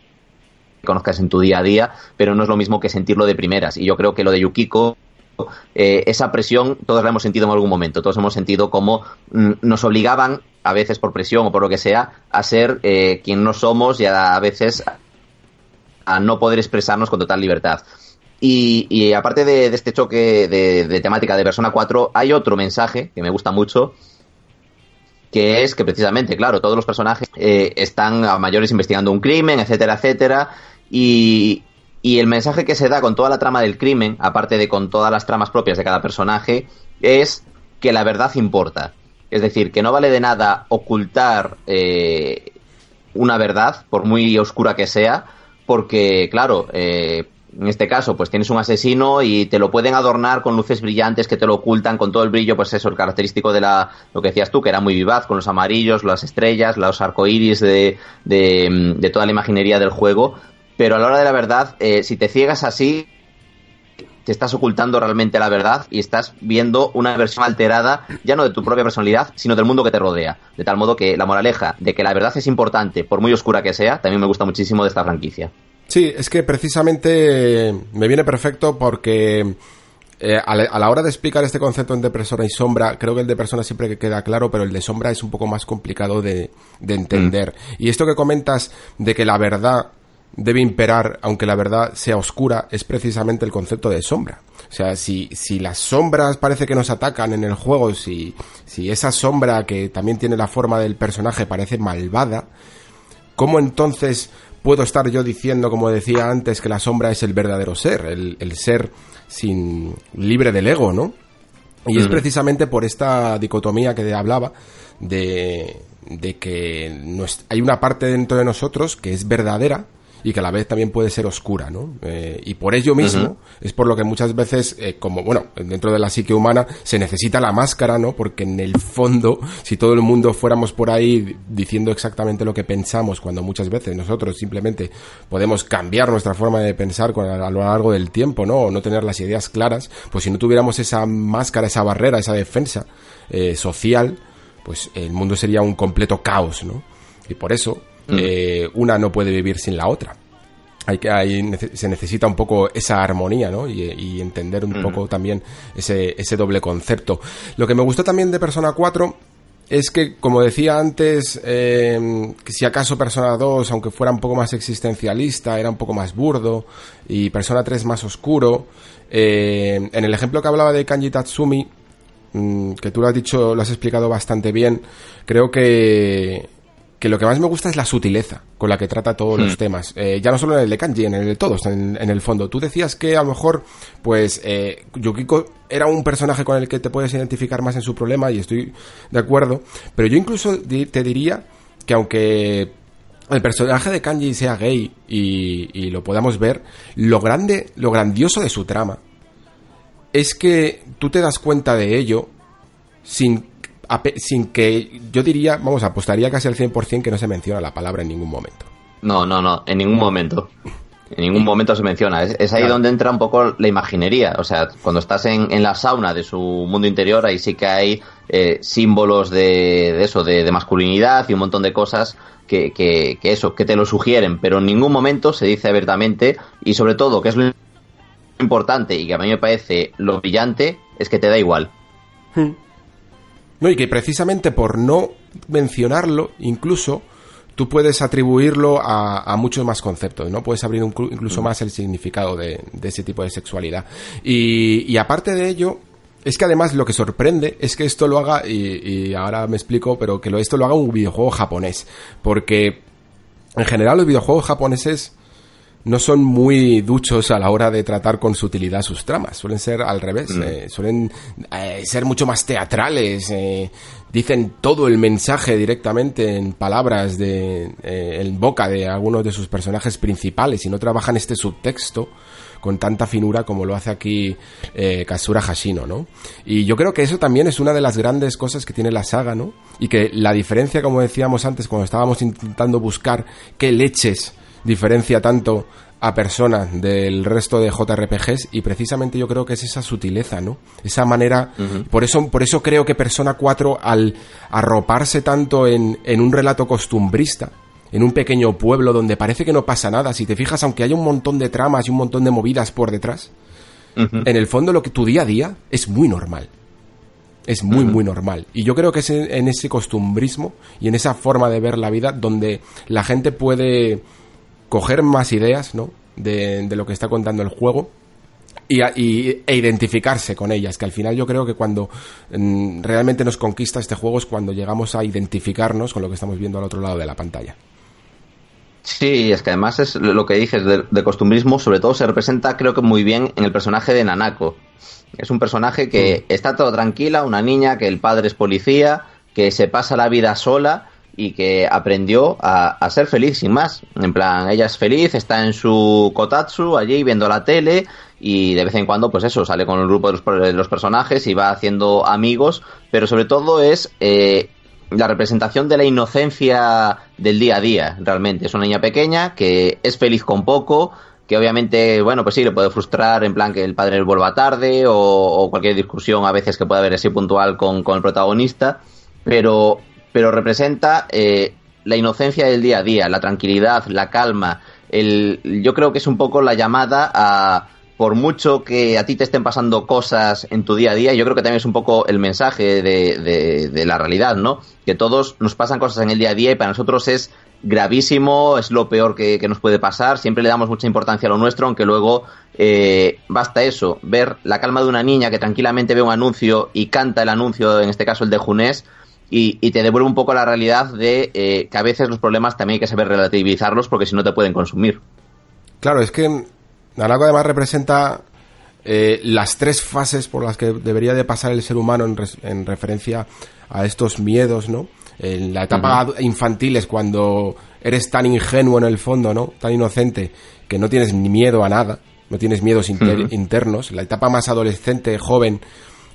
conozcas en tu día a día, pero no es lo mismo que sentirlo de primeras. Y yo creo que lo de Yukiko eh, esa presión todos la hemos sentido en algún momento. Todos hemos sentido como mm, nos obligaban, a veces por presión o por lo que sea, a ser quien no somos y a, veces a no poder expresarnos con total libertad. Y, aparte de, este choque de, temática de Persona 4, hay otro mensaje que me gusta mucho, que es que precisamente, claro, todos los personajes eh, están a mayores investigando un crimen, etcétera, etcétera, y, y el mensaje que se da con toda la trama del crimen, aparte de con todas las tramas propias de cada personaje, es que la verdad importa. Es decir, que no vale de nada ocultar eh, una verdad, por muy oscura que sea, porque, claro, eh, en este caso, pues tienes un asesino y te lo pueden adornar con luces brillantes que te lo ocultan con todo el brillo, pues eso, el característico de la, lo que decías tú, que era muy vivaz, con los amarillos, las estrellas, los arcoíris de, de, de toda la imaginería del juego. Pero a la hora de la verdad, eh, si te ciegas así, te estás ocultando realmente la verdad y estás viendo una versión alterada ya no de tu propia personalidad, sino del mundo que te rodea. De tal modo que la moraleja de que la verdad es importante, por muy oscura que sea, también me gusta muchísimo de esta franquicia. Sí, es que precisamente me viene perfecto porque eh, a, la, hora de explicar este concepto de persona y sombra, creo que el de persona siempre que queda claro, pero el de sombra es un poco más complicado de, entender. Mm. Y esto que comentas de que la verdad debe imperar, aunque la verdad sea oscura, es precisamente el concepto de sombra. O sea, si, si las sombras parece que nos atacan en el juego, si, si esa sombra que también tiene la forma del personaje parece malvada, ¿cómo entonces puedo estar yo diciendo, como decía antes, que la sombra es el verdadero ser, el, ser sin libre del ego, ¿no? Y es precisamente por esta dicotomía que hablaba de, de que hay una parte dentro de nosotros que es verdadera y que a la vez también puede ser oscura, ¿no? Eh, y por ello mismo es por lo que muchas veces, eh, como, bueno, dentro de la psique humana se necesita la máscara, ¿no? Porque en el fondo, si todo el mundo fuéramos por ahí diciendo exactamente lo que pensamos, cuando muchas veces nosotros simplemente podemos cambiar nuestra forma de pensar a lo largo del tiempo, ¿no? O no tener las ideas claras, pues si no tuviéramos esa máscara, esa barrera, esa defensa eh, social, pues el mundo sería un completo caos, ¿no? Y por eso, Mm. Eh, una no puede vivir sin la otra. hay que hay, se necesita un poco esa armonía, ¿no? Y, entender un poco también ese, ese doble concepto. Lo que me gustó también de Persona 4 es que, como decía antes, eh, que si acaso Persona 2, aunque fuera un poco más existencialista, era un poco más burdo, y Persona 3 más oscuro, eh, en el ejemplo que hablaba de Kanji Tatsumi, mm, que tú lo has dicho, lo has explicado bastante bien, creo que que lo que más me gusta es la sutileza con la que trata todos los hmm. temas. Eh, ya no solo en el de Kanji, en el de todos, en, el fondo. Tú decías que a lo mejor, pues, eh, Yukiko era un personaje con el que te puedes identificar más en su problema y estoy de acuerdo. Pero yo incluso te diría que aunque el personaje de Kanji sea gay y, y lo podamos ver, lo grande, lo grandioso de su trama es que tú te das cuenta de ello sin sin que yo diría, vamos, apostaría casi al 100% que no se menciona la palabra en ningún momento. No, no, no, en ningún momento. En ningún momento se menciona. Es, ahí donde entra un poco la imaginería. O sea, cuando estás en, la sauna de su mundo interior, ahí sí que hay eh, símbolos de, eso, de, masculinidad y un montón de cosas que, que, eso, que te lo sugieren, pero en ningún momento se dice abiertamente y sobre todo, que es lo importante y que a mí me parece lo brillante, es que te da igual. Hmm. No, y que precisamente por no mencionarlo, incluso, tú puedes atribuirlo a, muchos más conceptos, ¿no? Puedes abrir incluso más el significado de, ese tipo de sexualidad. Y, aparte de ello, es que además lo que sorprende es que esto lo haga, y, ahora me explico, pero que esto lo haga un videojuego japonés. Porque en general los videojuegos japoneses no son muy duchos a la hora de tratar con sutilidad sus tramas. Suelen ser al revés. Mm. Eh, suelen eh, ser mucho más teatrales. Eh, dicen todo el mensaje directamente en palabras de en boca de algunos de sus personajes principales y no trabajan este subtexto con tanta finura como lo hace aquí Kasura Hashino, ¿no? Y yo creo que eso también es una de las grandes cosas que tiene la saga, ¿no? Y que la diferencia, como decíamos antes, cuando estábamos intentando buscar qué leches diferencia tanto a personas del resto de JRPGs y precisamente yo creo que es esa sutileza, ¿no? Esa manera, por eso por eso creo que Persona 4 al arroparse tanto en, en un relato costumbrista, en un pequeño pueblo donde parece que no pasa nada, si te fijas aunque haya un montón de tramas y un montón de movidas por detrás, en el fondo lo que tu día a día es muy normal. Es muy, muy normal. Y yo creo que es en ese costumbrismo y en esa forma de ver la vida donde la gente puede coger más ideas, ¿no? De, lo que está contando el juego y, e identificarse con ellas, que al final yo creo que cuando mm, realmente nos conquista este juego es cuando llegamos a identificarnos con lo que estamos viendo al otro lado de la pantalla. Sí, es que además es lo que dices de, costumbrismo, sobre todo se representa creo que muy bien en el personaje de Nanako. Es un personaje que está todo tranquila, una niña, que el padre es policía, que se pasa la vida sola y que aprendió a, ser feliz sin más. En plan, ella es feliz, está en su kotatsu allí viendo la tele y de vez en cuando, pues eso, sale con el grupo de los, personajes y va haciendo amigos, pero sobre todo es eh, la representación de la inocencia del día a día, realmente. Es una niña pequeña que es feliz con poco, que obviamente, bueno, pues sí, le puede frustrar en plan que el padre vuelva tarde o, cualquier discusión a veces que pueda haber así puntual con, con el protagonista, pero pero representa eh, la inocencia del día a día, la tranquilidad, la calma. El, yo creo que es un poco la llamada a, por mucho que a ti te estén pasando cosas en tu día a día, yo creo que también es un poco el mensaje de, de, la realidad, ¿no? Que todos nos pasan cosas en el día a día y para nosotros es gravísimo, es lo peor que, nos puede pasar, siempre le damos mucha importancia a lo nuestro, aunque luego eh, basta eso, ver la calma de una niña que tranquilamente ve un anuncio y canta el anuncio, en este caso el de Junés, y, te devuelve un poco la realidad de eh, que a veces los problemas también hay que saber relativizarlos porque si no te pueden consumir. Claro, es que Nanako además representa eh, las tres fases por las que debería de pasar el ser humano en, referencia a estos miedos, ¿no? En la etapa infantil es cuando eres tan ingenuo en el fondo, ¿no? Tan inocente que no tienes ni miedo a nada, no tienes miedos internos. La etapa más adolescente, joven,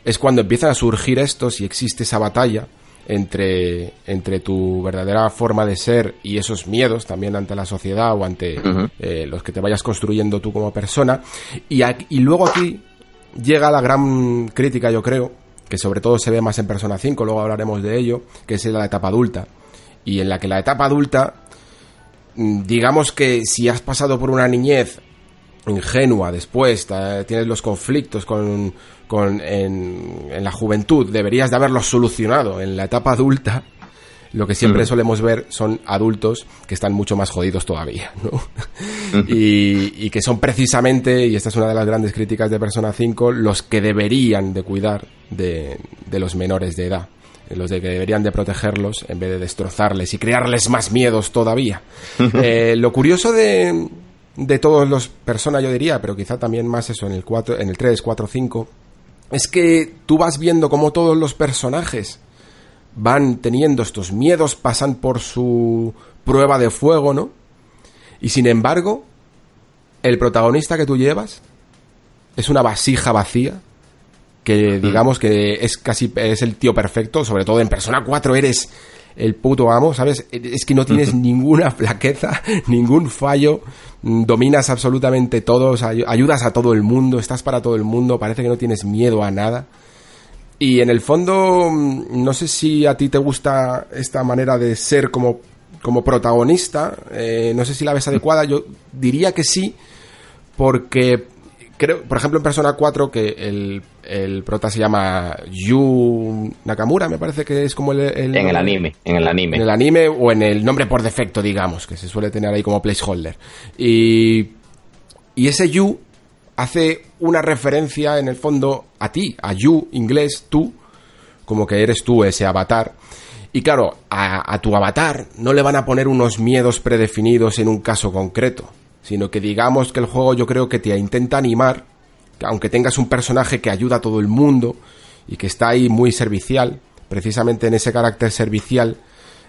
es cuando empiezan a surgir estos y existe esa batalla entre, entre tu verdadera forma de ser y esos miedos también ante la sociedad o ante eh, los que te vayas construyendo tú como persona. Y, y luego aquí llega la gran crítica, yo creo, que sobre todo se ve más en Persona 5, luego hablaremos de ello, que es la etapa adulta. Y en la que la etapa adulta mm, digamos que si has pasado por una niñez ingenua después, tienes los conflictos con, con en, en, la juventud, deberías de haberlos solucionado en la etapa adulta, lo que siempre solemos ver son adultos que están mucho más jodidos todavía, ¿no? y, y, que son precisamente, y esta es una de las grandes críticas de Persona 5, los que deberían de cuidar de, de los menores de edad los de que deberían de protegerlos en vez de destrozarles y crearles más miedos todavía. eh, lo curioso de, de todos los personas, yo diría, pero quizá también más eso en el 4, en el 3, 4, 5, es que tú vas viendo cómo todos los personajes van teniendo estos miedos, pasan por su prueba de fuego, ¿no? Y sin embargo, el protagonista que tú llevas es una vasija vacía que digamos que es casi es el tío perfecto, sobre todo en Persona 4 eres el puto amo, ¿sabes? Es que no tienes ninguna flaqueza, ningún fallo, dominas absolutamente todo, ayudas a todo el mundo, estás para todo el mundo, parece que no tienes miedo a nada. Y en el fondo, mm, no sé si a ti te gusta esta manera de ser como, como protagonista, eh, no sé si la ves adecuada, yo diría que sí, porque creo, por ejemplo, en Persona 4, que el, el prota se llama Yu Nakamura, me parece que es como el, En el anime, en el anime. En el anime o en el nombre por defecto, digamos, que se suele tener ahí como placeholder. Y, y ese Yu hace una referencia en el fondo a ti, a you, inglés, tú, como que eres tú ese avatar. Y claro, a, tu avatar no le van a poner unos miedos predefinidos en un caso concreto, sino que digamos que el juego yo creo que te intenta animar, que aunque tengas un personaje que ayuda a todo el mundo y que está ahí muy servicial, precisamente en ese carácter servicial,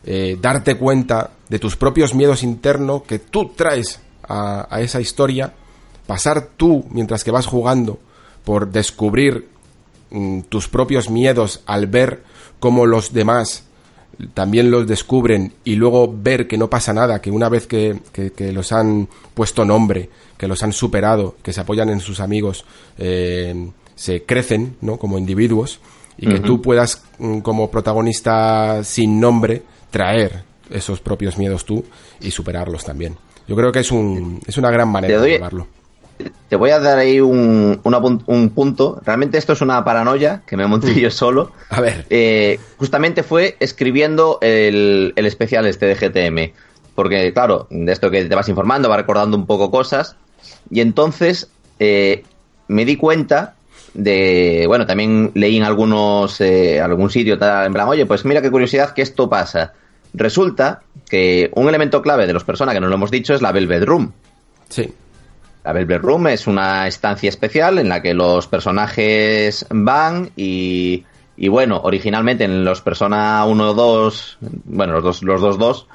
eh, darte cuenta de tus propios miedos internos que tú traes a esa historia pasar tú, mientras que vas jugando, por descubrir mm, tus propios miedos al ver cómo los demás también los descubren y luego ver que no pasa nada, que una vez que, los han puesto nombre, que los han superado, que se apoyan en sus amigos, eh, se crecen, ¿no? Como individuos y que tú puedas, mm, como protagonista sin nombre, traer esos propios miedos tú y superarlos también. Yo creo que es, un, es una gran manera de llevarlo te voy a dar ahí un, un, punto. Realmente esto es una paranoia que me monté yo solo. A ver. Eh, justamente fue escribiendo el, el especial este de GTM. Porque, claro, de esto que te vas informando, vas recordando un poco cosas. Y entonces eh, me di cuenta de. Bueno, también leí en algunos. Eh, algún sitio, tal, en plan, oye, pues mira qué curiosidad que esto pasa. Resulta que un elemento clave de los personas que no lo hemos dicho es la Velvet Room. Sí. La Velvet Room es una estancia especial en la que los personajes van y, y bueno, originalmente en los Persona 1 2, bueno, los dos, los dos, dos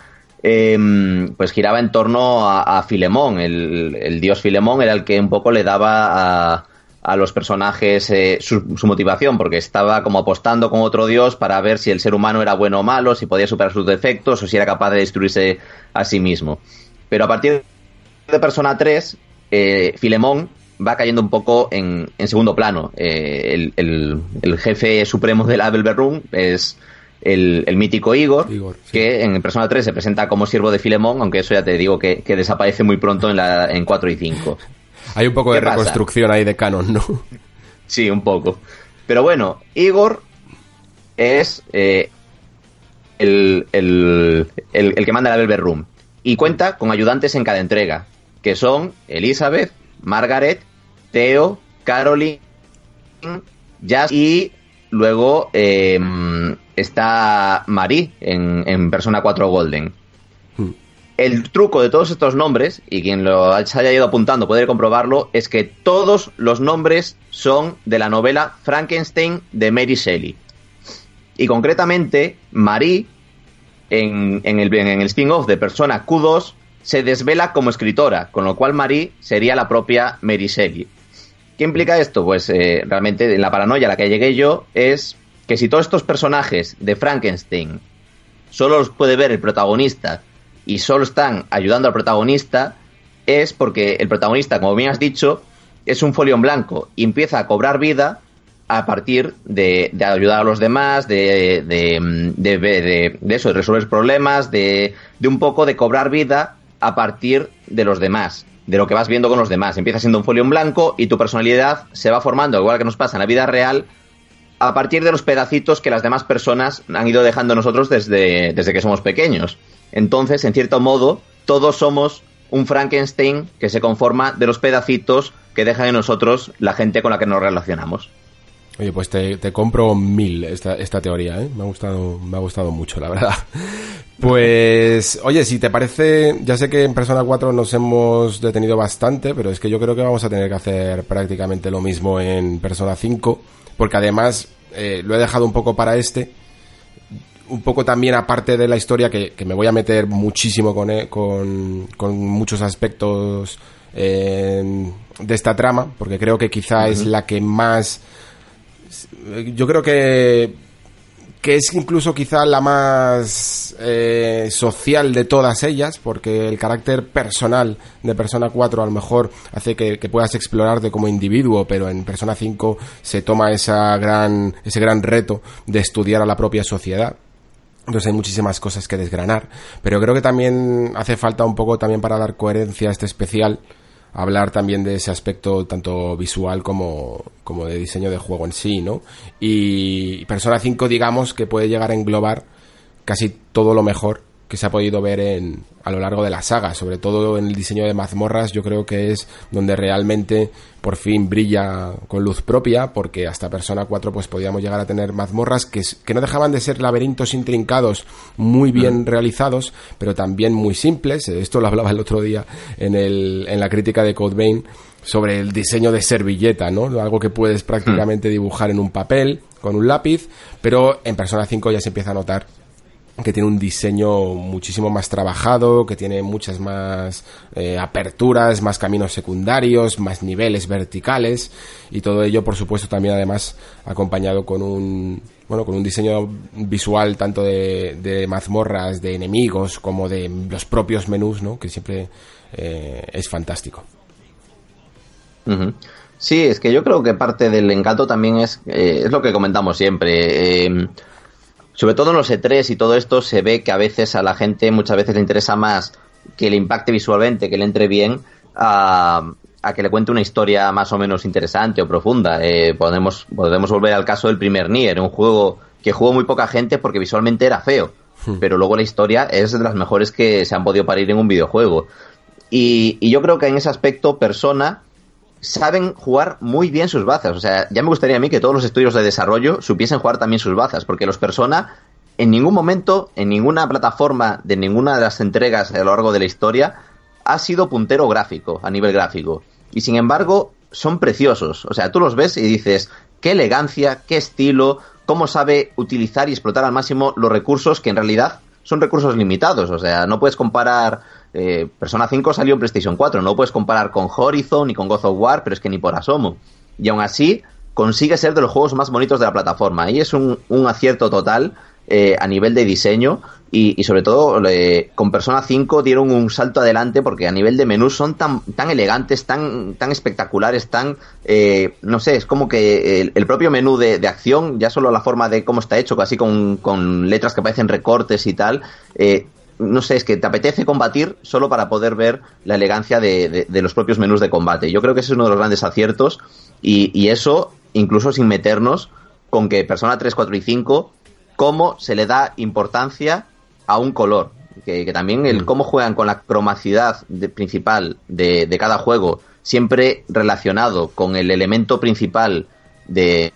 em, pues giraba en torno a, Filemón. El, dios Filemón era el que un poco le daba a, a los personajes eh, su, su, motivación, porque estaba como apostando con otro dios para ver si el ser humano era bueno o malo, si podía superar sus defectos o si era capaz de destruirse a sí mismo. Pero a partir de Persona 3 eh, Filemón va cayendo un poco en, segundo plano. Eh, el, jefe supremo de la Velvet Room es el, mítico Igor, que en Persona 3 se presenta como siervo de Filemón, aunque eso ya te digo que, desaparece muy pronto en, la, en 4 y 5. Hay un poco de reconstrucción ahí de canon, ¿no? Sí, un poco. Pero bueno, Igor es eh, el, el, que manda la Velvet Room y cuenta con ayudantes en cada entrega que son Elizabeth, Margaret, Theo, Caroline, Jazz y luego em, está Marie en, Persona 4 Golden. Hmm. El truco de todos estos nombres, y quien lo haya ido apuntando puede comprobarlo, es que todos los nombres son de la novela Frankenstein de Mary Shelley. Y concretamente, Marie, en, el, en el spin-off de Persona Q2, se desvela como escritora, con lo cual Marie sería la propia Mary Shelley. ¿Qué implica esto? Pues eh, realmente en la paranoia a la que llegué yo es que si todos estos personajes de Frankenstein solo los puede ver el protagonista y solo están ayudando al protagonista, es porque el protagonista, como bien has dicho, es un folio en blanco y empieza a cobrar vida a partir de, ayudar a los demás, de, de, de, de eso, de resolver problemas, de, de un poco de cobrar vida a partir de los demás, de lo que vas viendo con los demás. Empieza siendo un folio en blanco y tu personalidad se va formando, igual que nos pasa en la vida real, a partir de los pedacitos que las demás personas han ido dejando nosotros desde, desde que somos pequeños. Entonces, en cierto modo, todos somos un Frankenstein que se conforma de los pedacitos que deja en nosotros la gente con la que nos relacionamos. Oye, pues te, compro mil esta, esta teoría, ¿eh? Me ha gustado, me ha gustado mucho, la verdad. Pues, oye, si te parece, ya sé que en Persona 4 nos hemos detenido bastante, pero es que yo creo que vamos a tener que hacer prácticamente lo mismo en Persona 5, porque además eh, lo he dejado un poco para este, un poco también aparte de la historia, que, me voy a meter muchísimo con, eh, con, con muchos aspectos eh, de esta trama, porque creo que quizá es la que más yo creo que que es incluso quizá la más eh, social de todas ellas, porque el carácter personal de Persona 4 a lo mejor hace que, puedas explorarte como individuo, pero en Persona 5 se toma esa gran, ese gran reto de estudiar a la propia sociedad. Entonces hay muchísimas cosas que desgranar, pero creo que también hace falta un poco también para dar coherencia a este especial hablar también de ese aspecto tanto visual como, como de diseño de juego en sí, ¿no? Y Persona 5, digamos, que puede llegar a englobar casi todo lo mejor que se ha podido ver en, a lo largo de la saga, sobre todo en el diseño de mazmorras, yo creo que es donde realmente por fin brilla con luz propia, porque hasta Persona 4 pues podíamos llegar a tener mazmorras que, que no dejaban de ser laberintos intrincados muy bien mm. realizados, pero también muy simples, esto lo hablaba el otro día en, el, en la crítica de Code Vein, sobre el diseño de servilleta, ¿no? Algo que puedes prácticamente mm. dibujar en un papel, con un lápiz, pero en Persona 5 ya se empieza a notar que tiene un diseño muchísimo más trabajado, que tiene muchas más eh, aperturas, más caminos secundarios, más niveles verticales y todo ello, por supuesto, también además acompañado con un bueno con un diseño visual tanto de, mazmorras, de enemigos como de los propios menús, ¿no? Que siempre eh, es fantástico. Sí, es que yo creo que parte del encanto también es eh, es lo que comentamos siempre sobre todo en los E3 y todo esto se ve que a veces a la gente muchas veces le interesa más que le impacte visualmente, que le entre bien, a, que le cuente una historia más o menos interesante o profunda. Eh, podemos, podemos volver al caso del primer Nier, un juego que jugó muy poca gente porque visualmente era feo, hmm. pero luego la historia es de las mejores que se han podido parir en un videojuego. Y, y yo creo que en ese aspecto Persona saben jugar muy bien sus bazas. O sea, ya me gustaría a mí que todos los estudios de desarrollo supiesen jugar también sus bazas, porque los Persona en ningún momento, en ninguna plataforma de ninguna de las entregas a lo largo de la historia, ha sido puntero gráfico, a nivel gráfico. Y sin embargo, son preciosos. O sea, tú los ves y dices, qué elegancia, qué estilo, cómo sabe utilizar y explotar al máximo los recursos que en realidad son recursos limitados. O sea, no puedes comparar eh, Persona 5 salió en PlayStation 4, no puedes comparar con Horizon ni con God of War, pero es que ni por asomo. Y aún así, consigue ser de los juegos más bonitos de la plataforma. Y es un, acierto total eh, a nivel de diseño y, sobre todo con Persona 5 dieron un salto adelante porque a nivel de menús son tan, tan elegantes, tan, tan espectaculares, tan, eh, no sé, es como que el, propio menú de, de, acción, ya solo la forma de cómo está hecho, casi con, con letras que parecen recortes y tal, eh, no sé, es que te apetece combatir solo para poder ver la elegancia de, los propios menús de combate. Yo creo que ese es uno de los grandes aciertos y, eso incluso sin meternos con que Persona 3, 4 y 5, cómo se le da importancia a un color. Que, también el mm. cómo juegan con la cromacidad principal de, de cada juego, siempre relacionado con el elemento principal de,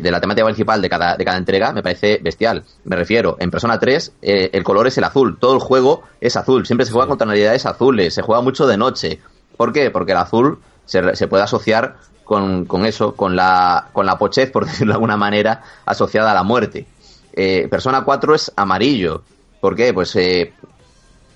de la temática principal de cada, de cada entrega me parece bestial. Me refiero, en Persona 3 eh, el color es el azul, todo el juego es azul, siempre se juega con tonalidades azules, se juega mucho de noche. ¿Por qué? Porque el azul se, se puede asociar con, con, eso, con la, con la pochez, por decirlo de alguna manera, asociada a la muerte. Eh, Persona 4 es amarillo. ¿Por qué? Pues eh,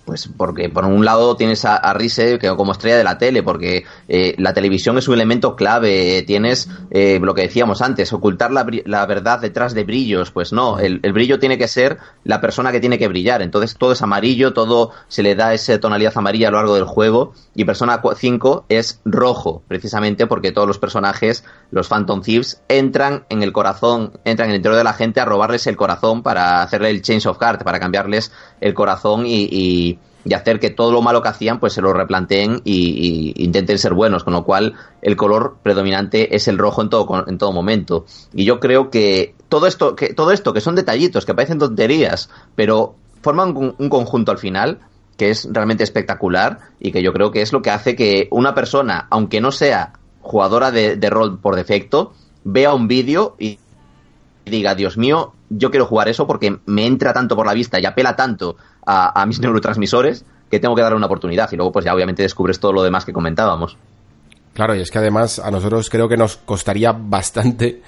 pues porque por un lado tienes a, Rise que como estrella de la tele, porque eh, la televisión es un elemento clave, tienes eh, lo que decíamos antes, ocultar la, la, verdad detrás de brillos, pues no, el, brillo tiene que ser la persona que tiene que brillar, entonces todo es amarillo, todo se le da esa tonalidad amarilla a lo largo del juego, y Persona 5 es rojo, precisamente porque todos los personajes, los Phantom Thieves, entran en el corazón, entran en el interior de la gente a robarles el corazón para hacerle el change of heart, para cambiarles el corazón y y hacer que todo lo malo que hacían pues se lo replanteen y, intenten ser buenos, con lo cual el color predominante es el rojo en todo, en todo momento. Y yo creo que todo esto, que todo esto, que son detallitos, que parecen tonterías, pero forman un, conjunto al final que es realmente espectacular y que yo creo que es lo que hace que una persona, aunque no sea jugadora de, de rol por defecto, vea un vídeo y diga, Dios mío, yo quiero jugar eso porque me entra tanto por la vista y apela tanto a, mis neurotransmisores que tengo que darle una oportunidad. Y luego, pues ya obviamente descubres todo lo demás que comentábamos. Claro, y es que además a nosotros creo que nos costaría bastante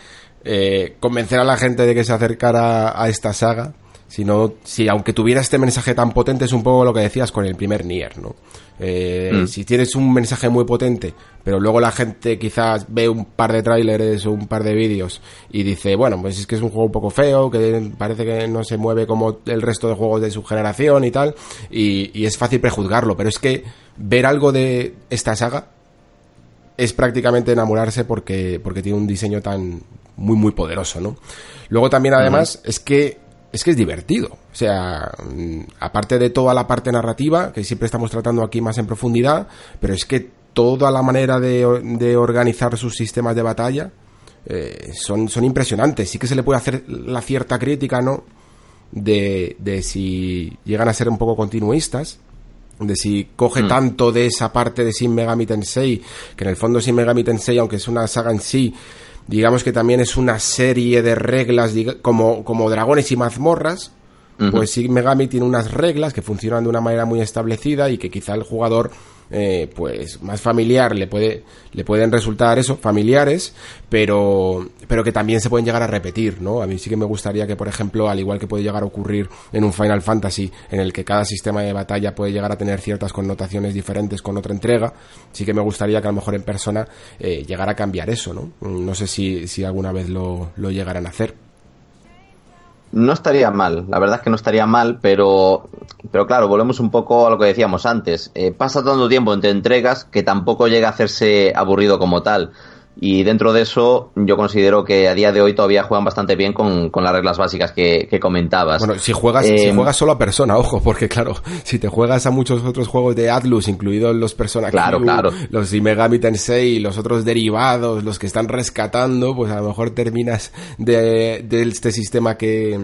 eh, convencer a la gente de que se acercara a esta saga sino si aunque tuviera este mensaje tan potente es un poco lo que decías con el primer Nier, ¿no? Eh, mm. Si tienes un mensaje muy potente, pero luego la gente quizás ve un par de tráileres o un par de vídeos y dice, bueno, pues es que es un juego un poco feo, que parece que no se mueve como el resto de juegos de su generación y tal, y, y es fácil prejuzgarlo, pero es que ver algo de esta saga es prácticamente enamorarse porque, porque tiene un diseño tan muy muy poderoso, ¿no? Luego también además es que es que es divertido. O sea, mm, aparte de toda la parte narrativa, que siempre estamos tratando aquí más en profundidad, pero es que toda la manera de, de organizar sus sistemas de batalla eh, son, son impresionantes. Sí que se le puede hacer la cierta crítica, ¿no? De, de si llegan a ser un poco continuistas, de si coge hmm. tanto de esa parte de Shin Megami Tensei, que en el fondo Shin Megami Tensei, aunque es una saga en sí, digamos que también es una serie de reglas como, como dragones y mazmorras, pues sí Megami tiene unas reglas que funcionan de una manera muy establecida y que quizá el jugador eh, pues más familiar le puede le pueden resultar eso familiares pero pero que también se pueden llegar a repetir no a mí sí que me gustaría que por ejemplo al igual que puede llegar a ocurrir en un Final Fantasy en el que cada sistema de batalla puede llegar a tener ciertas connotaciones diferentes con otra entrega sí que me gustaría que a lo mejor en persona eh, llegara a cambiar eso no no sé si si alguna vez lo lo llegaran a hacer no estaría mal, la verdad es que no estaría mal, pero, pero claro, volvemos un poco a lo que decíamos antes. Eh, pasa tanto tiempo entre entregas que tampoco llega a hacerse aburrido como tal. Y dentro de eso, yo considero que a día de hoy todavía juegan bastante bien con, las reglas básicas que, comentabas. Bueno, si juegas, si em, juegas solo a persona, ojo, porque claro, si te juegas a muchos otros juegos de Atlus, incluidos los Persona claro, claro. los Megami Tensei, los otros derivados, los que están rescatando, pues a lo mejor terminas de, este sistema que,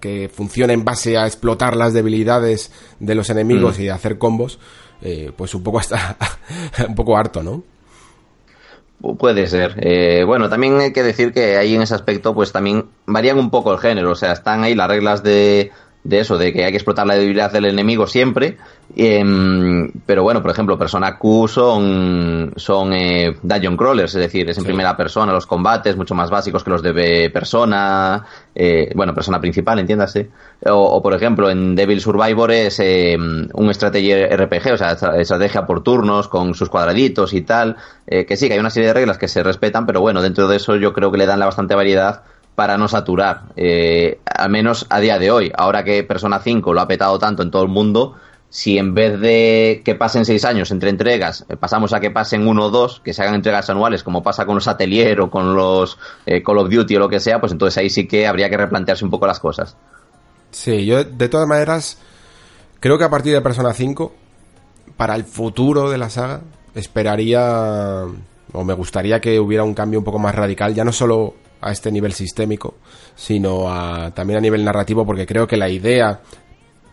que funciona en base a explotar las debilidades de los enemigos mm. y hacer combos, eh, pues un poco hasta, un poco harto, ¿no? Puede ser. Eh, bueno, también hay que decir que ahí en ese aspecto, pues también varían un poco el género. O sea, están ahí las reglas de, de eso, de que hay que explotar la debilidad del enemigo siempre. Em, pero bueno, por ejemplo, Persona Q son, son eh, dungeon crawlers, es decir, es en primera persona los combates, mucho más básicos que los de Persona, eh, bueno, Persona principal, entiéndase. O, por ejemplo, en Devil Survivor es em, un estrategia RPG, o sea, estrategia por turnos, con sus cuadraditos y tal. Eh, que sí, que hay una serie de reglas que se respetan, pero bueno, dentro de eso yo creo que le dan la bastante variedad para no saturar, eh, al menos a día de hoy. Ahora que Persona 5 lo ha petado tanto en todo el mundo, si en vez de que pasen seis años entre entregas, eh, pasamos a que pasen uno o dos, que se hagan entregas anuales, como pasa con los Atelier o con los eh, Call of Duty o lo que sea, pues entonces ahí sí que habría que replantearse un poco las cosas. Sí, yo de todas maneras creo que a partir de Persona 5, para el futuro de la saga, esperaría o me gustaría que hubiera un cambio un poco más radical, ya no solo a este nivel sistémico, sino a, también a nivel narrativo, porque creo que la idea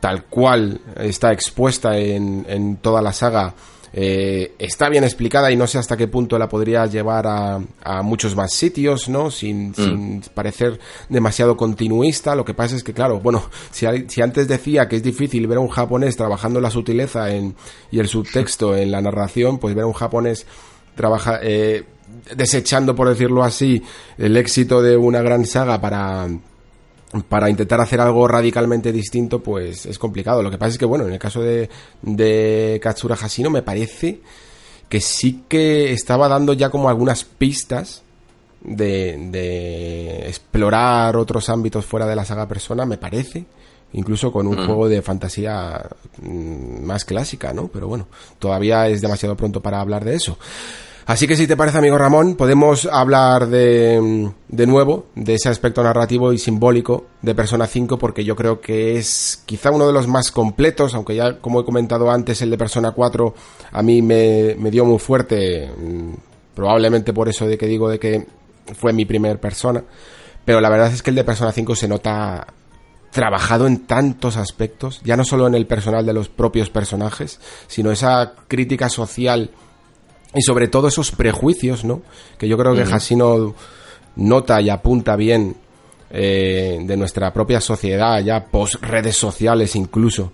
tal cual está expuesta en, en toda la saga eh, está bien explicada y no sé hasta qué punto la podría llevar a, a muchos más sitios, ¿no? Sin, mm. sin, parecer demasiado continuista. Lo que pasa es que, claro, bueno, si, si, antes decía que es difícil ver a un japonés trabajando la sutileza en, y el subtexto en la narración, pues ver a un japonés trabaja, eh, desechando, por decirlo así, el éxito de una gran saga para para intentar hacer algo radicalmente distinto, pues es complicado. Lo que pasa es que, bueno, en el caso de, de Katsura Hashino me parece que sí que estaba dando ya como algunas pistas de, de explorar otros ámbitos fuera de la saga persona, me parece. Incluso con un mm. juego de fantasía mm, más clásica, ¿no? Pero bueno, todavía es demasiado pronto para hablar de eso. Así que si te parece, amigo Ramón, podemos hablar de, de nuevo de ese aspecto narrativo y simbólico de Persona 5 porque yo creo que es quizá uno de los más completos, aunque ya como he comentado antes el de Persona 4 a mí me, me dio muy fuerte, mm, probablemente por eso de que digo de que fue mi primer persona, pero la verdad es que el de Persona 5 se nota trabajado en tantos aspectos, ya no solo en el personal de los propios personajes, sino esa crítica social y sobre todo esos prejuicios, ¿no? Que yo creo que Hasino nota y apunta bien eh, de nuestra propia sociedad, ya post redes sociales incluso,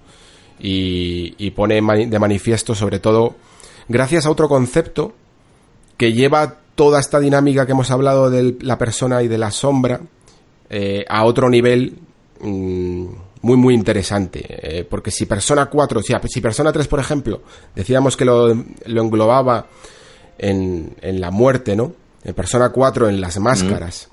y, y pone de manifiesto sobre todo gracias a otro concepto que lleva toda esta dinámica que hemos hablado de la persona y de la sombra eh, a otro nivel mmm, muy muy interesante. Eh, porque si Persona 4, si, si, Persona 3, por ejemplo, decíamos que lo, lo englobaba en, en, la muerte, ¿no? En Persona 4 en las máscaras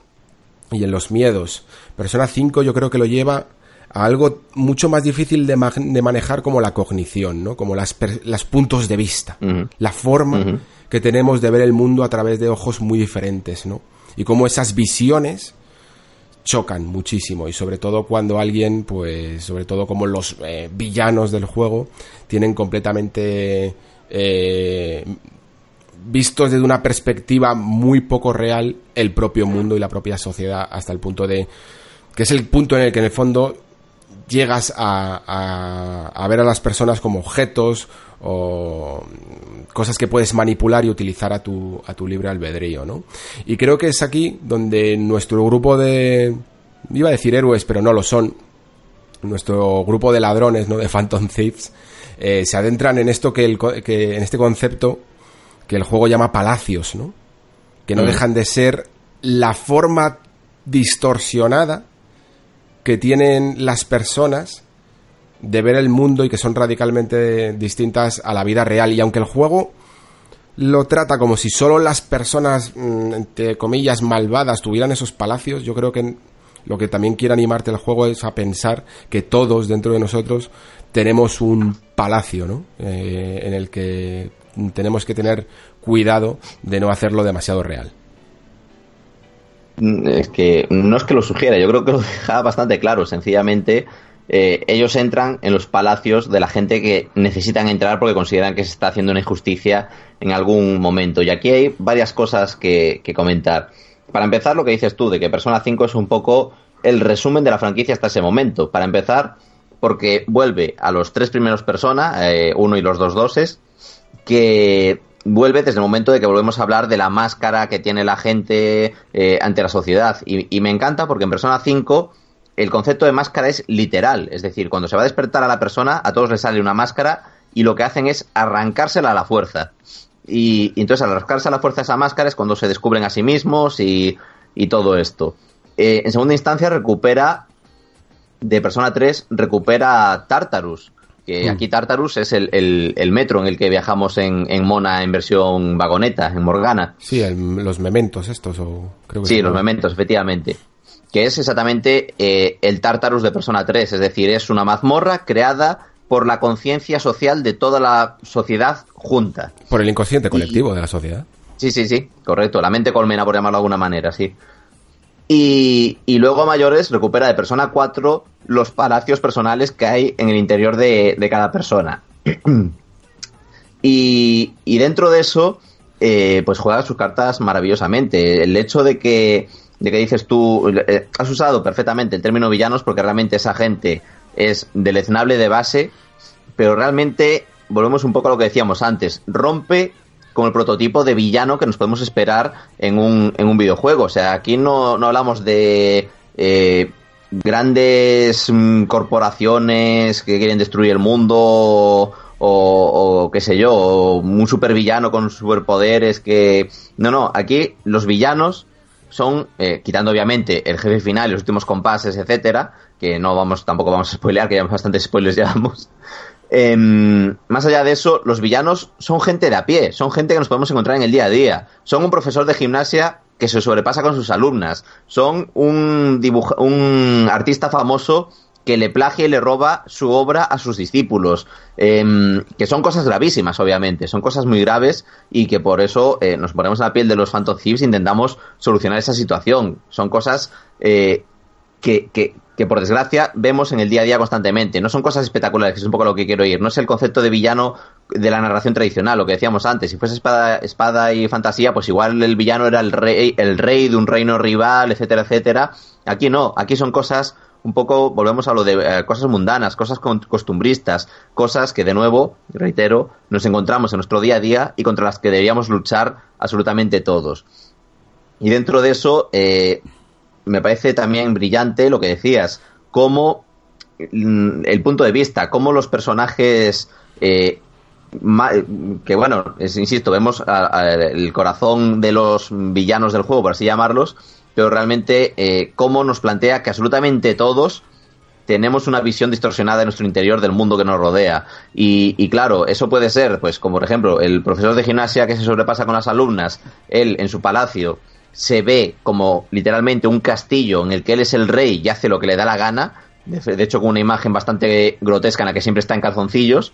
mm. y en los miedos. Persona 5 yo creo que lo lleva a algo mucho más difícil de, ma de manejar como la cognición, ¿no? Como las, las puntos de vista, uh -huh. la forma uh -huh. que tenemos de ver el mundo a través de ojos muy diferentes, ¿no? Y cómo esas visiones chocan muchísimo y sobre todo cuando alguien, pues, sobre todo como los eh, villanos del juego, tienen completamente eh, vistos desde una perspectiva muy poco real el propio mundo y la propia sociedad hasta el punto de que es el punto en el que en el fondo llegas a, a, a ver a las personas como objetos o cosas que puedes manipular y utilizar a tu, a tu libre albedrío, ¿no? Y creo que es aquí donde nuestro grupo de, iba a decir héroes, pero no lo son, nuestro grupo de ladrones, ¿no? De Phantom Thieves, eh, se adentran en esto que, el, que, en este concepto que el juego llama palacios, ¿no? Que no mm. dejan de ser la forma distorsionada que tienen las personas de ver el mundo y que son radicalmente distintas a la vida real. Y aunque el juego lo trata como si solo las personas, mm, entre comillas, malvadas tuvieran esos palacios, yo creo que lo que también quiere animarte el juego es a pensar que todos dentro de nosotros tenemos un palacio, ¿no? Eh, en el que tenemos que tener cuidado de no hacerlo demasiado real. Es que no es que lo sugiera, yo creo que lo deja bastante claro. Sencillamente, eh, ellos entran en los palacios de la gente que necesitan entrar porque consideran que se está haciendo una injusticia en algún momento. Y aquí hay varias cosas que, que comentar. Para empezar, lo que dices tú, de que Persona 5 es un poco el resumen de la franquicia hasta ese momento. Para empezar, porque vuelve a los tres primeros Persona, eh, uno y los dos doses, que vuelve desde el momento de que volvemos a hablar de la máscara que tiene la gente eh, ante la sociedad. Y, y, me encanta porque en Persona 5 el concepto de máscara es literal. Es decir, cuando se va a despertar a la persona, a todos les sale una máscara y lo que hacen es arrancársela a la fuerza. Y, y entonces al arrancarse a la fuerza esa máscara es cuando se descubren a sí mismos y, y todo esto. Eh, en segunda instancia recupera, de Persona 3, recupera Tartarus que mm. aquí Tartarus es el, el, el, metro en el que viajamos en, en, Mona en versión vagoneta, en Morgana. Sí, el, los mementos estos, o creo que Sí, los mementos, efectivamente. Que es exactamente eh, el Tartarus de Persona 3, es decir, es una mazmorra creada por la conciencia social de toda la sociedad junta. Por el inconsciente colectivo y, de la sociedad. Sí, sí, sí, correcto. La mente colmena, por llamarlo de alguna manera, sí. Y, y, luego a mayores recupera de Persona 4 los palacios personales que hay en el interior de, de cada persona. y, y, dentro de eso, eh, pues juega sus cartas maravillosamente. El hecho de que, de que dices tú, eh, has usado perfectamente el término villanos porque realmente esa gente es deleznable de base, pero realmente volvemos un poco a lo que decíamos antes, rompe con el prototipo de villano que nos podemos esperar en un, en un videojuego. O sea, aquí no, no hablamos de eh, grandes mm, corporaciones que quieren destruir el mundo o, o, qué sé yo, o un supervillano con superpoderes que... No, no, aquí los villanos son, eh, quitando obviamente el jefe final, los últimos compases, etcétera, que no vamos, tampoco vamos a spoilear, que ya bastantes spoilers llevamos. Eh, más allá de eso, los villanos son gente de a pie, son gente que nos podemos encontrar en el día a día. Son un profesor de gimnasia que se sobrepasa con sus alumnas. Son un, un artista famoso que le plagia y le roba su obra a sus discípulos, em, que son cosas gravísimas, obviamente, son cosas muy graves y que por eso eh, nos ponemos en la piel de los Phantom Thieves e intentamos solucionar esa situación. Son cosas eh, que, que, que, por desgracia vemos en el día a día constantemente. No son cosas espectaculares, que es un poco lo que quiero ir. No es el concepto de villano de la narración tradicional, lo que decíamos antes. Si fuese espada, espada y fantasía, pues igual el villano era el rey, el rey de un reino rival, etcétera, etcétera. Aquí no, aquí son cosas un poco, volvemos a lo de eh, cosas mundanas, cosas costumbristas, cosas que de nuevo, reitero, nos encontramos en nuestro día a día y contra las que deberíamos luchar absolutamente todos. Y dentro de eso, eh, me parece también brillante lo que decías, cómo mm, el punto de vista, cómo los personajes eh, que bueno, insisto, vemos el corazón de los villanos del juego, por así llamarlos, pero realmente eh, cómo nos plantea que absolutamente todos tenemos una visión distorsionada en nuestro interior del mundo que nos rodea. Y, claro, eso puede ser, pues como por ejemplo, el profesor de gimnasia que se sobrepasa con las alumnas, él en su palacio se ve como literalmente un castillo en el que él es el rey y hace lo que le da la gana, de, hecho con una imagen bastante grotesca en la que siempre está en calzoncillos.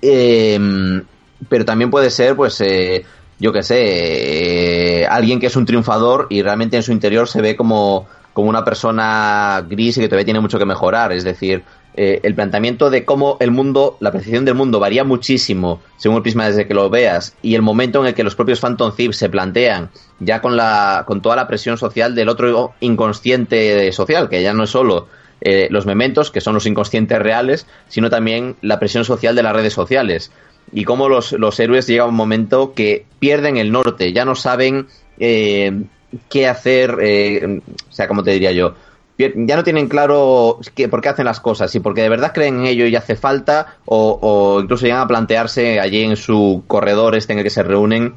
Em, pero también puede ser, pues, eh, yo qué sé, eh, alguien que es un triunfador y realmente en su interior se ve como, como una persona gris y que todavía tiene mucho que mejorar. Es decir, eh, el planteamiento de cómo el mundo, la percepción del mundo varía muchísimo según el prisma desde que lo veas y el momento en el que los propios Phantom Thieves se plantean ya con, la, con toda la presión social del otro inconsciente social, que ya no es solo eh, los mementos, que son los inconscientes reales, sino también la presión social de las redes sociales y cómo los, los héroes llega un momento que pierden el norte, ya no saben eh, qué hacer, eh, o sea, como te diría yo, ya no tienen claro que, por qué hacen las cosas, si porque de verdad creen en ello y hace falta, o, o incluso llegan a plantearse allí en su corredor este en el que se reúnen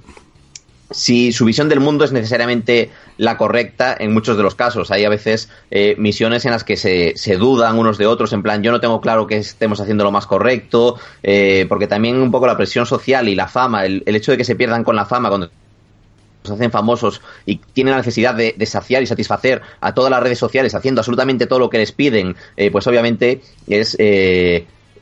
si su visión del mundo es necesariamente la correcta en muchos de los casos. Hay a veces eh, misiones en las que se, se, dudan unos de otros, en plan, yo no tengo claro que estemos haciendo lo más correcto, eh, porque también un poco la presión social y la fama, el, hecho de que se pierdan con la fama cuando se hacen famosos y tienen la necesidad de, saciar y satisfacer a todas las redes sociales haciendo absolutamente todo lo que les piden, eh, pues obviamente es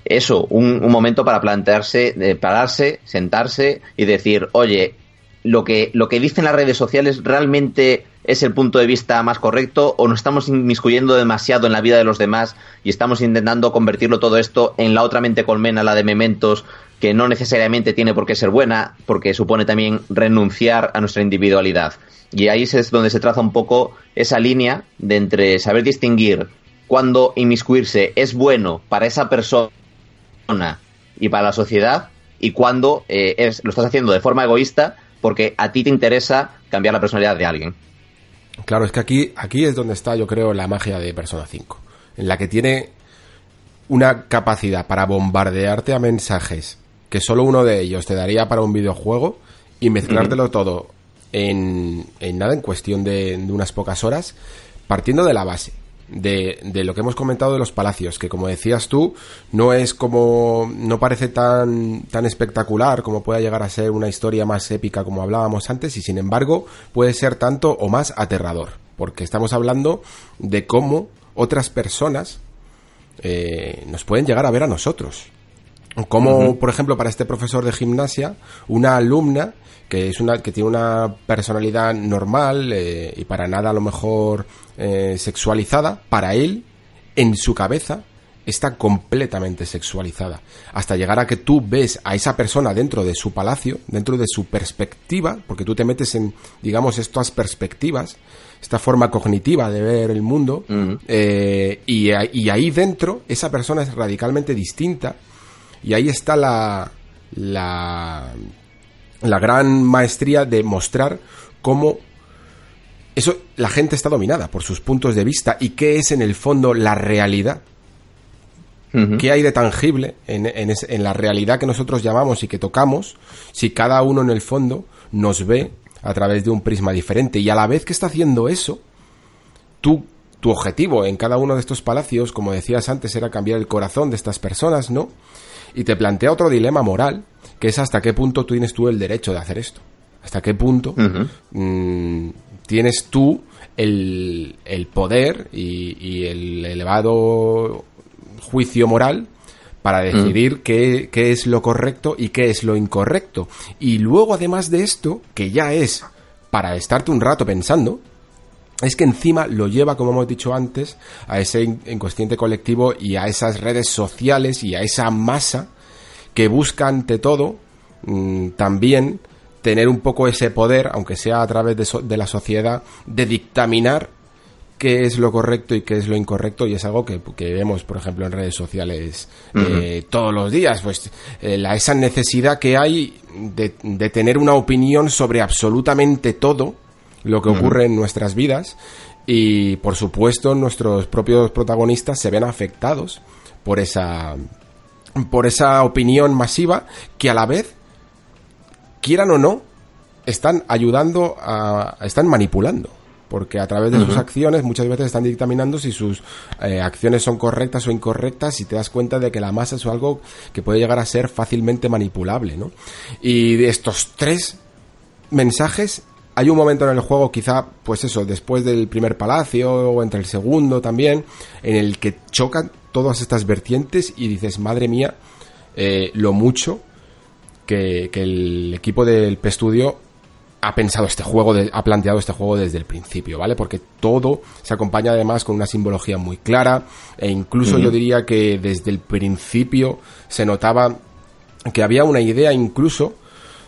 eso, un, un, momento para plantearse, pararse, sentarse y decir, oye, lo que, lo que dicen las redes sociales realmente es el punto de vista más correcto o nos estamos inmiscuyendo demasiado en la vida de los demás y estamos intentando convertirlo todo esto en la otra mente colmena, la de mementos, que no necesariamente tiene por qué ser buena, porque supone también renunciar a nuestra individualidad. Y ahí es donde se traza un poco esa línea de entre saber distinguir cuando inmiscuirse es bueno para esa persona y para la sociedad y cuando eh, lo estás haciendo de forma egoísta porque a ti te interesa cambiar la personalidad de alguien. Claro, es que aquí, aquí es donde está, yo creo, la magia de Persona 5, en la que tiene una capacidad para bombardearte a mensajes que solo uno de ellos te daría para un videojuego y mezclártelo todo en, en, nada, en cuestión de, de unas pocas horas, partiendo de la base de, de, lo que hemos comentado de los palacios, que como decías tú, no es como, no parece tan, tan espectacular como pueda llegar a ser una historia más épica como hablábamos antes, y sin embargo puede ser tanto o más aterrador, porque estamos hablando de cómo otras personas eh, nos pueden llegar a ver a nosotros. Como, por ejemplo, para este profesor de gimnasia, una alumna que es una que tiene una personalidad normal eh, y para nada a lo mejor eh, sexualizada, para él, en su cabeza, está completamente sexualizada. Hasta llegar a que tú ves a esa persona dentro de su palacio, dentro de su perspectiva, porque tú te metes en, digamos, estas perspectivas, esta forma cognitiva de ver el mundo, eh, y, y ahí dentro esa persona es radicalmente distinta, y ahí está la, la la gran maestría de mostrar cómo eso la gente está dominada por sus puntos de vista y qué es en el fondo la realidad. ¿Qué hay de tangible en, en, la realidad que nosotros llamamos y que tocamos si cada uno en el fondo nos ve a través de un prisma diferente? Y a la vez que está haciendo eso, tú, tu objetivo en cada uno de estos palacios, como decías antes, era cambiar el corazón de estas personas, ¿no? Y te plantea otro dilema moral, que es hasta qué punto tú tienes tú el derecho de hacer esto. Hasta qué punto tienes tú el, el poder y, el elevado juicio moral para mm. decidir qué, qué, es lo correcto y qué es lo incorrecto. Y luego, además de esto, que ya es para estarte un rato pensando, es que encima lo lleva, como hemos dicho antes, a ese inconsciente colectivo y a esas redes sociales y a esa masa que busca ante todo mm, también tener un poco ese poder, aunque sea a través de, la sociedad, de dictaminar qué es lo correcto y qué es lo incorrecto. Y es algo que, vemos por ejemplo en redes sociales eh, todos los días. Pues eh, la, esa necesidad que hay de, de, tener una opinión sobre absolutamente todo lo que ocurre en nuestras vidas. Y por supuesto nuestros propios protagonistas se ven afectados por esa por esa opinión masiva que a la vez quieran o no están ayudando a están manipulando porque a través de sus acciones muchas veces están dictaminando si sus eh, acciones son correctas o incorrectas y te das cuenta de que la masa es algo que puede llegar a ser fácilmente manipulable, ¿no? Y de estos tres mensajes hay un momento en el juego, quizá, pues eso, después del primer palacio o entre el segundo también, en el que chocan todas estas vertientes y dices, madre mía, eh, lo mucho que, el equipo del P-Studio ha pensado este juego, ha planteado este juego desde el principio, ¿vale? Porque todo se acompaña además con una simbología muy clara e incluso yo diría que desde el principio se notaba que había una idea incluso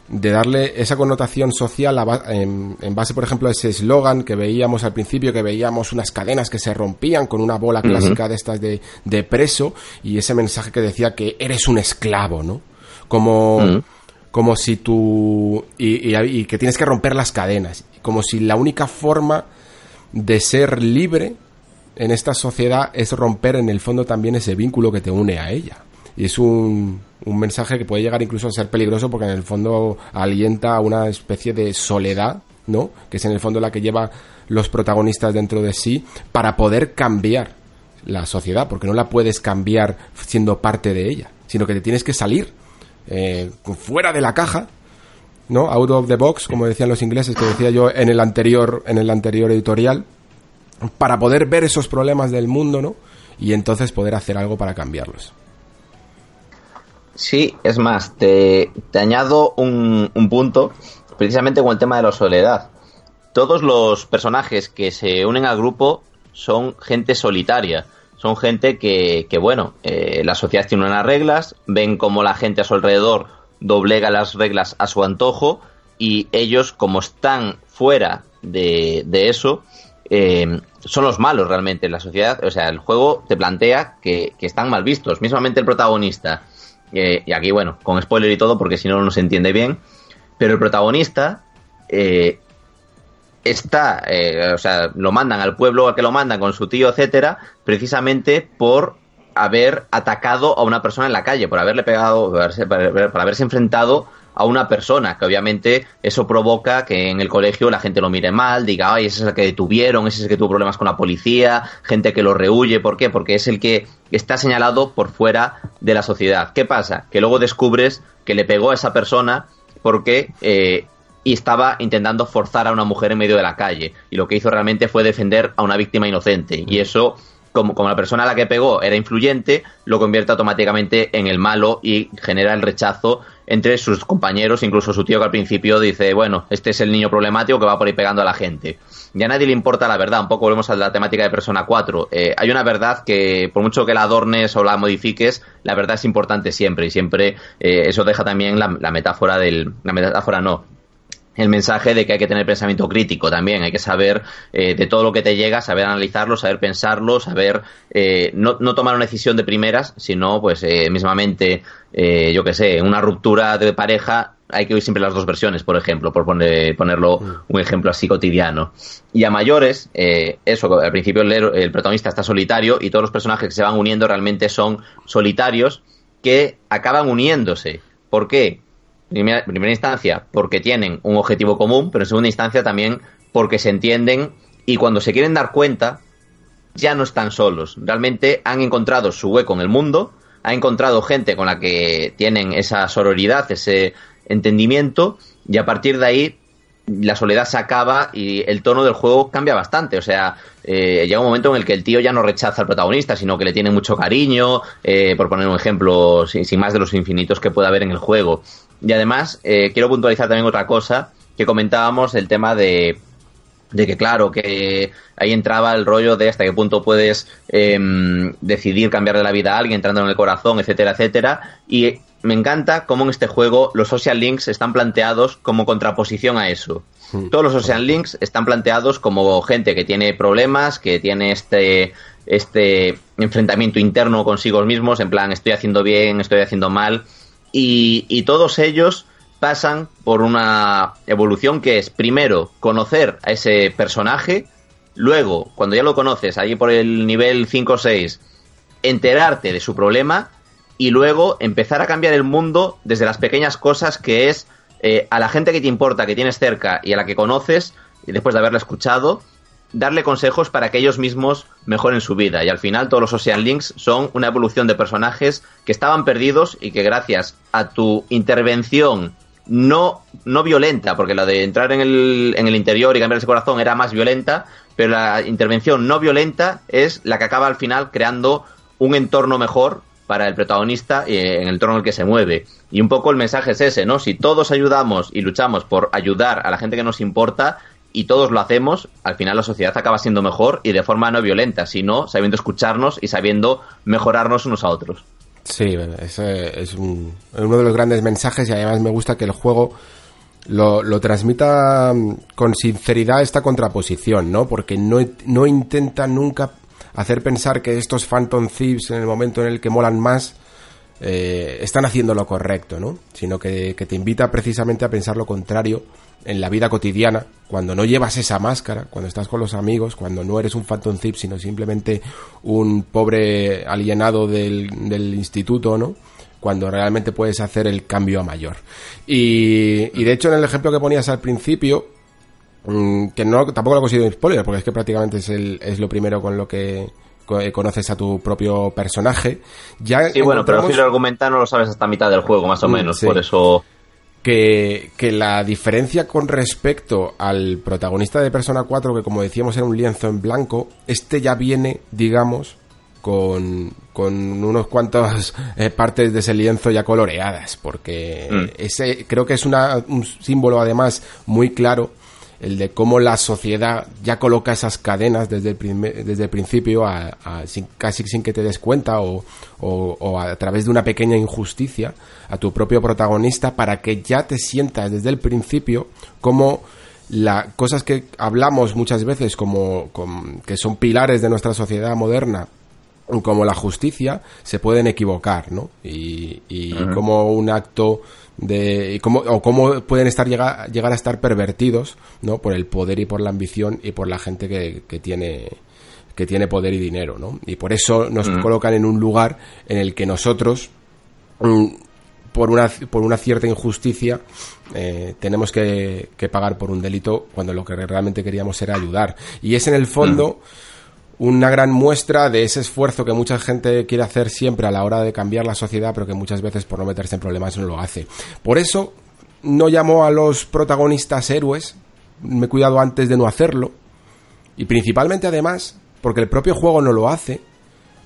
de darle esa connotación social en, base, por ejemplo, a ese eslogan que veíamos al principio, que veíamos unas cadenas que se rompían con una bola clásica de estas de, de, preso y ese mensaje que decía que eres un esclavo, ¿no? Como, como si tú... Y, y, que tienes que romper las cadenas, como si la única forma de ser libre en esta sociedad es romper en el fondo también ese vínculo que te une a ella. Y es un, un mensaje que puede llegar incluso a ser peligroso porque en el fondo alienta a una especie de soledad, ¿no? Que es en el fondo la que lleva los protagonistas dentro de sí para poder cambiar la sociedad, porque no la puedes cambiar siendo parte de ella, sino que te tienes que salir eh, fuera de la caja, ¿no? Out of the box, como decían los ingleses, que decía yo en el anterior, en el anterior editorial, para poder ver esos problemas del mundo, ¿no? Y entonces poder hacer algo para cambiarlos. Sí, es más, te, añado un, punto precisamente con el tema de la soledad. Todos los personajes que se unen al grupo son gente solitaria, son gente que, que bueno, eh, la sociedad tiene unas reglas, ven como la gente a su alrededor doblega las reglas a su antojo y ellos como están fuera de, de eso, eh, son los malos realmente en la sociedad. O sea, el juego te plantea que, que están mal vistos. Mismamente el protagonista eh, y aquí, bueno, con spoiler y todo, porque si no, no se entiende bien. Pero el protagonista está, eh, o sea, lo mandan al pueblo a que lo mandan con su tío, etcétera, precisamente por haber atacado a una persona en la calle, por haberle pegado, por haberse enfrentado a una persona, que obviamente eso provoca que en el colegio la gente lo mire mal, diga, ay, ese es el que detuvieron, ese es el que tuvo problemas con la policía, gente que lo rehuye, ¿por qué? Porque es el que está señalado por fuera de la sociedad. ¿Qué pasa? Que luego descubres que le pegó a esa persona porque eh, y estaba intentando forzar a una mujer en medio de la calle. Y lo que hizo realmente fue defender a una víctima inocente. Y eso como, como, la persona a la que pegó era influyente, lo convierte automáticamente en el malo y genera el rechazo entre sus compañeros, incluso su tío que al principio dice, bueno, este es el niño problemático que va por ahí pegando a la gente. Ya a nadie le importa la verdad, un poco volvemos a la temática de Persona 4. Eh, hay una verdad que, por mucho que la adornes o la modifiques, la verdad es importante siempre y siempre eh, eso deja también la, la metáfora del... La metáfora no, el mensaje de que hay que tener pensamiento crítico también, hay que saber eh, de todo lo que te llega, saber analizarlo, saber pensarlo, saber eh, no, no, tomar una decisión de primeras, sino pues eh, mismamente, eh, yo que sé, una ruptura de pareja, hay que oír siempre las dos versiones, por ejemplo, por poner, ponerlo mm. un ejemplo así cotidiano. Y a mayores, eso, al principio el, el protagonista está solitario y todos los personajes que se van uniendo realmente son solitarios que acaban uniéndose. ¿Por qué? En primera instancia porque tienen un objetivo común, pero en segunda instancia también porque se entienden y cuando se quieren dar cuenta ya no están solos. Realmente han encontrado su hueco en el mundo, han encontrado gente con la que tienen esa sororidad, ese entendimiento y a partir de ahí la soledad se acaba y el tono del juego cambia bastante. O sea, eh, llega un momento en el que el tío ya no rechaza al protagonista, sino que le tiene mucho cariño, eh, por poner un ejemplo, sin, sin, más de los infinitos que pueda haber en el juego. Y además, eh, quiero puntualizar también otra cosa, que comentábamos el tema de de que claro, que ahí entraba el rollo de hasta qué punto puedes eh, decidir cambiarle la vida a alguien entrando en el corazón, etcétera, etcétera. Y me encanta cómo en este juego los social links están planteados como contraposición a eso. Mm. Todos los social links están planteados como gente que tiene problemas, que tiene este este enfrentamiento interno consigo mismos, en plan estoy haciendo bien, estoy haciendo mal, y, y todos ellos pasan por una evolución que es primero conocer a ese personaje, luego, cuando ya lo conoces, allí por el nivel 5 o 6, enterarte de su problema y luego empezar a cambiar el mundo desde las pequeñas cosas que es eh, a la gente que te importa, que tienes cerca y a la que conoces, y después de haberla escuchado, darle consejos para que ellos mismos mejoren su vida. Y al final todos los social links son una evolución de personajes que estaban perdidos y que gracias a tu intervención no, no violenta, porque la de entrar en el, en el interior y cambiar ese corazón era más violenta, pero la intervención no violenta es la que acaba al final creando un entorno mejor para el protagonista en el entorno en el que se mueve. Y un poco el mensaje es ese, ¿no? Si todos ayudamos y luchamos por ayudar a la gente que nos importa y todos lo hacemos, al final la sociedad acaba siendo mejor y de forma no violenta, sino sabiendo escucharnos y sabiendo mejorarnos unos a otros. Sí, ese es uno de los grandes mensajes y además me gusta que el juego lo, lo, transmita con sinceridad esta contraposición, ¿no? Porque no, no intenta nunca hacer pensar que estos Phantom Thieves en el momento en el que molan más eh, están haciendo lo correcto, ¿no? Sino que, que te invita precisamente a pensar lo contrario en la vida cotidiana, cuando no llevas esa máscara, cuando estás con los amigos, cuando no eres un Phantom Thief, sino simplemente un pobre alienado del, del instituto, ¿no? Cuando realmente puedes hacer el cambio a mayor. Y, y de hecho, en el ejemplo que ponías al principio, mmm, que no tampoco lo considero spoiler, porque es que prácticamente es, el, es lo primero con lo que conoces a tu propio personaje. Ya sí, bueno, pero si lo argumenta no lo sabes hasta mitad del juego, más o menos, sí. por eso que, que, la diferencia con respecto al protagonista de Persona 4, que como decíamos era un lienzo en blanco, este ya viene, digamos, con, con unos cuantos eh, partes de ese lienzo ya coloreadas, porque mm. ese creo que es una, un símbolo además muy claro el de cómo la sociedad ya coloca esas cadenas desde el, primer, desde el principio, a, a, sin, casi sin que te des cuenta o, o, o, a través de una pequeña injusticia a tu propio protagonista para que ya te sientas desde el principio como las cosas que hablamos muchas veces como, como que son pilares de nuestra sociedad moderna como la justicia se pueden equivocar, ¿no? Y, y uh -huh. como un acto de cómo, o cómo pueden estar llegar, llegar a estar pervertidos no por el poder y por la ambición y por la gente que, que tiene que tiene poder y dinero no y por eso nos mm. colocan en un lugar en el que nosotros mm, por una por una cierta injusticia eh, tenemos que, que, pagar por un delito cuando lo que realmente queríamos era ayudar. Y es en el fondo mm una gran muestra de ese esfuerzo que mucha gente quiere hacer siempre a la hora de cambiar la sociedad, pero que muchas veces por no meterse en problemas no lo hace. Por eso no llamo a los protagonistas héroes, me he cuidado antes de no hacerlo, y principalmente además porque el propio juego no lo hace,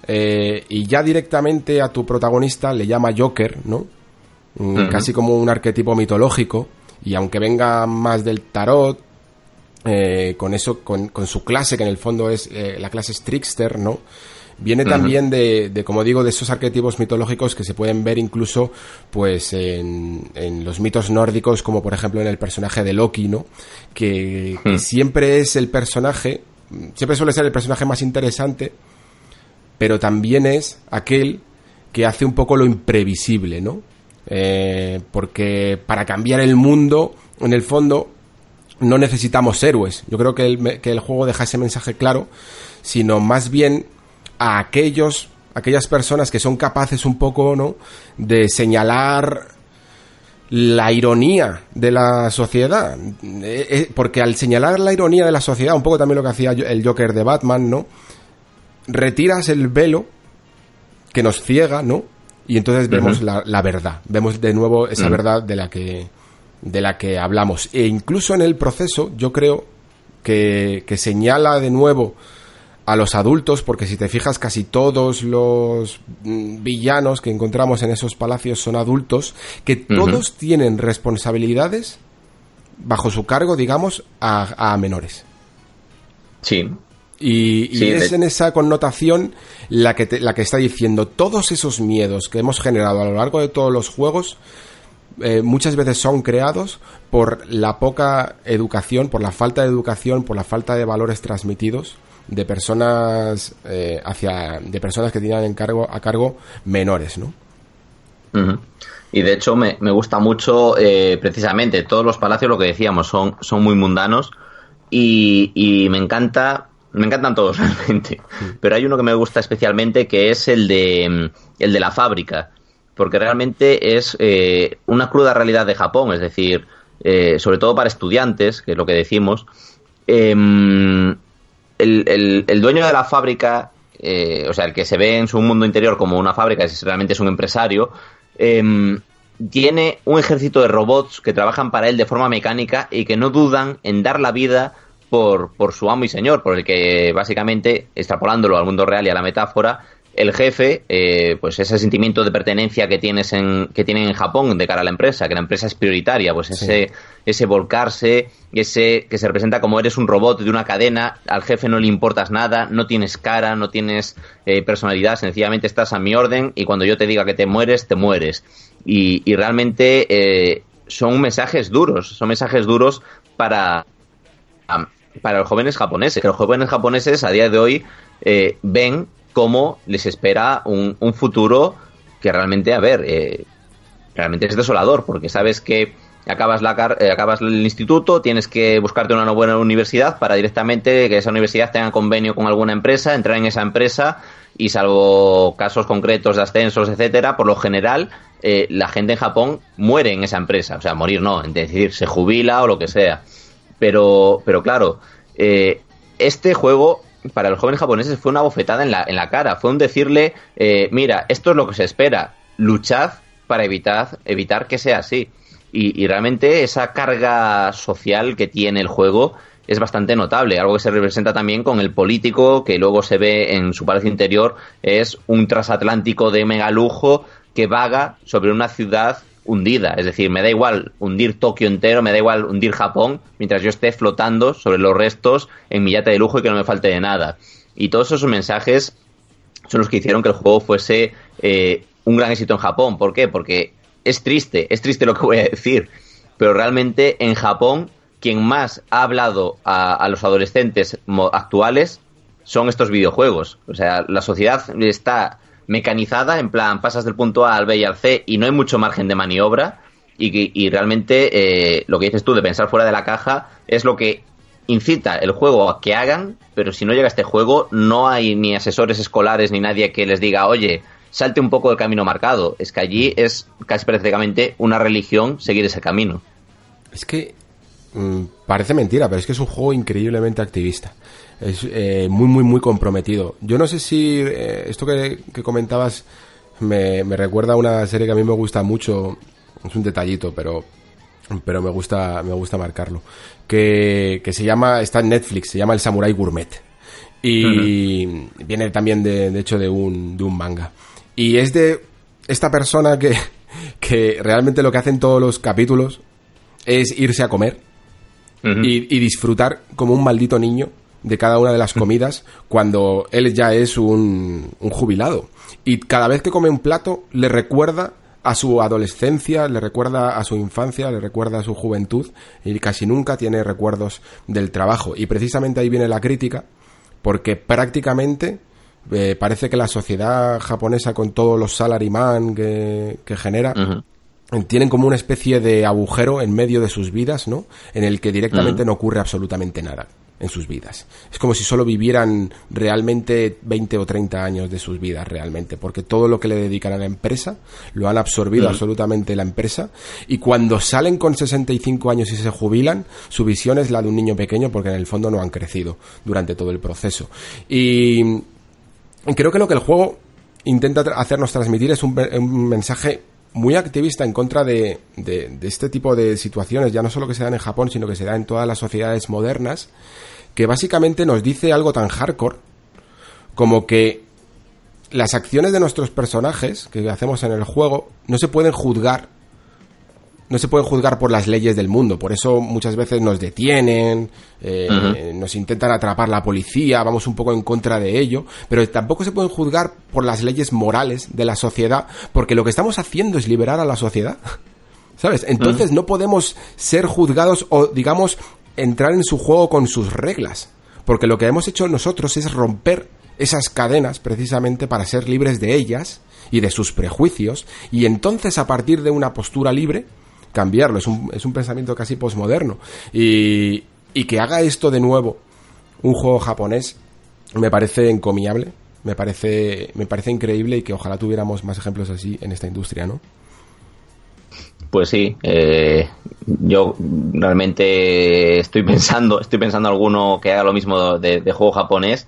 eh, y ya directamente a tu protagonista le llama Joker, ¿no? Uh -huh. Casi como un arquetipo mitológico, y aunque venga más del tarot, eh, con eso, con, con, su clase, que en el fondo es eh, la clase es Trickster, ¿no? Viene uh -huh. también de, de, como digo, de esos arquetipos mitológicos que se pueden ver incluso, pues, en, en los mitos nórdicos, como por ejemplo en el personaje de Loki, ¿no? Que, uh -huh. que siempre es el personaje, siempre suele ser el personaje más interesante, pero también es aquel que hace un poco lo imprevisible, ¿no? Eh, porque para cambiar el mundo, en el fondo, no necesitamos héroes. Yo creo que el, que el juego deja ese mensaje claro, sino más bien a aquellos, aquellas personas que son capaces un poco, ¿no? De señalar la ironía de la sociedad. Eh, eh, porque al señalar la ironía de la sociedad, un poco también lo que hacía el Joker de Batman, ¿no? Retiras el velo que nos ciega, ¿no? Y entonces vemos uh -huh. la, la, verdad. Vemos de nuevo esa uh -huh. verdad de la que de la que hablamos. E incluso en el proceso, yo creo que, que señala de nuevo a los adultos, porque si te fijas, casi todos los mm, villanos que encontramos en esos palacios son adultos, que todos tienen responsabilidades bajo su cargo, digamos, a, menores. Sí. Y, es en esa connotación la que, la que está diciendo todos esos miedos que hemos generado a lo largo de todos los juegos eh, muchas veces son creados por la poca educación, por la falta de educación, por la falta de valores transmitidos de personas eh, hacia de personas que tienen en cargo a cargo menores, ¿no? Y de hecho me, gusta mucho eh, precisamente todos los palacios lo que decíamos son son muy mundanos y, y me encanta me encantan todos realmente, pero hay uno que me gusta especialmente que es el de el de la fábrica porque realmente es eh, una cruda realidad de Japón, es decir, eh, sobre todo para estudiantes, que es lo que decimos, em, el, dueño de la fábrica, eh, o sea, el que se ve en su mundo interior como una fábrica, es, realmente es un empresario, em, tiene un ejército de robots que trabajan para él de forma mecánica y que no dudan en dar la vida por, por su amo y señor, por el que básicamente, extrapolándolo al mundo real y a la metáfora, el jefe, eh, pues ese sentimiento de pertenencia que tienes en, que tienen en Japón de cara a la empresa, que la empresa es prioritaria, pues ese, ese volcarse, ese que se representa como eres un robot de una cadena, al jefe no le importas nada, no tienes cara, no tienes eh, personalidad, sencillamente estás a mi orden y cuando yo te diga que te mueres, te mueres. Y, y realmente eh, son mensajes duros, son mensajes duros para, para los jóvenes japoneses, que los jóvenes japoneses a día de hoy ven cómo les espera un, futuro que realmente, a ver, eh, realmente es desolador, porque sabes que acabas, la eh, acabas el instituto, tienes que buscarte una buena universidad para directamente que esa universidad tenga convenio con alguna empresa, entrar en esa empresa y salvo casos concretos de ascensos, etcétera, por lo general eh, la gente en Japón muere en esa empresa, o sea, morir no, es decir, se jubila o lo que sea. Pero, pero claro, este juego para los jóvenes japoneses fue una bofetada en la, en la cara. Fue un decirle, eh, mira, esto es lo que se espera, luchad para evitar, evitar que sea así. Y, realmente esa carga social que tiene el juego es bastante notable, algo que se representa también con el político que luego se ve en su palacio interior, es un transatlántico de mega lujo que vaga sobre una ciudad hundida. Es decir, me da igual hundir Tokio entero, me da igual hundir Japón, mientras yo esté flotando sobre los restos en mi yate de lujo y que no me falte de nada. Y todos esos mensajes son los que hicieron que el juego fuese eh, un gran éxito en Japón. ¿Por qué? Porque es triste, es triste lo que voy a decir, pero realmente en Japón quien más ha hablado a, a los adolescentes actuales son estos videojuegos. O sea, la sociedad está mecanizada, en plan, pasas del punto A al B y al C y no hay mucho margen de maniobra. Y, y realmente eh, lo que dices tú de pensar fuera de la caja es lo que incita el juego a que hagan, pero si no llega este juego, no hay ni asesores escolares ni nadie que les diga, oye, salte un poco del camino marcado. Es que allí es casi prácticamente una religión seguir ese camino. Es que mm, parece mentira, pero es que es un juego increíblemente activista es eh, muy, muy, muy comprometido. Yo no sé si eh, esto que, comentabas me, recuerda a una serie que a mí me gusta mucho, es un detallito, pero pero me gusta me gusta marcarlo. Que, que se llama está en Netflix se llama el Samurai Gourmet. Y viene también de, de hecho de un de un manga. Y es de esta persona que que realmente lo que hacen todos los capítulos es irse a comer y, y, disfrutar como un maldito niño de cada una de las comidas cuando él ya es un, un jubilado. Y cada vez que come un plato le recuerda a su adolescencia, le recuerda a su infancia, le recuerda a su juventud y casi nunca tiene recuerdos del trabajo. Y precisamente ahí viene la crítica, porque prácticamente eh, parece que la sociedad japonesa con todos los salaryman que, que genera, tienen como una especie de agujero en medio de sus vidas, ¿no? En el que directamente no ocurre absolutamente nada en sus vidas. Es como si solo vivieran realmente 20 o 30 años de sus vidas realmente, porque todo lo que le dedican a la empresa lo han absorbido absolutamente la empresa y cuando salen con 65 años y se jubilan, su visión es la de un niño pequeño porque en el fondo no han crecido durante todo el proceso. Y creo que lo que el juego intenta hacernos transmitir es un, mensaje muy activista en contra de, de, este tipo de situaciones, ya no solo que se dan en Japón, sino que se dan en todas las sociedades modernas, que básicamente nos dice algo tan hardcore como que las acciones de nuestros personajes que hacemos en el juego no se pueden juzgar no se pueden juzgar por las leyes del mundo. Por eso muchas veces nos detienen, eh, nos intentan atrapar la policía, vamos un poco en contra de ello. Pero tampoco se pueden juzgar por las leyes morales de la sociedad, porque lo que estamos haciendo es liberar a la sociedad. ¿Sabes? Entonces no podemos ser juzgados o, digamos, entrar en su juego con sus reglas. Porque lo que hemos hecho nosotros es romper esas cadenas precisamente para ser libres de ellas y de sus prejuicios. Y entonces a partir de una postura libre, cambiarlo. Es un, es un pensamiento casi posmoderno. Y, y que haga esto de nuevo un juego japonés me parece encomiable, me parece, me parece increíble y que ojalá tuviéramos más ejemplos así en esta industria, ¿no? Pues sí, eh, yo realmente estoy pensando, estoy pensando alguno que haga lo mismo de, juego japonés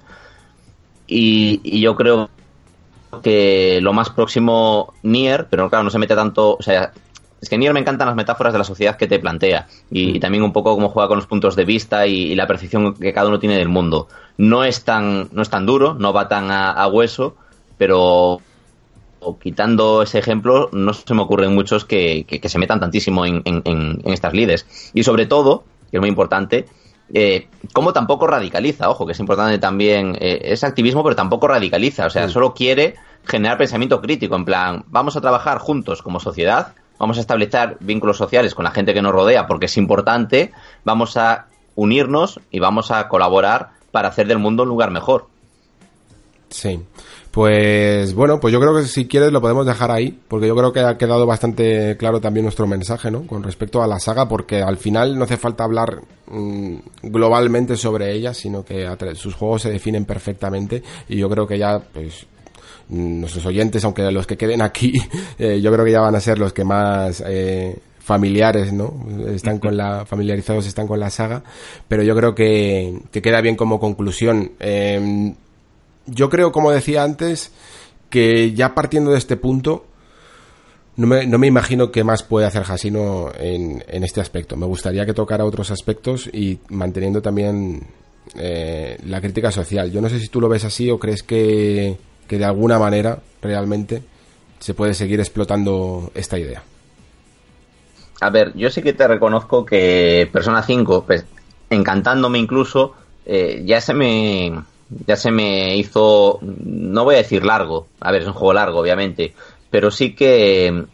y, y, yo creo que lo más próximo Nier, pero claro, no se mete tanto, o sea, es que Nier me encantan las metáforas de la sociedad que te plantea y, mm. también un poco cómo juega con los puntos de vista y, la percepción que cada uno tiene del mundo. No es tan, no es tan duro, no va tan a, hueso, pero quitando ese ejemplo, no se me ocurren muchos que, se metan tantísimo en, estas lides. Y sobre todo, que es muy importante, eh, cómo tampoco radicaliza, ojo, que es importante también, eh, es activismo, pero tampoco radicaliza, o sea, mm. solo quiere generar pensamiento crítico, en plan, vamos a trabajar juntos como sociedad vamos a establecer vínculos sociales con la gente que nos rodea porque es importante, vamos a unirnos y vamos a colaborar para hacer del mundo un lugar mejor. Sí. Pues bueno, pues yo creo que si quieres lo podemos dejar ahí, porque yo creo que ha quedado bastante claro también nuestro mensaje, ¿no? Con respecto a la saga, porque al final no hace falta hablar mm, globalmente sobre ella, sino que sus juegos se definen perfectamente y yo creo que ya, pues nuestros oyentes, aunque los que queden aquí, eh, yo creo que ya van a ser los que más eh, familiares, ¿no? Están con la, familiarizados están con la saga, pero yo creo que, que queda bien como conclusión. Em, yo creo, como decía antes, que ya partiendo de este punto, no me, no me imagino qué más puede hacer Hasino en, en este aspecto. Me gustaría que tocara otros aspectos y manteniendo también eh, la crítica social. Yo no sé si tú lo ves así o crees que que de alguna manera realmente se puede seguir explotando esta idea. A ver, yo sí que te reconozco que Persona 5, pues, encantándome incluso, eh, ya se me ya se me hizo, no voy a decir largo, a ver, es un juego largo, obviamente, pero sí que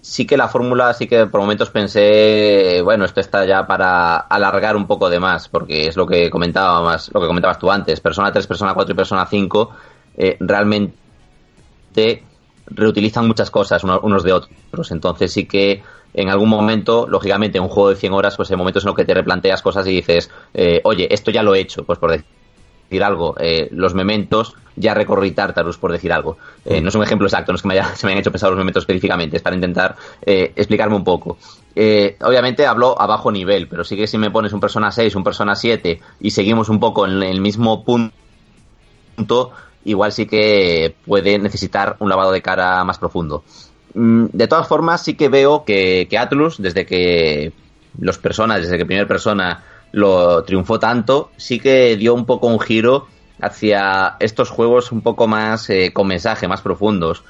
sí que la fórmula, sí que por momentos pensé, bueno, esto está ya para alargar un poco de más, porque es lo que comentaba más, lo que comentabas tú antes, Persona 3, Persona 4 y Persona 5 eh, realmente reutilizan muchas cosas unos de otros. Entonces sí que en algún momento, lógicamente, en un juego de 100 horas, pues hay momentos en los que te replanteas cosas y dices, eh, oye, esto ya lo he hecho, pues por decir algo, eh, los mementos, ya recorrí Tartarus, por decir algo. no es un ejemplo exacto, no es que me se me hayan hecho pensar los mementos específicamente, es para intentar explicarme un poco. obviamente hablo a bajo nivel, pero sí que si me pones un Persona 6, un Persona 7 y seguimos un poco en el mismo punto, igual sí que puede necesitar un lavado de cara más profundo. Mm, de todas formas, sí que veo que, Atlus, desde que los personas, desde que primera persona lo triunfó tanto, sí que dio un poco un giro hacia estos juegos un poco más eh, con mensaje, más profundos.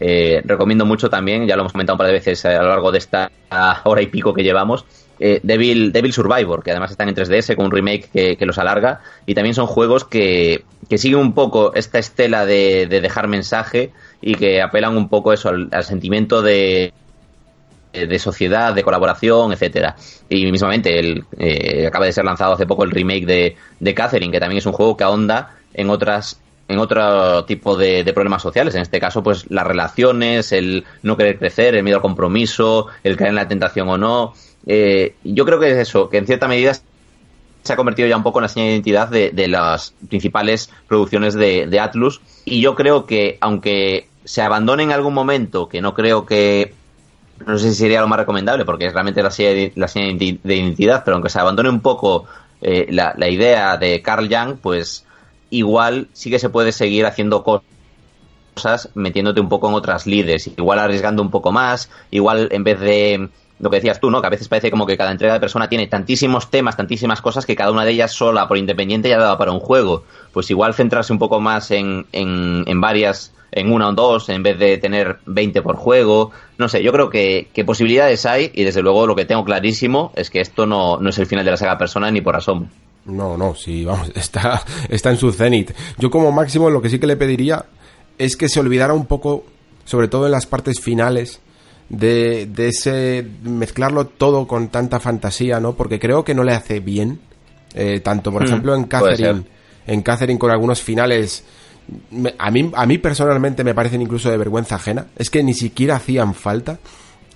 Eh, recomiendo mucho también, ya lo hemos comentado un par de veces a lo largo de esta hora y pico que llevamos, eh, Devil, Devil Survivor, que además están en 3DS con un remake que, los alarga, y también son juegos que, que siguen un poco esta estela de, dejar mensaje y que apelan un poco eso al, sentimiento de, de sociedad, de colaboración, etcétera. Y mismamente el, eh, acaba de ser lanzado hace poco el remake de, Catherine, que también es un juego que ahonda en otras en otro tipo de, de, problemas sociales. En este caso, pues las relaciones, el no querer crecer, el miedo al compromiso, el caer en la tentación o no. Eh, yo creo que es eso, que en cierta medida se ha convertido ya un poco en la señal de identidad de, las principales producciones de, Atlus. Y yo creo que, aunque se abandone en algún momento, que no creo que. No sé si sería lo más recomendable, porque es realmente la señal, la señal de identidad, pero aunque se abandone un poco eh, la, la, idea de Carl Jung, pues igual sí que se puede seguir haciendo cosas metiéndote un poco en otras líderes, igual arriesgando un poco más, igual en vez de lo que decías tú, ¿no? Que a veces parece como que cada entrega de persona tiene tantísimos temas, tantísimas cosas que cada una de ellas sola, por independiente, ya daba para un juego. Pues igual centrarse un poco más en, en, varias, en una o dos, en vez de tener 20 por juego. No sé, yo creo que, que, posibilidades hay y desde luego lo que tengo clarísimo es que esto no, no es el final de la saga persona ni por asomo. No, no, sí, vamos, está, está en su cenit. Yo como máximo lo que sí que le pediría es que se olvidara un poco, sobre todo en las partes finales, de, de ese mezclarlo todo con tanta fantasía, ¿no? Porque creo que no le hace bien. Eh, tanto, por mm, ejemplo, en Catherine, en Catherine con algunos finales. a, mí, a mí personalmente me parecen incluso de vergüenza ajena. Es que ni siquiera hacían falta.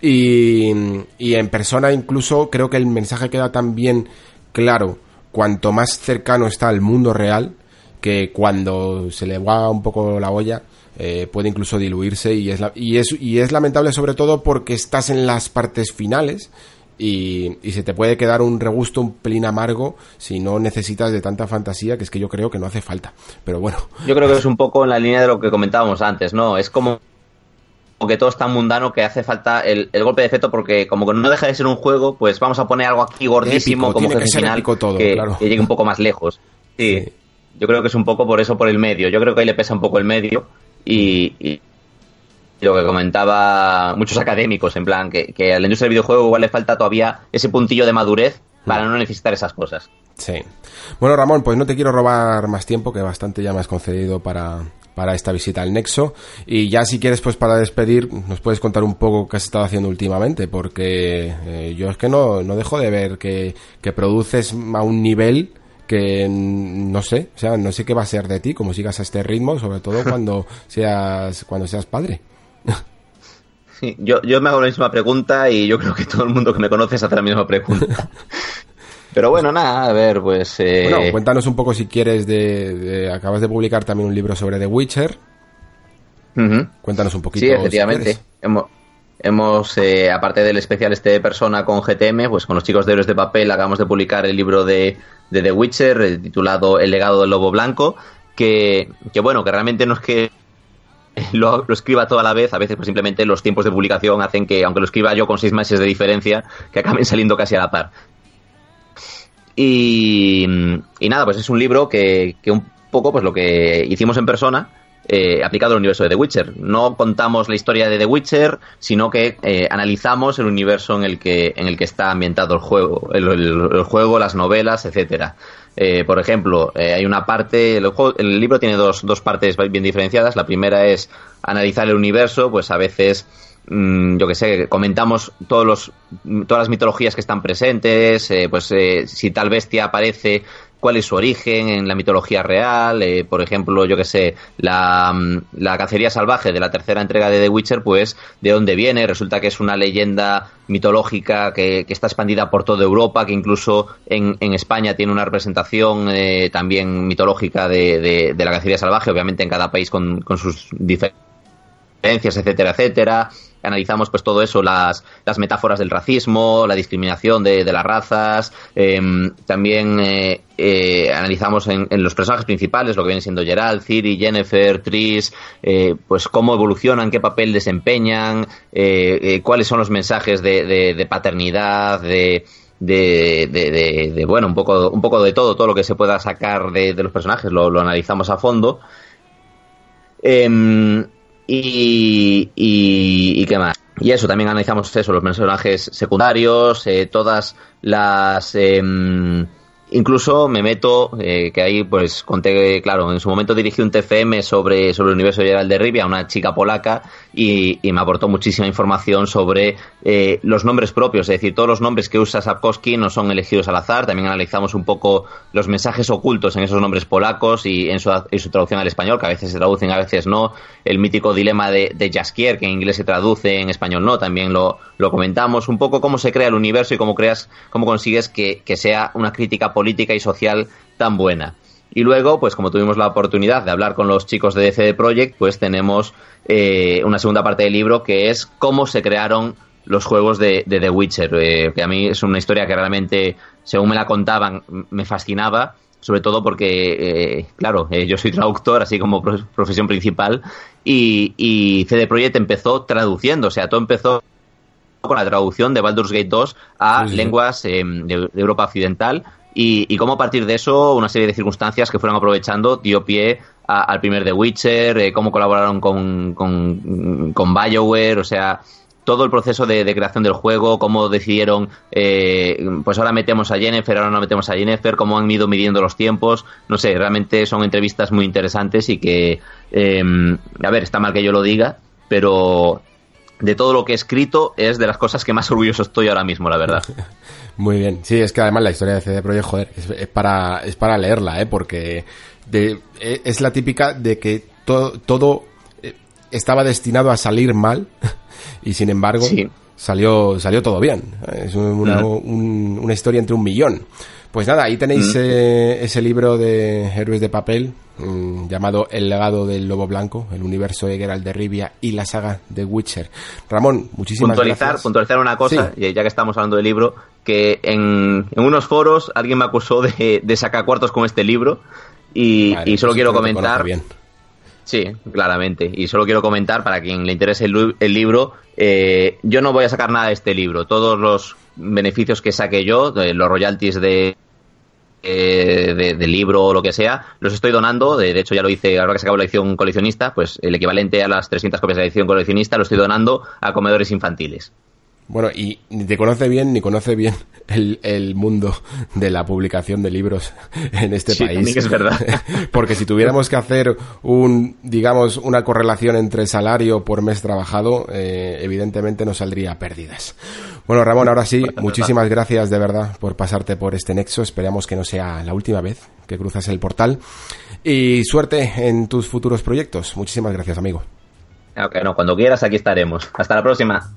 Y, y en persona incluso creo que el mensaje queda tan bien claro cuanto más cercano está al mundo real que cuando se le va un poco la olla eh, puede incluso diluirse y es, y, es, y es lamentable sobre todo porque estás en las partes finales y, y, se te puede quedar un regusto un pelín amargo si no necesitas de tanta fantasía que es que yo creo que no hace falta. Pero bueno. Yo creo que es un poco en la línea de lo que comentábamos antes, ¿no? Es como que todo es tan mundano que hace falta el, el, golpe de efecto porque como que no deja de ser un juego, pues vamos a poner algo aquí gordísimo como que final todo, que, claro. que, llegue un poco más lejos. Sí, sí, Yo creo que es un poco por eso, por el medio. Yo creo que ahí le pesa un poco el medio y, y, lo que comentaba muchos académicos, en plan, que, que, a la industria del videojuego igual le falta todavía ese puntillo de madurez para no necesitar esas cosas. Sí. Bueno, Ramón, pues no te quiero robar más tiempo, que bastante ya me has concedido para, para esta visita al Nexo. Y ya si quieres, pues para despedir, nos puedes contar un poco qué has estado haciendo últimamente, porque eh, yo es que no, no dejo de ver que, que produces a un nivel que no sé, o sea, no sé qué va a ser de ti, como sigas a este ritmo, sobre todo cuando seas, cuando seas padre. Sí, yo, yo me hago la misma pregunta y yo creo que todo el mundo que me conoce se hace la misma pregunta. Pero bueno, nada, a ver, pues... Eh... Bueno, cuéntanos un poco si quieres de, de, Acabas de publicar también un libro sobre The Witcher. Uh -huh. Cuéntanos un poquito. Sí, efectivamente. Si hemos, eh, aparte del especial este de persona con GTM, pues con los chicos de Héroes de Papel acabamos de publicar el libro de, de The Witcher, eh, titulado El legado del lobo blanco, que, que bueno, que realmente no es que lo, lo, escriba toda la vez, a veces pues simplemente los tiempos de publicación hacen que, aunque lo escriba yo con seis meses de diferencia, que acaben saliendo casi a la par. Y, y nada, pues es un libro que, que, un poco pues lo que hicimos en persona, eh, aplicado al universo de The Witcher. No contamos la historia de The Witcher, sino que eh, analizamos el universo en el que, en el que está ambientado el juego, el, juego, las novelas, etcétera. Eh, por ejemplo, hay una parte, el, libro tiene dos, dos partes bien diferenciadas. La primera es analizar el universo, pues a veces, mmm, yo que sé, comentamos todos los, todas las mitologías que están presentes, pues si tal bestia aparece cuál es su origen en la mitología real, eh, por ejemplo, yo que sé, la, la, cacería salvaje de la tercera entrega de The Witcher, pues de dónde viene, resulta que es una leyenda mitológica que, que está expandida por toda Europa, que incluso en, en España tiene una representación eh, también mitológica de, de, de, la cacería salvaje, obviamente en cada país con, con sus diferencias, etcétera, etcétera analizamos pues todo eso, las, las metáforas del racismo, la discriminación de, de las razas, eh, también eh, eh, analizamos en, en, los personajes principales, lo que viene siendo Gerald, Ciri, Jennifer, Tris, eh, pues cómo evolucionan, qué papel desempeñan, cuáles son los mensajes de, de, de paternidad, de, de, de, de, de, bueno, un poco, un poco de todo, todo lo que se pueda sacar de, de los personajes, lo, lo, analizamos a fondo. Eh, y, y, y, qué más. Y eso, también analizamos eso, los personajes secundarios, eh, todas las... Eh, incluso me meto, eh, que ahí pues conté, claro, en su momento dirigí un TFM sobre, sobre el universo de Gerald de Rivia, una chica polaca, y, y me aportó muchísima información sobre eh, los nombres propios, es decir, todos los nombres que usa Sapkowski no son elegidos al azar, también analizamos un poco los mensajes ocultos en esos nombres polacos y en su, en su traducción al español, que a veces se traducen, a veces no, el mítico dilema de, de Jaskier, que en inglés se traduce, en español no, también lo, lo comentamos, un poco cómo se crea el universo y cómo creas, cómo consigues que, que sea una crítica política y social tan buena. Y luego, pues como tuvimos la oportunidad de hablar con los chicos de CD Projekt, pues tenemos eh, una segunda parte del libro que es cómo se crearon los juegos de, de The Witcher, eh, que a mí es una historia que realmente, según me la contaban, me fascinaba sobre todo porque, eh, claro, eh, yo soy traductor, así como profesión principal, y, y CD Projekt empezó traduciendo, o sea, todo empezó con la traducción de Baldur's Gate 2 a lenguas de, Europa Occidental y, y, cómo a partir de eso una serie de circunstancias que fueron aprovechando dio pie al primer The Witcher, cómo colaboraron con, con, con BioWare, o sea, todo el proceso de, creación del juego, cómo decidieron, eh, pues ahora metemos a Jennifer, ahora no metemos a Jennifer, cómo han ido midiendo los tiempos, no sé, realmente son entrevistas muy interesantes y que, em, a ver, está mal que yo lo diga, pero de todo lo que he escrito es de las cosas que más orgulloso estoy ahora mismo, la verdad. Muy bien, sí, es que además la historia de CD Projekt, joder, es, para, es para leerla, ¿eh? porque de, e, es la típica de que todo, todo eh, estaba destinado a salir mal y sin embargo salió, salió todo bien. Es una, una, historia entre un millón. Pues nada, ahí tenéis eh, ese libro de Héroes de Papel mm, llamado El legado del lobo blanco, el universo de Geralt de Rivia y la saga de Witcher. Ramón, muchísimas puntualizar, gracias. Puntualizar una cosa, ya que estamos hablando del libro, que en, en unos foros alguien me acusó de, de sacar cuartos con este libro y, y solo quiero comentar... Sí, claramente. Y solo quiero comentar, para quien le interese el, libro, eh, yo no voy a sacar nada de este libro. Todos los beneficios que saque yo, de los royalties de, eh, del libro o lo que sea, los estoy donando. De, hecho, ya lo hice ahora que se acabó la edición coleccionista, pues el equivalente a las 300 copias de la edición coleccionista lo estoy donando a comedores infantiles. Bueno, y ni te conoce bien ni conoce bien el, el mundo de la publicación de libros en este sí, país. es verdad. Porque si tuviéramos que hacer un, digamos, una correlación entre salario por mes trabajado, eh, evidentemente nos saldría pérdidas. Bueno, Ramón, ahora sí, muchísimas gracias de verdad por pasarte por este nexo. Esperamos que no sea la última vez que cruzas el portal. Y suerte en tus futuros proyectos. Muchísimas gracias, amigo. Ok, no, cuando quieras aquí estaremos. Hasta la próxima.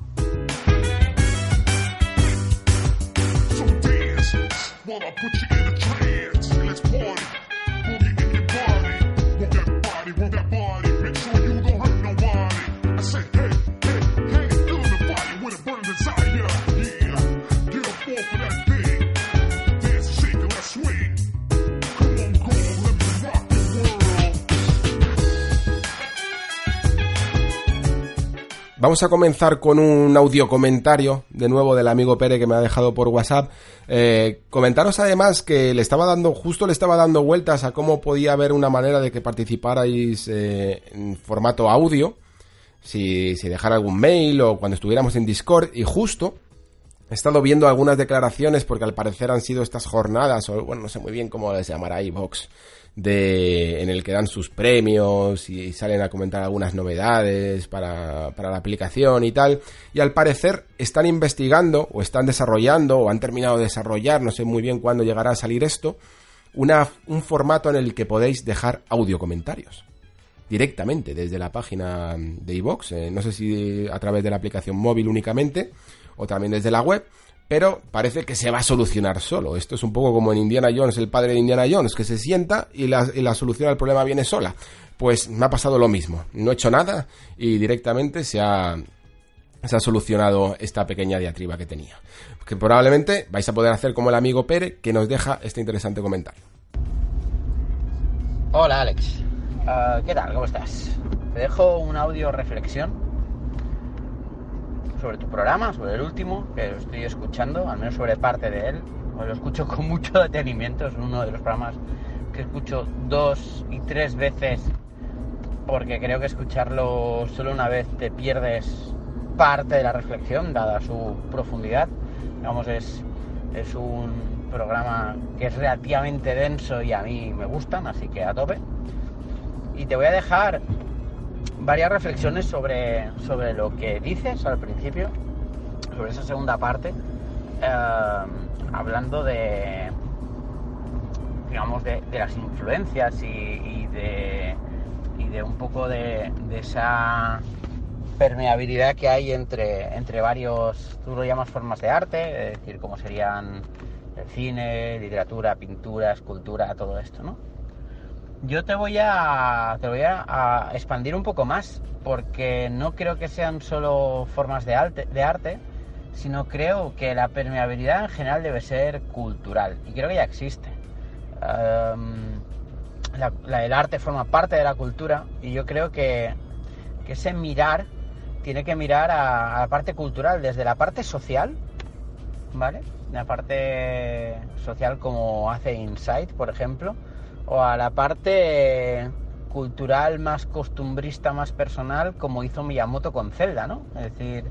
Vamos a comenzar con un audio comentario de nuevo del amigo Pere que me ha dejado por WhatsApp. Eh, comentaros además que le estaba dando, justo le estaba dando vueltas a cómo podía haber una manera de que participarais eh, en formato audio, si, si dejara algún mail o cuando estuviéramos en Discord y justo he estado viendo algunas declaraciones porque al parecer han sido estas jornadas o bueno, no sé muy bien cómo les llamará iVox de, en el que dan sus premios y salen a comentar algunas novedades para, para la aplicación y tal. Y al parecer están investigando o están desarrollando o han terminado de desarrollar, no sé muy bien cuándo llegará a salir esto, una, un formato en el que podéis dejar audio comentarios directamente desde la página de iVox, eh, no sé si a través de la aplicación móvil únicamente o también desde la web, pero parece que se va a solucionar solo. Esto es un poco como en Indiana Jones, el padre de Indiana Jones, que se sienta y la, solución al problema viene sola. Pues me ha pasado lo mismo. No he hecho nada y directamente se ha, se ha solucionado esta pequeña diatriba que tenía. Que probablemente vais a poder hacer como el amigo Pere, que nos deja este interesante comentario. Hola Alex, ah, ¿qué tal? ¿Cómo estás? Te dejo un audio reflexión sobre tu programa, sobre el último, que lo estoy escuchando, al menos sobre parte de él. lo escucho con mucho detenimiento, es uno de los programas que escucho dos y tres veces, porque creo que escucharlo solo una vez te pierdes parte de la reflexión, dada su profundidad. Digamos, es, es un programa que es relativamente denso y a mí me gustan, así que a tope. Y te voy a dejar varias reflexiones sobre, sobre lo que dices al principio, sobre esa segunda parte, eh, hablando de, digamos, de, las influencias y, de, y de un poco de, esa permeabilidad que hay entre, entre varios, tú lo llamas formas de arte, es decir, como serían el cine, literatura, pintura, escultura, todo esto, ¿no? Yo te voy a, te voy a, expandir un poco más, porque no creo que sean solo formas de arte, de arte, sino creo que la permeabilidad en general debe ser cultural, y creo que ya existe. el arte forma parte de la cultura y yo creo que, que ese mirar tiene que mirar a, la parte cultural, desde la parte social, ¿vale? La parte social como hace Insight, por ejemplo, o a la parte cultural más costumbrista, más personal, como hizo Miyamoto con Zelda, ¿no? Es decir,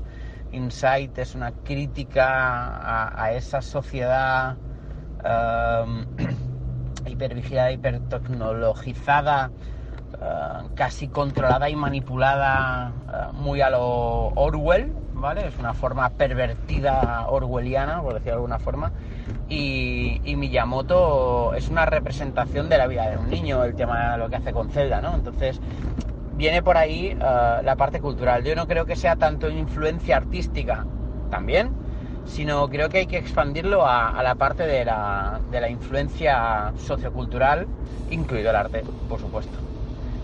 Insight es una crítica a, esa sociedad um, hipervigilada, hipertecnologizada, uh, casi controlada y manipulada uh, muy a lo Orwell, ¿vale? Es una forma pervertida orwelliana, por decirlo de alguna forma. Y, y, Miyamoto es una representación de la vida de un niño, el tema de lo que hace con Zelda, ¿no? Entonces, viene por ahí uh, la parte cultural. Yo no creo que sea tanto influencia artística, también, sino creo que hay que expandirlo a, la parte de la, de la, influencia sociocultural, incluido el arte, por supuesto.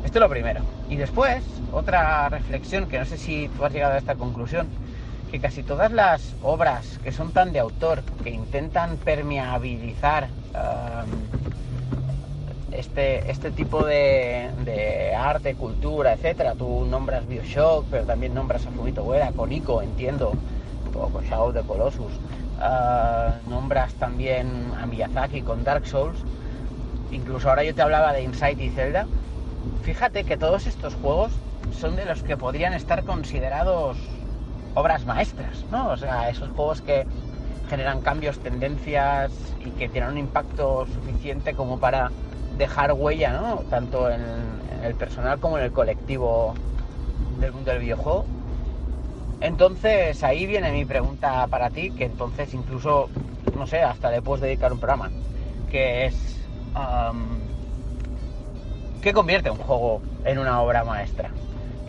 Esto es lo primero. Y después, otra reflexión, que no sé si tú has llegado a esta conclusión, que casi todas las obras que son tan de autor, que intentan permeabilizar este, este tipo de, arte, cultura, etcétera. Tú nombras Bioshock, pero también nombras a Fumito Ueda, con Ico, entiendo, o con Shadow de Colossus. Ah, nombras también a Miyazaki con Dark Souls. Incluso ahora yo te hablaba de Inside y Zelda. Fíjate que todos estos juegos son de los que podrían estar considerados obras maestras, ¿no? O sea, esos juegos que generan cambios, tendencias y que tienen un impacto suficiente como para dejar huella, ¿no? Tanto en, el personal como en el colectivo del mundo del videojuego. Entonces ahí viene mi pregunta para ti, que entonces incluso, no sé, hasta le puedes dedicar un programa, que es, ¿qué convierte un juego en una obra maestra?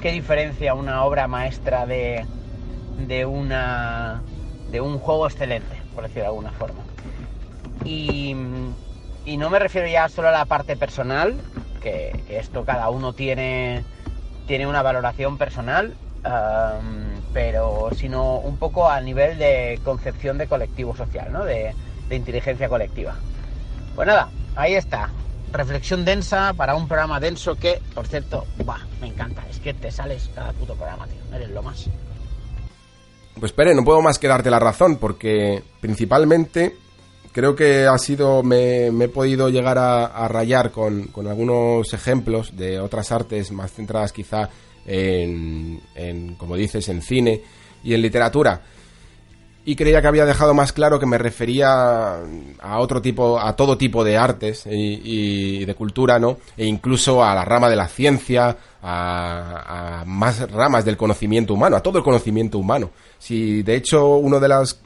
¿Qué diferencia una obra maestra de, de, una, de un juego excelente, por decirlo de alguna forma? Y y no me refiero ya solo a la parte personal, que, esto cada uno tiene, tiene una valoración personal, pero sino un poco a nivel de concepción de colectivo social, ¿no? de, inteligencia colectiva. Pues nada, ahí está. Reflexión densa para un programa denso que, por cierto, me encanta. Es que te sales cada puto programa, tío. Eres lo más. Pues espere, no puedo más que darte la razón, porque principalmente creo que ha sido, me, he podido llegar a, rayar con, algunos ejemplos de otras artes más centradas quizá en, como dices, en cine y en literatura. Y creía que había dejado más claro que me refería a otro tipo, a todo tipo de artes y, de cultura, ¿no? E incluso a la rama de la ciencia, a, a, más ramas del conocimiento humano, a todo el conocimiento humano. Si de hecho uno de los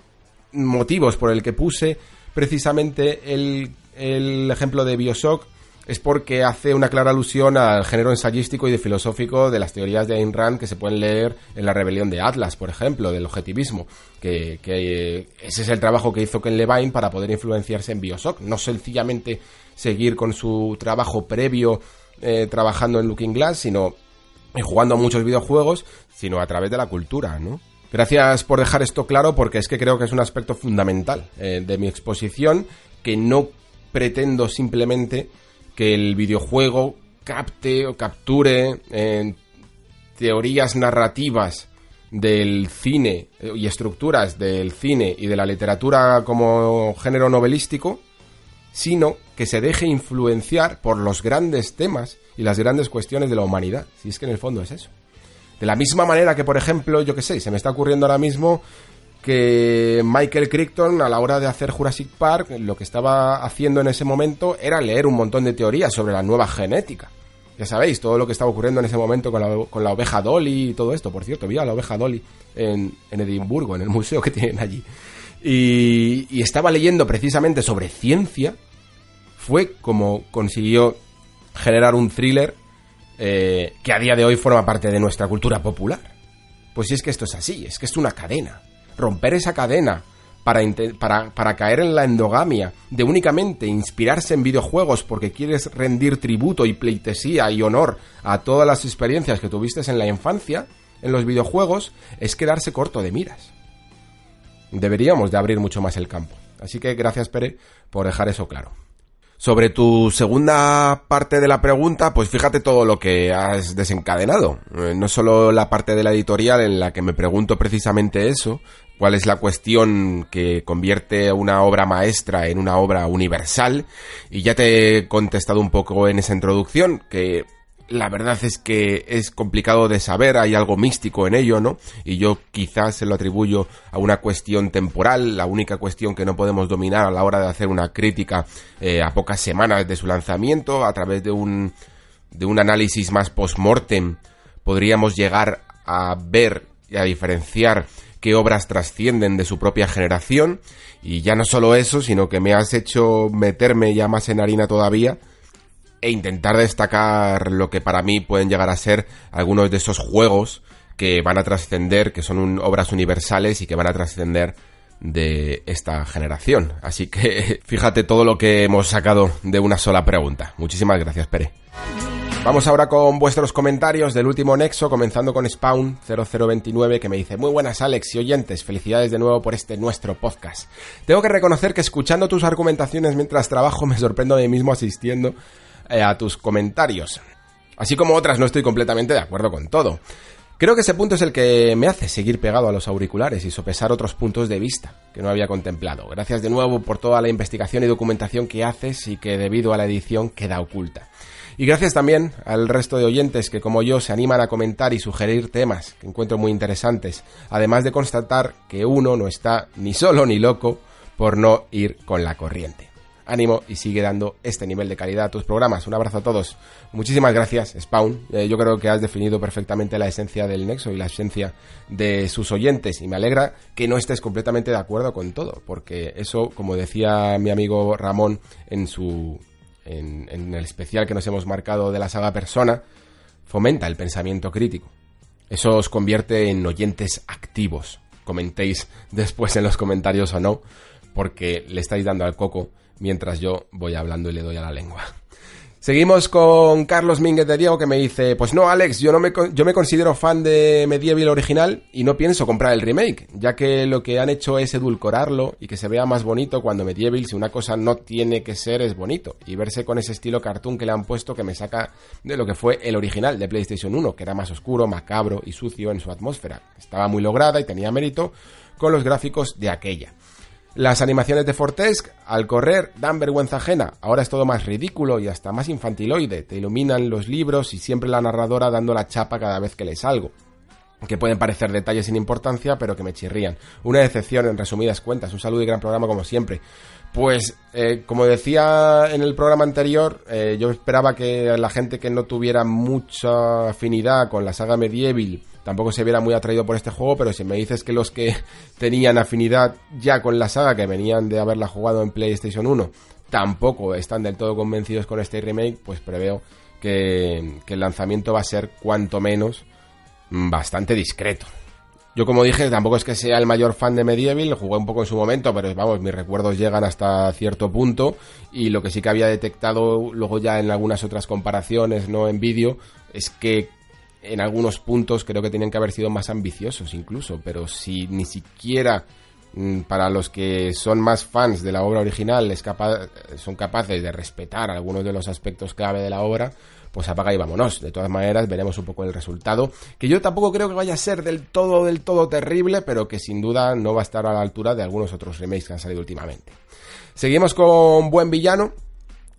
motivos por el que puse precisamente el, el ejemplo de Bioshock es porque hace una clara alusión al género ensayístico y de filosófico de las teorías de Ayn Rand que se pueden leer en la rebelión de Atlas, por ejemplo, del objetivismo, que, que ese es el trabajo que hizo Ken Levine para poder influenciarse en Bioshock, no sencillamente seguir con su trabajo previo eh, trabajando en Looking Glass, sino jugando a muchos videojuegos, sino a través de la cultura, ¿no? Gracias por dejar esto claro porque es que creo que es un aspecto fundamental eh, de mi exposición que no pretendo simplemente que el videojuego capte o capture eh, teorías narrativas del cine y estructuras del cine y de la literatura como género novelístico, sino que se deje influenciar por los grandes temas y las grandes cuestiones de la humanidad. Si es que en el fondo es eso. De la misma manera que, por ejemplo, yo que sé, se me está ocurriendo ahora mismo que Michael Crichton a la hora de hacer Jurassic Park lo que estaba haciendo en ese momento era leer un montón de teorías sobre la nueva genética. Ya sabéis, todo lo que estaba ocurriendo en ese momento con la, con la oveja Dolly y todo esto. Por cierto, vi a la oveja Dolly en, en Edimburgo, en el museo que tienen allí. Y, y estaba leyendo precisamente sobre ciencia. Fue como consiguió generar un thriller eh, que a día de hoy forma parte de nuestra cultura popular. Pues si es que esto es así, es que es una cadena. Romper esa cadena para, para, para, caer en la endogamia de únicamente inspirarse en videojuegos porque quieres rendir tributo y pleitesía y honor a todas las experiencias que tuviste en la infancia en los videojuegos es quedarse corto de miras. Deberíamos de abrir mucho más el campo. Así que gracias Pere por dejar eso claro. Sobre tu segunda parte de la pregunta, pues fíjate todo lo que has desencadenado. Eh, no solo la parte de la editorial en la que me pregunto precisamente eso, cuál es la cuestión que convierte una obra maestra en una obra universal, y ya te he contestado un poco en esa introducción, que la verdad es que es complicado de saber, hay algo místico en ello, ¿no? Y yo quizás se lo atribuyo a una cuestión temporal, la única cuestión que no podemos dominar a la hora de hacer una crítica eh, a pocas semanas de su lanzamiento, a través de un, de un análisis más post-mortem, podríamos llegar a ver y a diferenciar qué obras trascienden de su propia generación, y ya no solo eso, sino que me has hecho meterme ya más en harina todavía, e intentar destacar lo que para mí pueden llegar a ser algunos de esos juegos que van a trascender, que son obras universales y que van a trascender de esta generación. Así que fíjate todo lo que hemos sacado de una sola pregunta. Muchísimas gracias, Pere. Vamos ahora con vuestros comentarios del último nexo, comenzando con Spawn0029 que me dice, muy buenas Alex y oyentes, felicidades de nuevo por este nuestro podcast. Tengo que reconocer que escuchando tus argumentaciones mientras trabajo me sorprendo a mí mismo asistiendo eh, a tus comentarios. Así como otras no estoy completamente de acuerdo con todo. Creo que ese punto es el que me hace seguir pegado a los auriculares y sopesar otros puntos de vista que no había contemplado. Gracias de nuevo por toda la investigación y documentación que haces y que debido a la edición queda oculta. Y gracias también al resto de oyentes que como yo se animan a comentar y sugerir temas que encuentro muy interesantes, además de constatar que uno no está ni solo ni loco por no ir con la corriente ánimo y sigue dando este nivel de calidad a tus programas. Un abrazo a todos. Muchísimas gracias, Spawn. Eh, yo creo que has definido perfectamente la esencia del Nexo y la esencia de sus oyentes y me alegra que no estés completamente de acuerdo con todo, porque eso, como decía mi amigo Ramón en su en, en el especial que nos hemos marcado de la saga Persona, fomenta el pensamiento crítico. Eso os convierte en oyentes activos. Comentéis después en los comentarios o no, porque le estáis dando al coco mientras yo voy hablando y le doy a la lengua. Seguimos con Carlos Mínguez de Diego que me dice, pues no Alex, yo, no me, yo me considero fan de Medieval original y no pienso comprar el remake, ya que lo que han hecho es edulcorarlo y que se vea más bonito cuando Medieval, si una cosa no tiene que ser, es bonito. Y verse con ese estilo cartoon que le han puesto que me saca de lo que fue el original de PlayStation 1, que era más oscuro, macabro y sucio en su atmósfera. Estaba muy lograda y tenía mérito con los gráficos de aquella. Las animaciones de Fortesque, al correr, dan vergüenza ajena. Ahora es todo más ridículo y hasta más infantiloide. Te iluminan los libros y siempre la narradora dando la chapa cada vez que lees algo. Que pueden parecer detalles sin importancia, pero que me chirrían. Una decepción en resumidas cuentas. Un saludo y gran programa como siempre. Pues, eh, como decía en el programa anterior, eh, yo esperaba que la gente que no tuviera mucha afinidad con la saga medieval tampoco se viera muy atraído por este juego, pero si me dices que los que tenían afinidad ya con la saga, que venían de haberla jugado en PlayStation 1, tampoco están del todo convencidos con este remake, pues preveo que, el lanzamiento va a ser cuanto menos mm, bastante discreto. Yo como dije, tampoco es que sea el mayor fan de Medieval, jugué un poco en su momento, pero vamos, mis recuerdos llegan hasta cierto punto y lo que sí que había detectado luego ya en algunas otras comparaciones, no en vídeo, es que en algunos puntos creo que tenían que haber sido más ambiciosos incluso, pero si ni siquiera mm, para los que son más fans de la obra original es son capaces de respetar algunos de los aspectos clave de la obra, pues apaga y vámonos. De todas maneras, veremos un poco el resultado, que yo tampoco creo que vaya a ser del todo, del todo terrible, pero que sin duda no va a estar a la altura de algunos otros remakes que han salido últimamente. Seguimos con Buen Villano,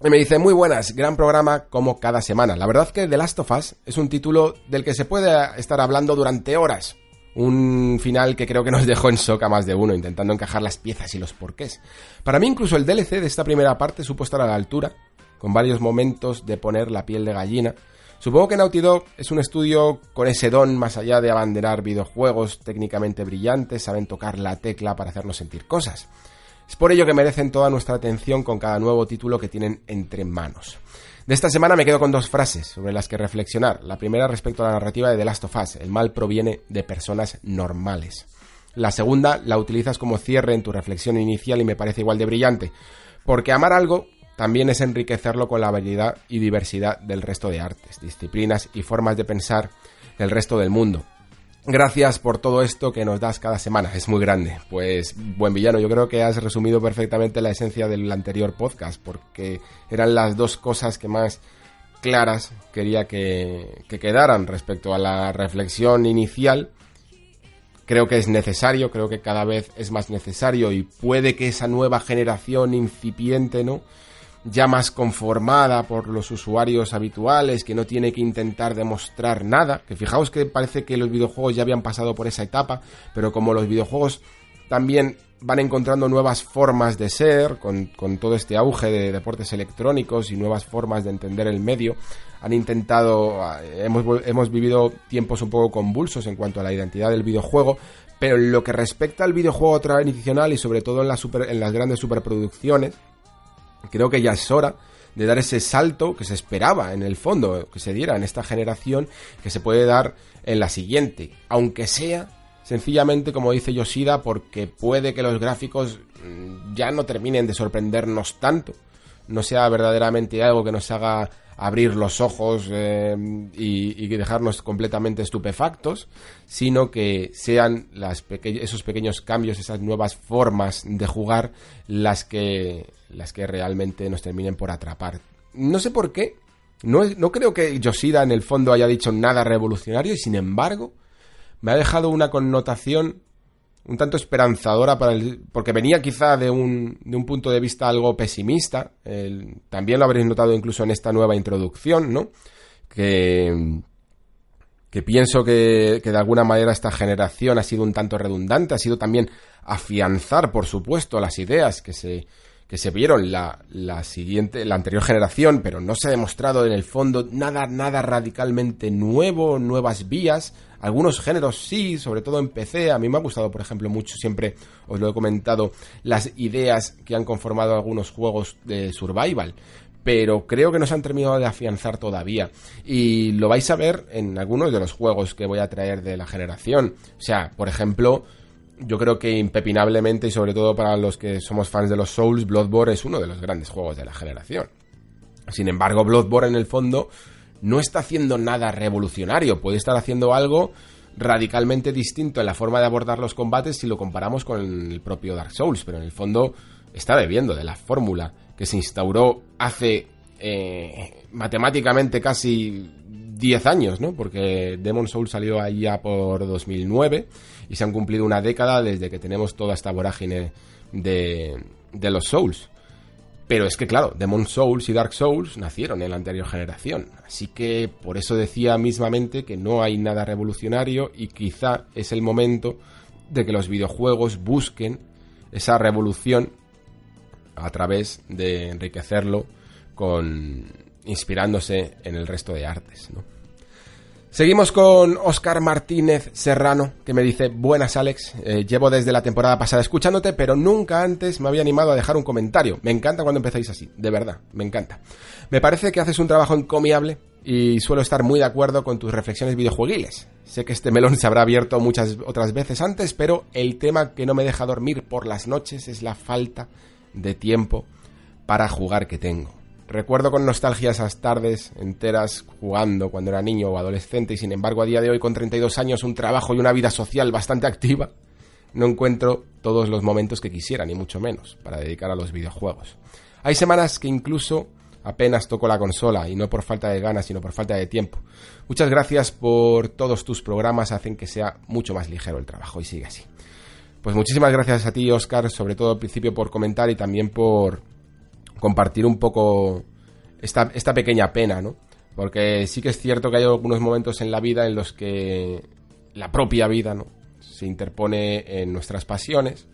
y me dice, muy buenas, gran programa como cada semana. La verdad que The Last of Us es un título del que se puede estar hablando durante horas. Un final que creo que nos dejó en shock a más de uno, intentando encajar las piezas y los porqués. Para mí incluso el DLC de esta primera parte supo estar a la altura, con varios momentos de poner la piel de gallina. Supongo que Naughty Dog es un estudio con ese don más allá de abanderar videojuegos técnicamente brillantes, saben tocar la tecla para hacernos sentir cosas. Es por ello que merecen toda nuestra atención con cada nuevo título que tienen entre manos. De esta semana me quedo con dos frases sobre las que reflexionar. La primera respecto a la narrativa de The Last of Us. El mal proviene de personas normales. La segunda la utilizas como cierre en tu reflexión inicial y me parece igual de brillante. Porque amar algo también es enriquecerlo con la variedad y diversidad del resto de artes, disciplinas y formas de pensar del resto del mundo. Gracias por todo esto que nos das cada semana, es muy grande. Pues, buen villano, yo creo que has resumido perfectamente la esencia del anterior podcast, porque eran las dos cosas que más claras quería que, que quedaran respecto a la reflexión inicial. Creo que es necesario, creo que cada vez es más necesario y puede que esa nueva generación incipiente, ¿no? Ya más conformada por los usuarios habituales, que no tiene que intentar demostrar nada, que fijaos que parece que los videojuegos ya habían pasado por esa etapa, pero como los videojuegos también van encontrando nuevas formas de ser, con, todo este auge de deportes electrónicos y nuevas formas de entender el medio, han intentado, eh, hemos, hemos vivido tiempos un poco convulsos en cuanto a la identidad del videojuego, pero en lo que respecta al videojuego tradicional y sobre todo en, la super, en las grandes superproducciones, creo que ya es hora de dar ese salto que se esperaba en el fondo, que se diera en esta generación, que se puede dar en la siguiente, aunque sea sencillamente como dice Yoshida, porque puede que los gráficos mm, ya no terminen de sorprendernos tanto, no sea verdaderamente algo que nos haga abrir los ojos eh, y, dejarnos completamente estupefactos, sino que sean esos pequeños cambios, esas nuevas formas de jugar las que, las que realmente nos terminen por atrapar. No sé por qué, no, no creo que Yoshida en el fondo haya dicho nada revolucionario y sin embargo me ha dejado una connotación un tanto esperanzadora para el, porque venía quizá de un, de un punto de vista algo pesimista. también lo habréis notado incluso en esta nueva introducción, ¿no? Que, que pienso que, que, de alguna manera esta generación ha sido un tanto redundante, ha sido también afianzar, por supuesto, las ideas que se, que se vieron la, la siguiente, la anterior generación, pero no se ha demostrado en el fondo nada, nada radicalmente nuevo, nuevas vías. Algunos géneros sí, sobre todo en PC. A mí me ha gustado, por ejemplo, mucho, siempre os lo he comentado, las ideas que han conformado algunos juegos de survival pero creo que no se han terminado de afianzar todavía. Y lo vais a ver en algunos de los juegos que voy a traer de la generación. O sea, por ejemplo, yo creo que impepinablemente y sobre todo para los que somos fans de los Souls, Bloodborne es uno de los grandes juegos de la generación. Sin embargo, Bloodborne en el fondo no está haciendo nada revolucionario, puede estar haciendo algo radicalmente distinto en la forma de abordar los combates si lo comparamos con el propio Dark Souls, pero en el fondo está bebiendo de la fórmula que se instauró hace eh, matemáticamente casi 10 años, ¿no? Porque Demon Souls salió allá por 2009 y se han cumplido una década desde que tenemos toda esta vorágine de, de los Souls. Pero es que, claro, Demon Souls y Dark Souls nacieron en la anterior generación. Así que por eso decía mismamente que no hay nada revolucionario y quizá es el momento de que los videojuegos busquen esa revolución a través de enriquecerlo con inspirándose en el resto de artes, ¿no? Seguimos con Oscar Martínez Serrano, que me dice, buenas Alex, eh, llevo desde la temporada pasada escuchándote, pero nunca antes me había animado a dejar un comentario. Me encanta cuando empezáis así, de verdad, me encanta. Me parece que haces un trabajo encomiable y suelo estar muy de acuerdo con tus reflexiones videojueguiles. Sé que este melón se habrá abierto muchas otras veces antes, pero el tema que no me deja dormir por las noches es la falta de tiempo para jugar que tengo. Recuerdo con nostalgia esas tardes enteras jugando cuando era niño o adolescente y sin embargo a día de hoy con 32 años, un trabajo y una vida social bastante activa, no encuentro todos los momentos que quisiera, ni mucho menos, para dedicar a los videojuegos. Hay semanas que incluso apenas toco la consola y no por falta de ganas, sino por falta de tiempo. Muchas gracias por todos tus programas, hacen que sea mucho más ligero el trabajo y sigue así. Pues muchísimas gracias a ti, Oscar, sobre todo al principio por comentar y también por compartir un poco esta, esta pequeña pena, ¿no? Porque sí que es cierto que hay algunos momentos en la vida en los que la propia vida, ¿no? Se interpone en nuestras pasiones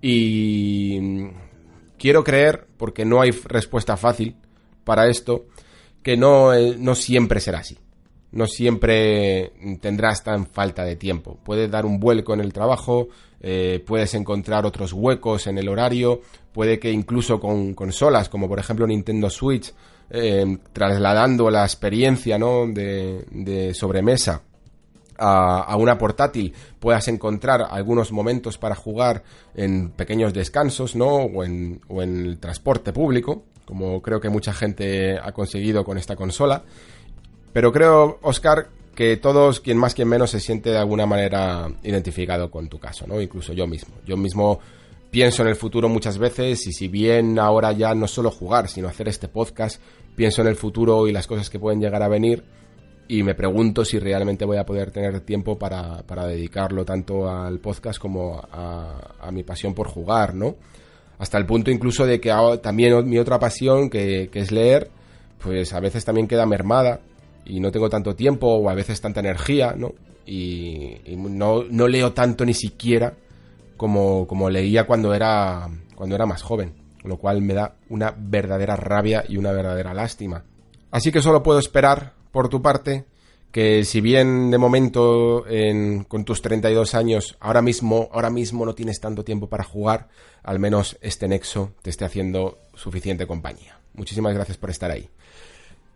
y quiero creer, porque no hay respuesta fácil para esto, que no, eh, no siempre será así. No siempre tendrás tan falta de tiempo. Puedes dar un vuelco en el trabajo, eh, puedes encontrar otros huecos en el horario, puede que incluso con consolas como por ejemplo Nintendo Switch, eh, trasladando la experiencia ¿no? de, sobremesa a, una portátil puedas encontrar algunos momentos para jugar en pequeños descansos ¿no? o, en, o en el transporte público, como creo que mucha gente ha conseguido con esta consola. Pero creo, Oscar, que todos, quien más, quien menos, se siente de alguna manera identificado con tu caso, ¿no? Incluso yo mismo. Yo mismo pienso en el futuro muchas veces y si bien ahora ya no solo jugar, sino hacer este podcast, pienso en el futuro y las cosas que pueden llegar a venir y me pregunto si realmente voy a poder tener tiempo para, para dedicarlo tanto al podcast como a, a, mi pasión por jugar, ¿no? Hasta el punto incluso de que también mi otra pasión, que, que es leer, pues a veces también queda mermada y no tengo tanto tiempo o a veces tanta energía, ¿no? Y, no, no leo tanto ni siquiera como, como leía cuando era, cuando era más joven, lo cual me da una verdadera rabia y una verdadera lástima. Así que solo puedo esperar por tu parte, que si bien de momento en, con tus 32 años ahora mismo, ahora mismo no tienes tanto tiempo para jugar, al menos este nexo te esté haciendo suficiente compañía. Muchísimas gracias por estar ahí.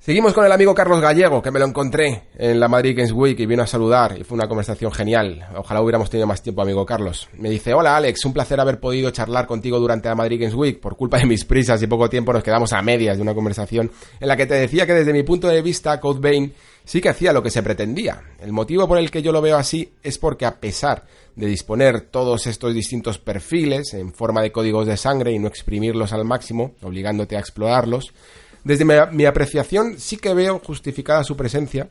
Seguimos con el amigo Carlos Gallego, que me lo encontré en la Madrid Games Week y vino a saludar y fue una conversación genial. Ojalá hubiéramos tenido más tiempo, amigo Carlos. Me dice, hola Alex, un placer haber podido charlar contigo durante la Madrid Games Week. Por culpa de mis prisas y poco tiempo nos quedamos a medias de una conversación en la que te decía que desde mi punto de vista Code Vein sí que hacía lo que se pretendía. El motivo por el que yo lo veo así es porque a pesar de disponer todos estos distintos perfiles en forma de códigos de sangre y no exprimirlos al máximo, obligándote a explorarlos, desde mi, apreciación sí que veo justificada su presencia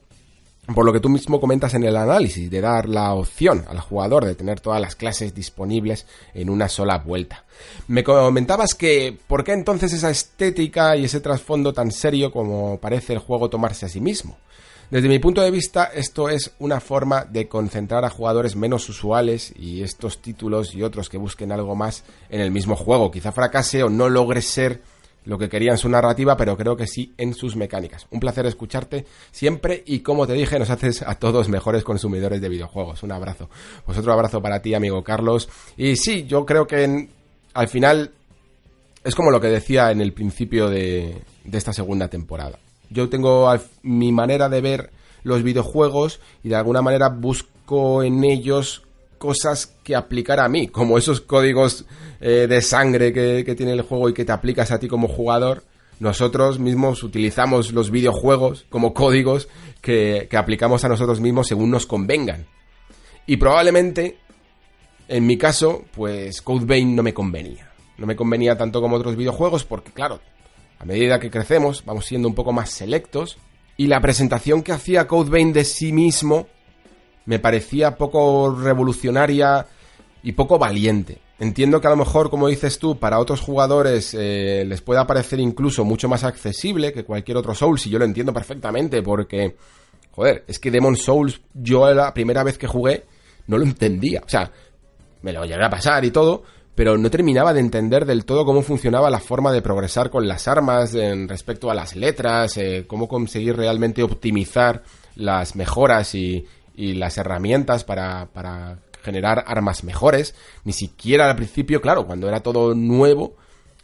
por lo que tú mismo comentas en el análisis, de dar la opción al jugador de tener todas las clases disponibles en una sola vuelta. Me comentabas que, ¿por qué entonces esa estética y ese trasfondo tan serio como parece el juego tomarse a sí mismo? Desde mi punto de vista, esto es una forma de concentrar a jugadores menos usuales y estos títulos y otros que busquen algo más en el mismo juego. Quizá fracase o no logre ser lo que quería en su narrativa, pero creo que sí en sus mecánicas. Un placer escucharte siempre y como te dije, nos haces a todos mejores consumidores de videojuegos. Un abrazo. Pues otro abrazo para ti, amigo Carlos. Y sí, yo creo que al final es como lo que decía en el principio de, de esta segunda temporada. Yo tengo mi manera de ver los videojuegos y de alguna manera busco en ellos cosas que aplicar a mí, como esos códigos eh, de sangre que, tiene el juego y que te aplicas a ti como jugador. Nosotros mismos utilizamos los videojuegos como códigos que, aplicamos a nosotros mismos según nos convengan. Y probablemente, en mi caso, pues Code Vein no me convenía. No me convenía tanto como otros videojuegos porque, claro, a medida que crecemos vamos siendo un poco más selectos y la presentación que hacía Code Vein de sí mismo me parecía poco revolucionaria y poco valiente. Entiendo que a lo mejor, como dices tú, para otros jugadores eh, les pueda parecer incluso mucho más accesible que cualquier otro Souls, y yo lo entiendo perfectamente, porque, joder, es que Demon Souls, yo la primera vez que jugué, no lo entendía. O sea, me lo llegué a pasar y todo, pero no terminaba de entender del todo cómo funcionaba la forma de progresar con las armas en respecto a las letras, eh, cómo conseguir realmente optimizar las mejoras y, y las herramientas para, para generar armas mejores. Ni siquiera al principio, claro, cuando era todo nuevo,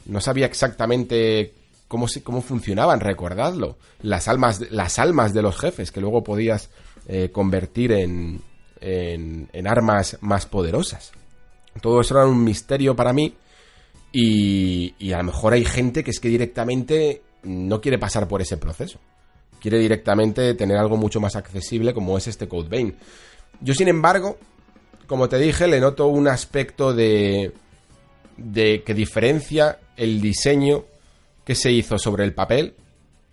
no sabía exactamente cómo, cómo funcionaban, recordadlo. Las almas, las almas de los jefes que luego podías eh, convertir en, en, armas más poderosas. Todo eso era un misterio para mí y, y a lo mejor hay gente que es que directamente no quiere pasar por ese proceso quiere directamente tener algo mucho más accesible como es este Code Vein. Yo, sin embargo, como te dije, le noto un aspecto de, de que diferencia el diseño que se hizo sobre el papel,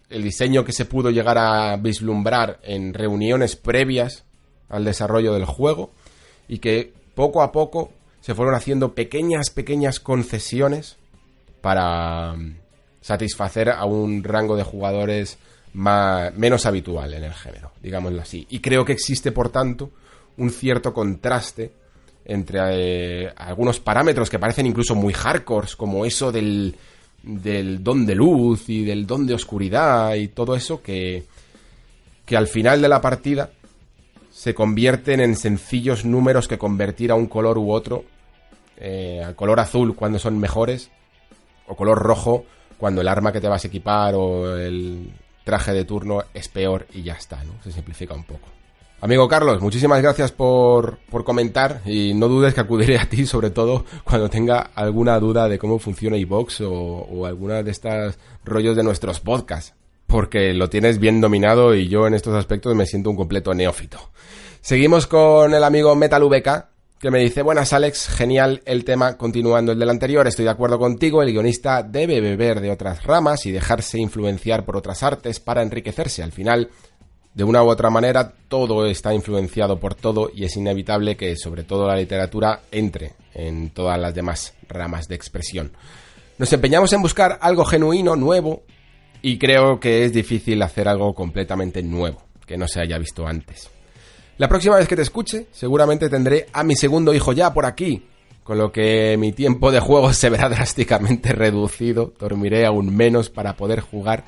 el diseño que se pudo llegar a vislumbrar en reuniones previas al desarrollo del juego y que poco a poco se fueron haciendo pequeñas, pequeñas concesiones para mm, satisfacer a un rango de jugadores menos habitual en el género, digámoslo así. Y creo que existe, por tanto, un cierto contraste entre eh, algunos parámetros que parecen incluso muy hardcore, como eso del, del don de luz y del don de oscuridad y todo eso que, que al final de la partida se convierten en sencillos números que convertir a un color u otro, eh, al color azul cuando son mejores, o color rojo cuando el arma que te vas a equipar o el, traje de turno es peor y ya está, ¿no? Se simplifica un poco. Amigo Carlos, muchísimas gracias por, por comentar y no dudes que acudiré a ti, sobre todo cuando tenga alguna duda de cómo funciona iVox o, o alguna de estas rollos de nuestros podcasts. porque lo tienes bien dominado y yo en estos aspectos me siento un completo neófito. Seguimos con el amigo Metal VK, que me dice, buenas Alex, genial el tema, continuando el del anterior, estoy de acuerdo contigo, el guionista debe beber de otras ramas y dejarse influenciar por otras artes para enriquecerse. Al final, de una u otra manera, todo está influenciado por todo y es inevitable que sobre todo la literatura entre en todas las demás ramas de expresión. Nos empeñamos en buscar algo genuino, nuevo, y creo que es difícil hacer algo completamente nuevo, que no se haya visto antes. La próxima vez que te escuche, seguramente tendré a mi segundo hijo ya por aquí, con lo que mi tiempo de juego se verá drásticamente reducido, dormiré aún menos para poder jugar,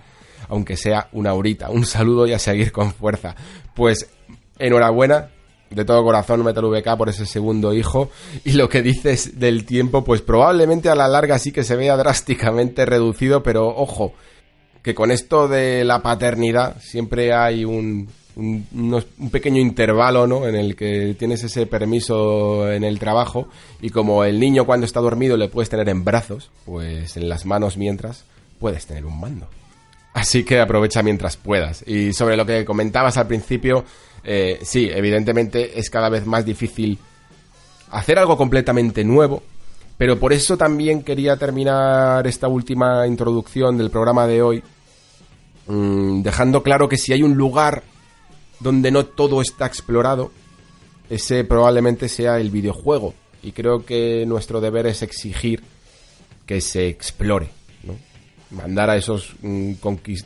aunque sea una horita. Un saludo y a seguir con fuerza. Pues enhorabuena, de todo corazón Metal VK por ese segundo hijo y lo que dices del tiempo pues probablemente a la larga sí que se vea drásticamente reducido pero ojo que con esto de la paternidad siempre hay un un, pequeño intervalo, ¿no? En el que tienes ese permiso en el trabajo y como el niño cuando está dormido le puedes tener en brazos, pues en las manos mientras puedes tener un mando. Así que aprovecha mientras puedas. Y sobre lo que comentabas al principio, eh, sí, evidentemente es cada vez más difícil hacer algo completamente nuevo, pero por eso también quería terminar esta última introducción del programa de hoy, mm, dejando claro que si hay un lugar donde no todo está explorado, ese probablemente sea el videojuego. Y creo que nuestro deber es exigir que se explore, ¿no? Mandar a esos mm,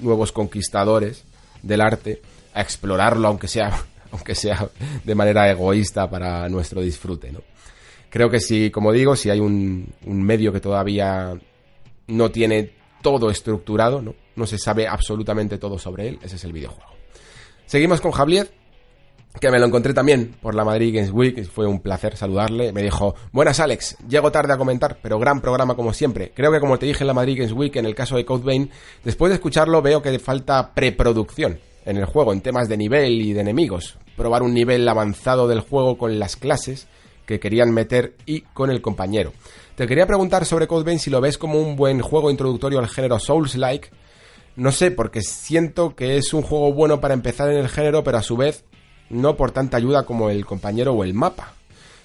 nuevos conquistadores del arte a explorarlo, aunque sea, aunque sea de manera egoísta para nuestro disfrute, ¿no? Creo que si, como digo, si hay un, un medio que todavía no tiene todo estructurado, ¿no? no se sabe absolutamente todo sobre él, ese es el videojuego. Seguimos con Javier, que me lo encontré también por la Madrid Games Week, fue un placer saludarle. Me dijo, buenas Alex, llego tarde a comentar, pero gran programa como siempre. Creo que como te dije en la Madrid Games Week, en el caso de Code Vein, después de escucharlo veo que falta preproducción en el juego, en temas de nivel y de enemigos. Probar un nivel avanzado del juego con las clases que querían meter y con el compañero. Te quería preguntar sobre Code Vein si lo ves como un buen juego introductorio al género Souls-like, no sé, porque siento que es un juego bueno para empezar en el género, pero a su vez no por tanta ayuda como el compañero o el mapa.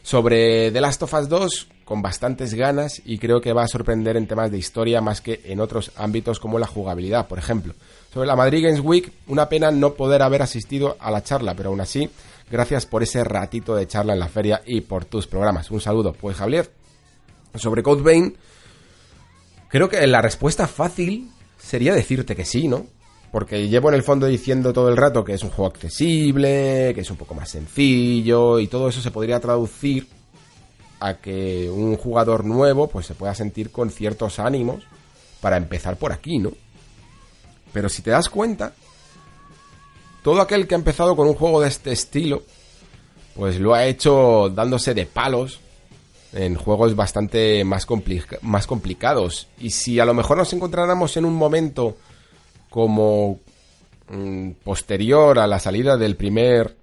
Sobre The Last of Us 2, con bastantes ganas y creo que va a sorprender en temas de historia más que en otros ámbitos como la jugabilidad, por ejemplo. Sobre la Madrid Games Week, una pena no poder haber asistido a la charla, pero aún así, gracias por ese ratito de charla en la feria y por tus programas. Un saludo. Pues Javier, sobre Code Vein, creo que la respuesta fácil sería decirte que sí, ¿no? Porque llevo en el fondo diciendo todo el rato que es un juego accesible, que es un poco más sencillo y todo eso se podría traducir a que un jugador nuevo pues se pueda sentir con ciertos ánimos para empezar por aquí, ¿no? Pero si te das cuenta, todo aquel que ha empezado con un juego de este estilo, pues lo ha hecho dándose de palos en juegos bastante más, más complicados. Y si a lo mejor nos encontráramos en un momento como mm, posterior a la salida del primer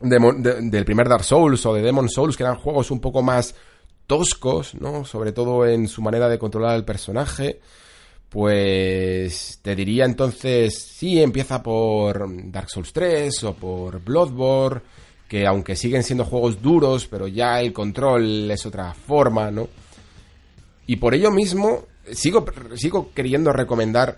del primer Dark Souls o de Demon Souls, que eran juegos un poco más toscos, ¿no? Sobre todo en su manera de controlar al personaje. Pues te diría entonces, sí, empieza por Dark Souls 3 o por Bloodborne que aunque siguen siendo juegos duros, pero ya el control es otra forma, ¿no? Y por ello mismo sigo, sigo queriendo recomendar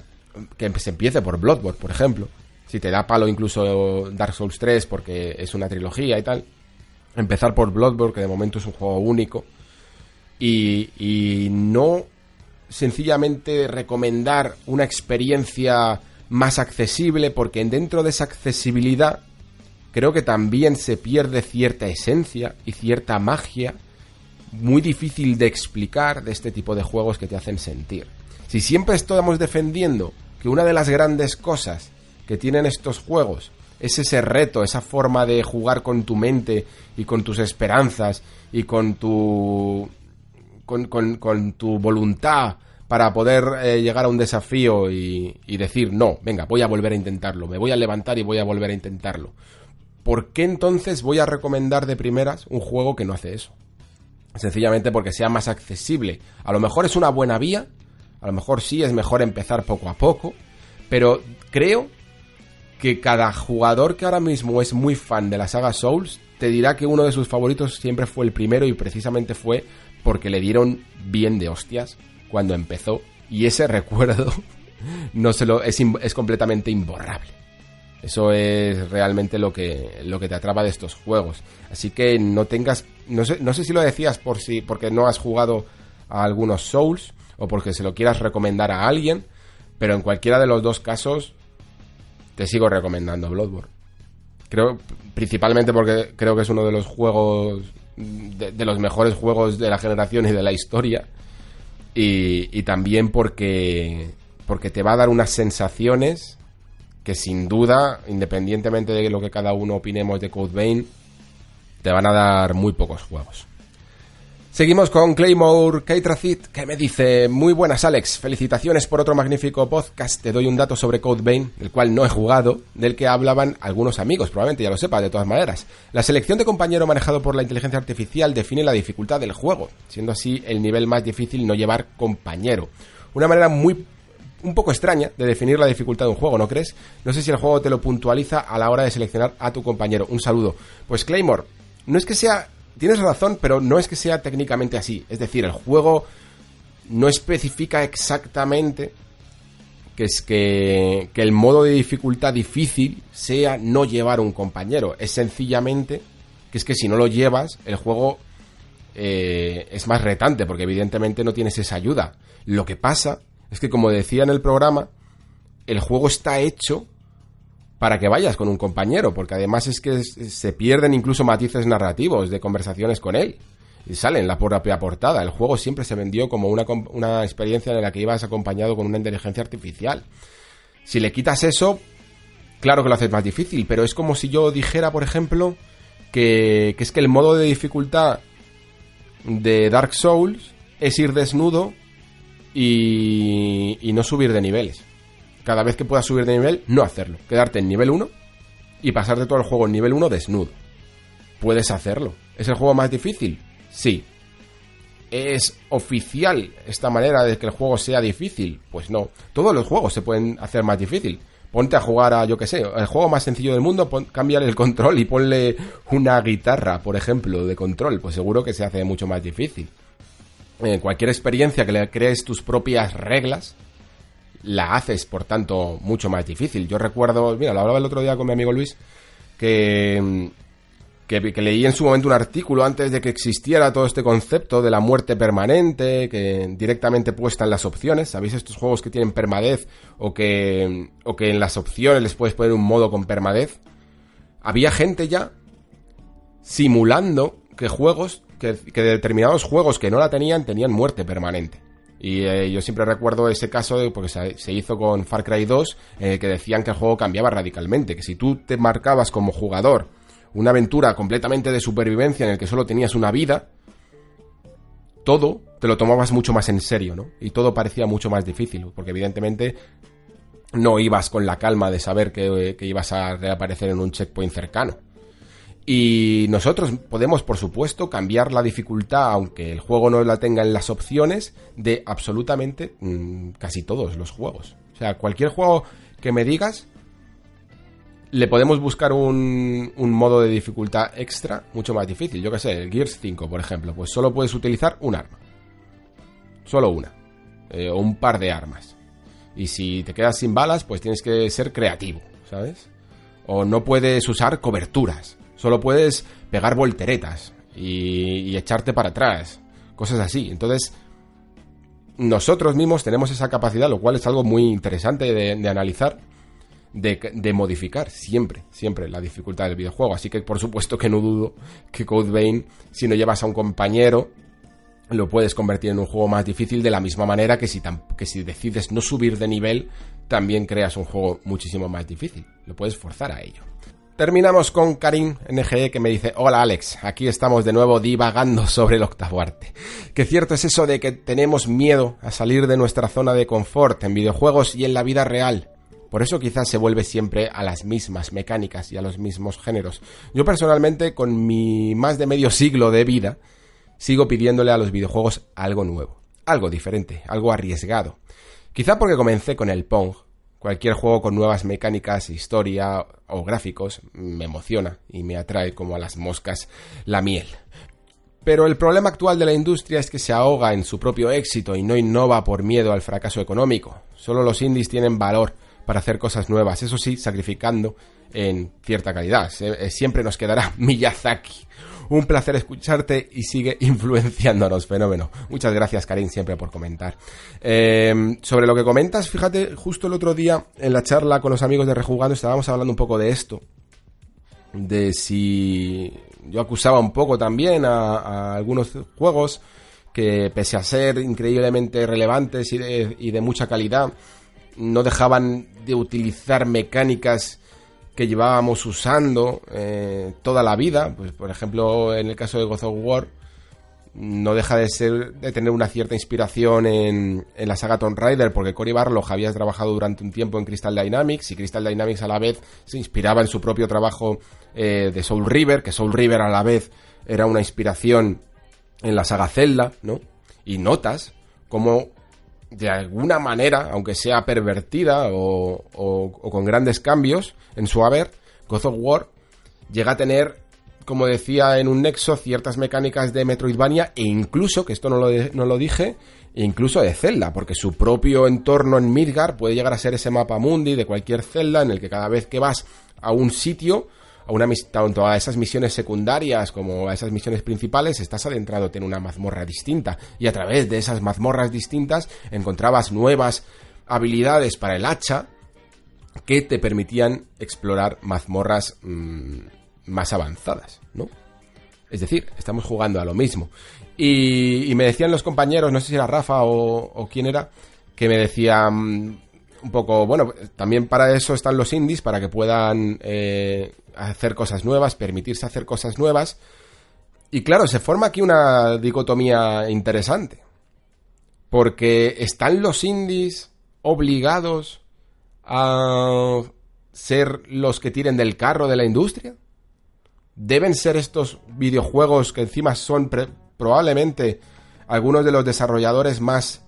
que se empiece por Bloodborne, por ejemplo. Si te da palo incluso Dark Souls 3 porque es una trilogía y tal. Empezar por Bloodborne, que de momento es un juego único. Y, y no sencillamente recomendar una experiencia más accesible, porque dentro de esa accesibilidad creo que también se pierde cierta esencia y cierta magia muy difícil de explicar de este tipo de juegos que te hacen sentir. Si siempre estamos defendiendo que una de las grandes cosas que tienen estos juegos es ese reto, esa forma de jugar con tu mente y con tus esperanzas y con tu con, tu voluntad para poder eh, llegar a un desafío y decir, no, venga, voy a volver a intentarlo, me voy a levantar y voy a volver a intentarlo. ¿Por qué entonces voy a recomendar de primeras un juego que no hace eso? Sencillamente porque sea más accesible. A lo mejor es una buena vía, a lo mejor sí es mejor empezar poco a poco, Pero creo que cada jugador que ahora mismo es muy fan de la saga Souls te dirá que uno de sus favoritos siempre fue el primero y precisamente fue porque le dieron bien de hostias cuando empezó y ese recuerdo no se lo es, es completamente imborrable. Eso es realmente lo que, lo que te atrapa de estos juegos. Así que no tengas. No sé, no sé si lo decías por si. porque no has jugado a algunos Souls. O porque se lo quieras recomendar a alguien. Pero en cualquiera de los dos casos. Te sigo recomendando Bloodborne. Creo. Principalmente porque creo que es uno de los juegos. De, de los mejores juegos de la generación y de la historia. Y, y también porque. Porque te va a dar unas sensaciones que sin duda, independientemente de lo que cada uno opinemos de Code te van a dar muy pocos juegos. Seguimos con Claymore Keitracit, que me dice, muy buenas Alex, felicitaciones por otro magnífico podcast, te doy un dato sobre Code el cual no he jugado, del que hablaban algunos amigos, probablemente ya lo sepa, de todas maneras. La selección de compañero manejado por la inteligencia artificial define la dificultad del juego, siendo así el nivel más difícil no llevar compañero. Una manera muy un poco extraña de definir la dificultad de un juego, ¿no crees? No sé si el juego te lo puntualiza a la hora de seleccionar a tu compañero. Un saludo. Pues Claymore, no es que sea... Tienes razón, pero no es que sea técnicamente así. Es decir, el juego no especifica exactamente que es que, que el modo de dificultad difícil sea no llevar un compañero. Es sencillamente que es que si no lo llevas, el juego eh, es más retante, porque evidentemente no tienes esa ayuda. Lo que pasa es que como decía en el programa, el juego está hecho para que vayas con un compañero, porque además es que se pierden incluso matices narrativos de conversaciones con él. Y salen la propia portada. El juego siempre se vendió como una, una experiencia en la que ibas acompañado con una inteligencia artificial. Si le quitas eso, claro que lo haces más difícil, pero es como si yo dijera, por ejemplo, que, que es que el modo de dificultad de Dark Souls es ir desnudo y, no subir de niveles. Cada vez que puedas subir de nivel, no hacerlo. Quedarte en nivel 1 y pasarte todo el juego en nivel 1 desnudo. Puedes hacerlo. ¿Es el juego más difícil? Sí. ¿Es oficial esta manera de que el juego sea difícil? Pues no. Todos los juegos se pueden hacer más difícil. Ponte a jugar a, yo que sé, el juego más sencillo del mundo, pon, cámbiale el control y ponle una guitarra, por ejemplo, de control. Pues seguro que se hace mucho más difícil. Eh, cualquier experiencia que le crees tus propias reglas, la haces, por tanto, mucho más difícil. Yo recuerdo, mira, lo hablaba el otro día con mi amigo Luis, que, que, que, leí en su momento un artículo antes de que existiera todo este concepto de la muerte permanente, que directamente puesta en las opciones. ¿Sabéis estos juegos que tienen permadez o que, o que en las opciones les puedes poner un modo con permadez? Había gente ya simulando que juegos que, determinados juegos que no la tenían tenían muerte permanente. Y eh, yo siempre recuerdo ese caso de, porque se, hizo con Far Cry 2, eh, que decían que el juego cambiaba radicalmente, que si tú te marcabas como jugador una aventura completamente de supervivencia en el que solo tenías una vida, todo te lo tomabas mucho más en serio, ¿no? Y todo parecía mucho más difícil, porque evidentemente no ibas con la calma de saber que, que ibas a reaparecer en un checkpoint cercano. Y nosotros podemos, por supuesto, cambiar la dificultad, aunque el juego no la tenga en las opciones, de absolutamente mmm, casi todos los juegos. O sea, cualquier juego que me digas, le podemos buscar un, modo de dificultad extra mucho más difícil. Yo que sé, el Gears 5, por ejemplo, pues solo puedes utilizar un arma. Solo una. Eh, o un par de armas. Y si te quedas sin balas, pues tienes que ser creativo, ¿sabes? O no puedes usar coberturas Solo puedes pegar volteretas y, echarte para atrás. Cosas así. Entonces, nosotros mismos tenemos esa capacidad, lo cual es algo muy interesante de, de analizar, de, de, modificar siempre, siempre la dificultad del videojuego. Así que por supuesto que no dudo que Code Vein, si no llevas a un compañero, lo puedes convertir en un juego más difícil de la misma manera que si, que si decides no subir de nivel, también creas un juego muchísimo más difícil. Lo puedes forzar a ello. Terminamos con Karim NGE que me dice, hola Alex, aquí estamos de nuevo divagando sobre el octavo arte. Que cierto es eso de que tenemos miedo a salir de nuestra zona de confort en videojuegos y en la vida real. Por eso quizás se vuelve siempre a las mismas mecánicas y a los mismos géneros. Yo personalmente, con mi más de medio siglo de vida, sigo pidiéndole a los videojuegos algo nuevo, algo diferente, algo arriesgado. Quizá porque comencé con el Pong, Cualquier juego con nuevas mecánicas, historia o gráficos me emociona y me atrae como a las moscas la miel. Pero el problema actual de la industria es que se ahoga en su propio éxito y no innova por miedo al fracaso económico. Solo los indies tienen valor para hacer cosas nuevas, eso sí, sacrificando en cierta calidad. Eh, siempre nos quedará Miyazaki, un placer escucharte y sigue influenciándonos, fenómeno. Muchas gracias, Karim, siempre por comentar. Eh, sobre lo que comentas, fíjate, justo el otro día en la charla con los amigos de Rejugando estábamos hablando un poco de esto. De si yo acusaba un poco también a, algunos juegos que pese a ser increíblemente relevantes y de, y de mucha calidad, no dejaban de utilizar mecánicas que llevábamos usando eh, toda la vida, pues por ejemplo en el caso de God of War, no deja de ser de tener una cierta inspiración en, en la saga Tomb Raider, porque Cory Barlog había trabajado durante un tiempo en Crystal Dynamics y Crystal Dynamics a la vez se inspiraba en su propio trabajo eh, de Soul River, que Soul River a la vez era una inspiración en la saga Zelda, ¿no? Y notas como de alguna manera, aunque sea pervertida o, con grandes cambios en su haber, God of War llega a tener, como decía en un nexo, ciertas mecánicas de Metroidvania e incluso, que esto no lo, no lo dije, incluso de Zelda, porque su propio entorno en Midgar puede llegar a ser ese mapa mundi de cualquier Zelda en el que cada vez que vas a un sitio a una, tanto a esas misiones secundarias como a esas misiones principales, estás adentrado en una mazmorra distinta. Y a través de esas mazmorras distintas encontrabas nuevas habilidades para el hacha que te permitían explorar mazmorras mm, más avanzadas, ¿no? Es decir, estamos jugando a lo mismo. Y, me decían los compañeros, no sé si era Rafa o, quién era, que me decían un poco, bueno, también para eso están los indies, para que puedan eh, hacer cosas nuevas, permitirse hacer cosas nuevas. Y claro, se forma aquí una dicotomía interesante. Porque están los indies obligados a ser los que tiren del carro de la industria. ¿Deben ser estos videojuegos que encima son probablemente algunos de los desarrolladores más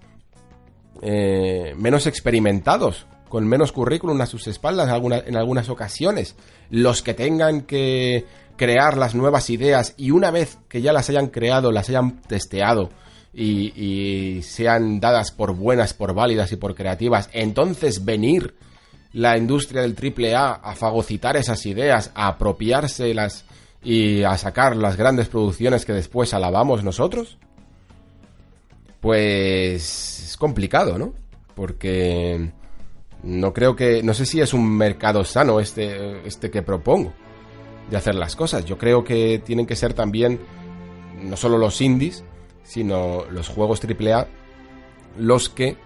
eh, menos experimentados con menos currículum a sus espaldas en algunas ocasiones, los que tengan que crear las nuevas ideas y una vez que ya las hayan creado, las hayan testeado y, sean dadas por buenas, por válidas y por creativas, entonces venir la industria del triple A a fagocitar esas ideas, a apropiárselas y a sacar las grandes producciones que después alabamos nosotros? Pues es complicado, ¿no? Porque no creo que, no sé si es un mercado sano este, este que propongo de hacer las cosas. Yo creo que tienen que ser también no solo los indies, sino los juegos AAA los que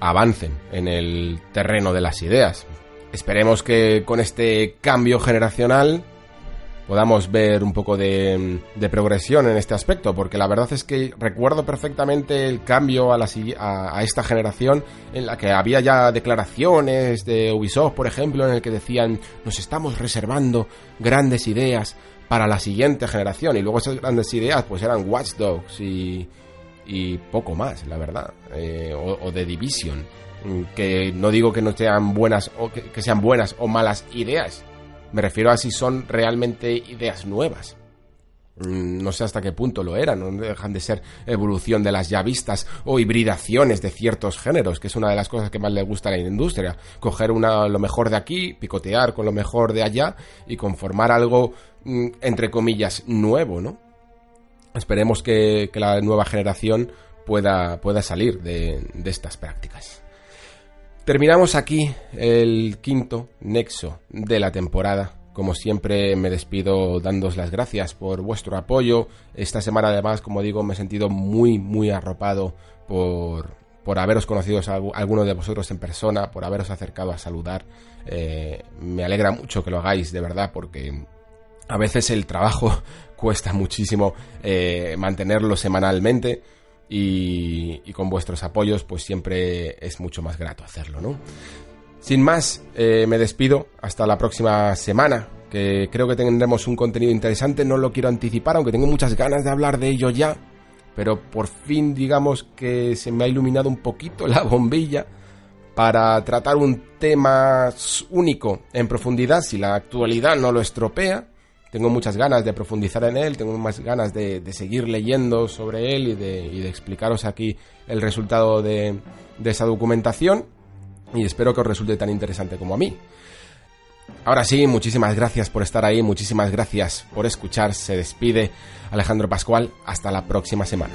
avancen en el terreno de las ideas. Esperemos que con este cambio generacional podamos ver un poco de, progresión en este aspecto, porque la verdad es que recuerdo perfectamente el cambio a, la, a, esta generación en la que había ya declaraciones de Ubisoft, por ejemplo, en el que decían nos estamos reservando grandes ideas para la siguiente generación, y luego esas grandes ideas pues eran Watch Dogs y, y poco más, la verdad, eh, o, de Division, que no digo que no sean buenas o que sean buenas o malas ideas, me refiero a si son realmente ideas nuevas. Mm, no sé hasta qué punto lo eran, no dejan de ser evolución de las ya vistas o hibridaciones de ciertos géneros, que es una de las cosas que más le gusta a la industria. Coger una, lo mejor de aquí, picotear con lo mejor de allá y conformar algo, mm, entre comillas, nuevo, ¿no? Esperemos que, la nueva generación pueda, pueda salir de estas prácticas. Terminamos aquí el quinto nexo de la temporada. Como siempre me despido dándos las gracias por vuestro apoyo. Esta semana además, como digo, me he sentido muy, muy arropado por, por haberos conocido a alguno de vosotros en persona, por haberos acercado a saludar. Eh, me alegra mucho que lo hagáis, de verdad, porque a veces el trabajo cuesta muchísimo eh, mantenerlo semanalmente y, con vuestros apoyos pues siempre es mucho más grato hacerlo, ¿no? Sin más, eh, me despido hasta la próxima semana, que creo que tendremos un contenido interesante, no lo quiero anticipar, aunque tengo muchas ganas de hablar de ello ya, pero por fin digamos que se me ha iluminado un poquito la bombilla para tratar un tema único en profundidad si la actualidad no lo estropea. Tengo muchas ganas de profundizar en él, tengo más ganas de, seguir leyendo sobre él y de, explicaros aquí el resultado de, de esa documentación y espero que os resulte tan interesante como a mí. Ahora sí, muchísimas gracias por estar ahí, muchísimas gracias por escuchar. Se despide Alejandro Pascual. Hasta la próxima semana.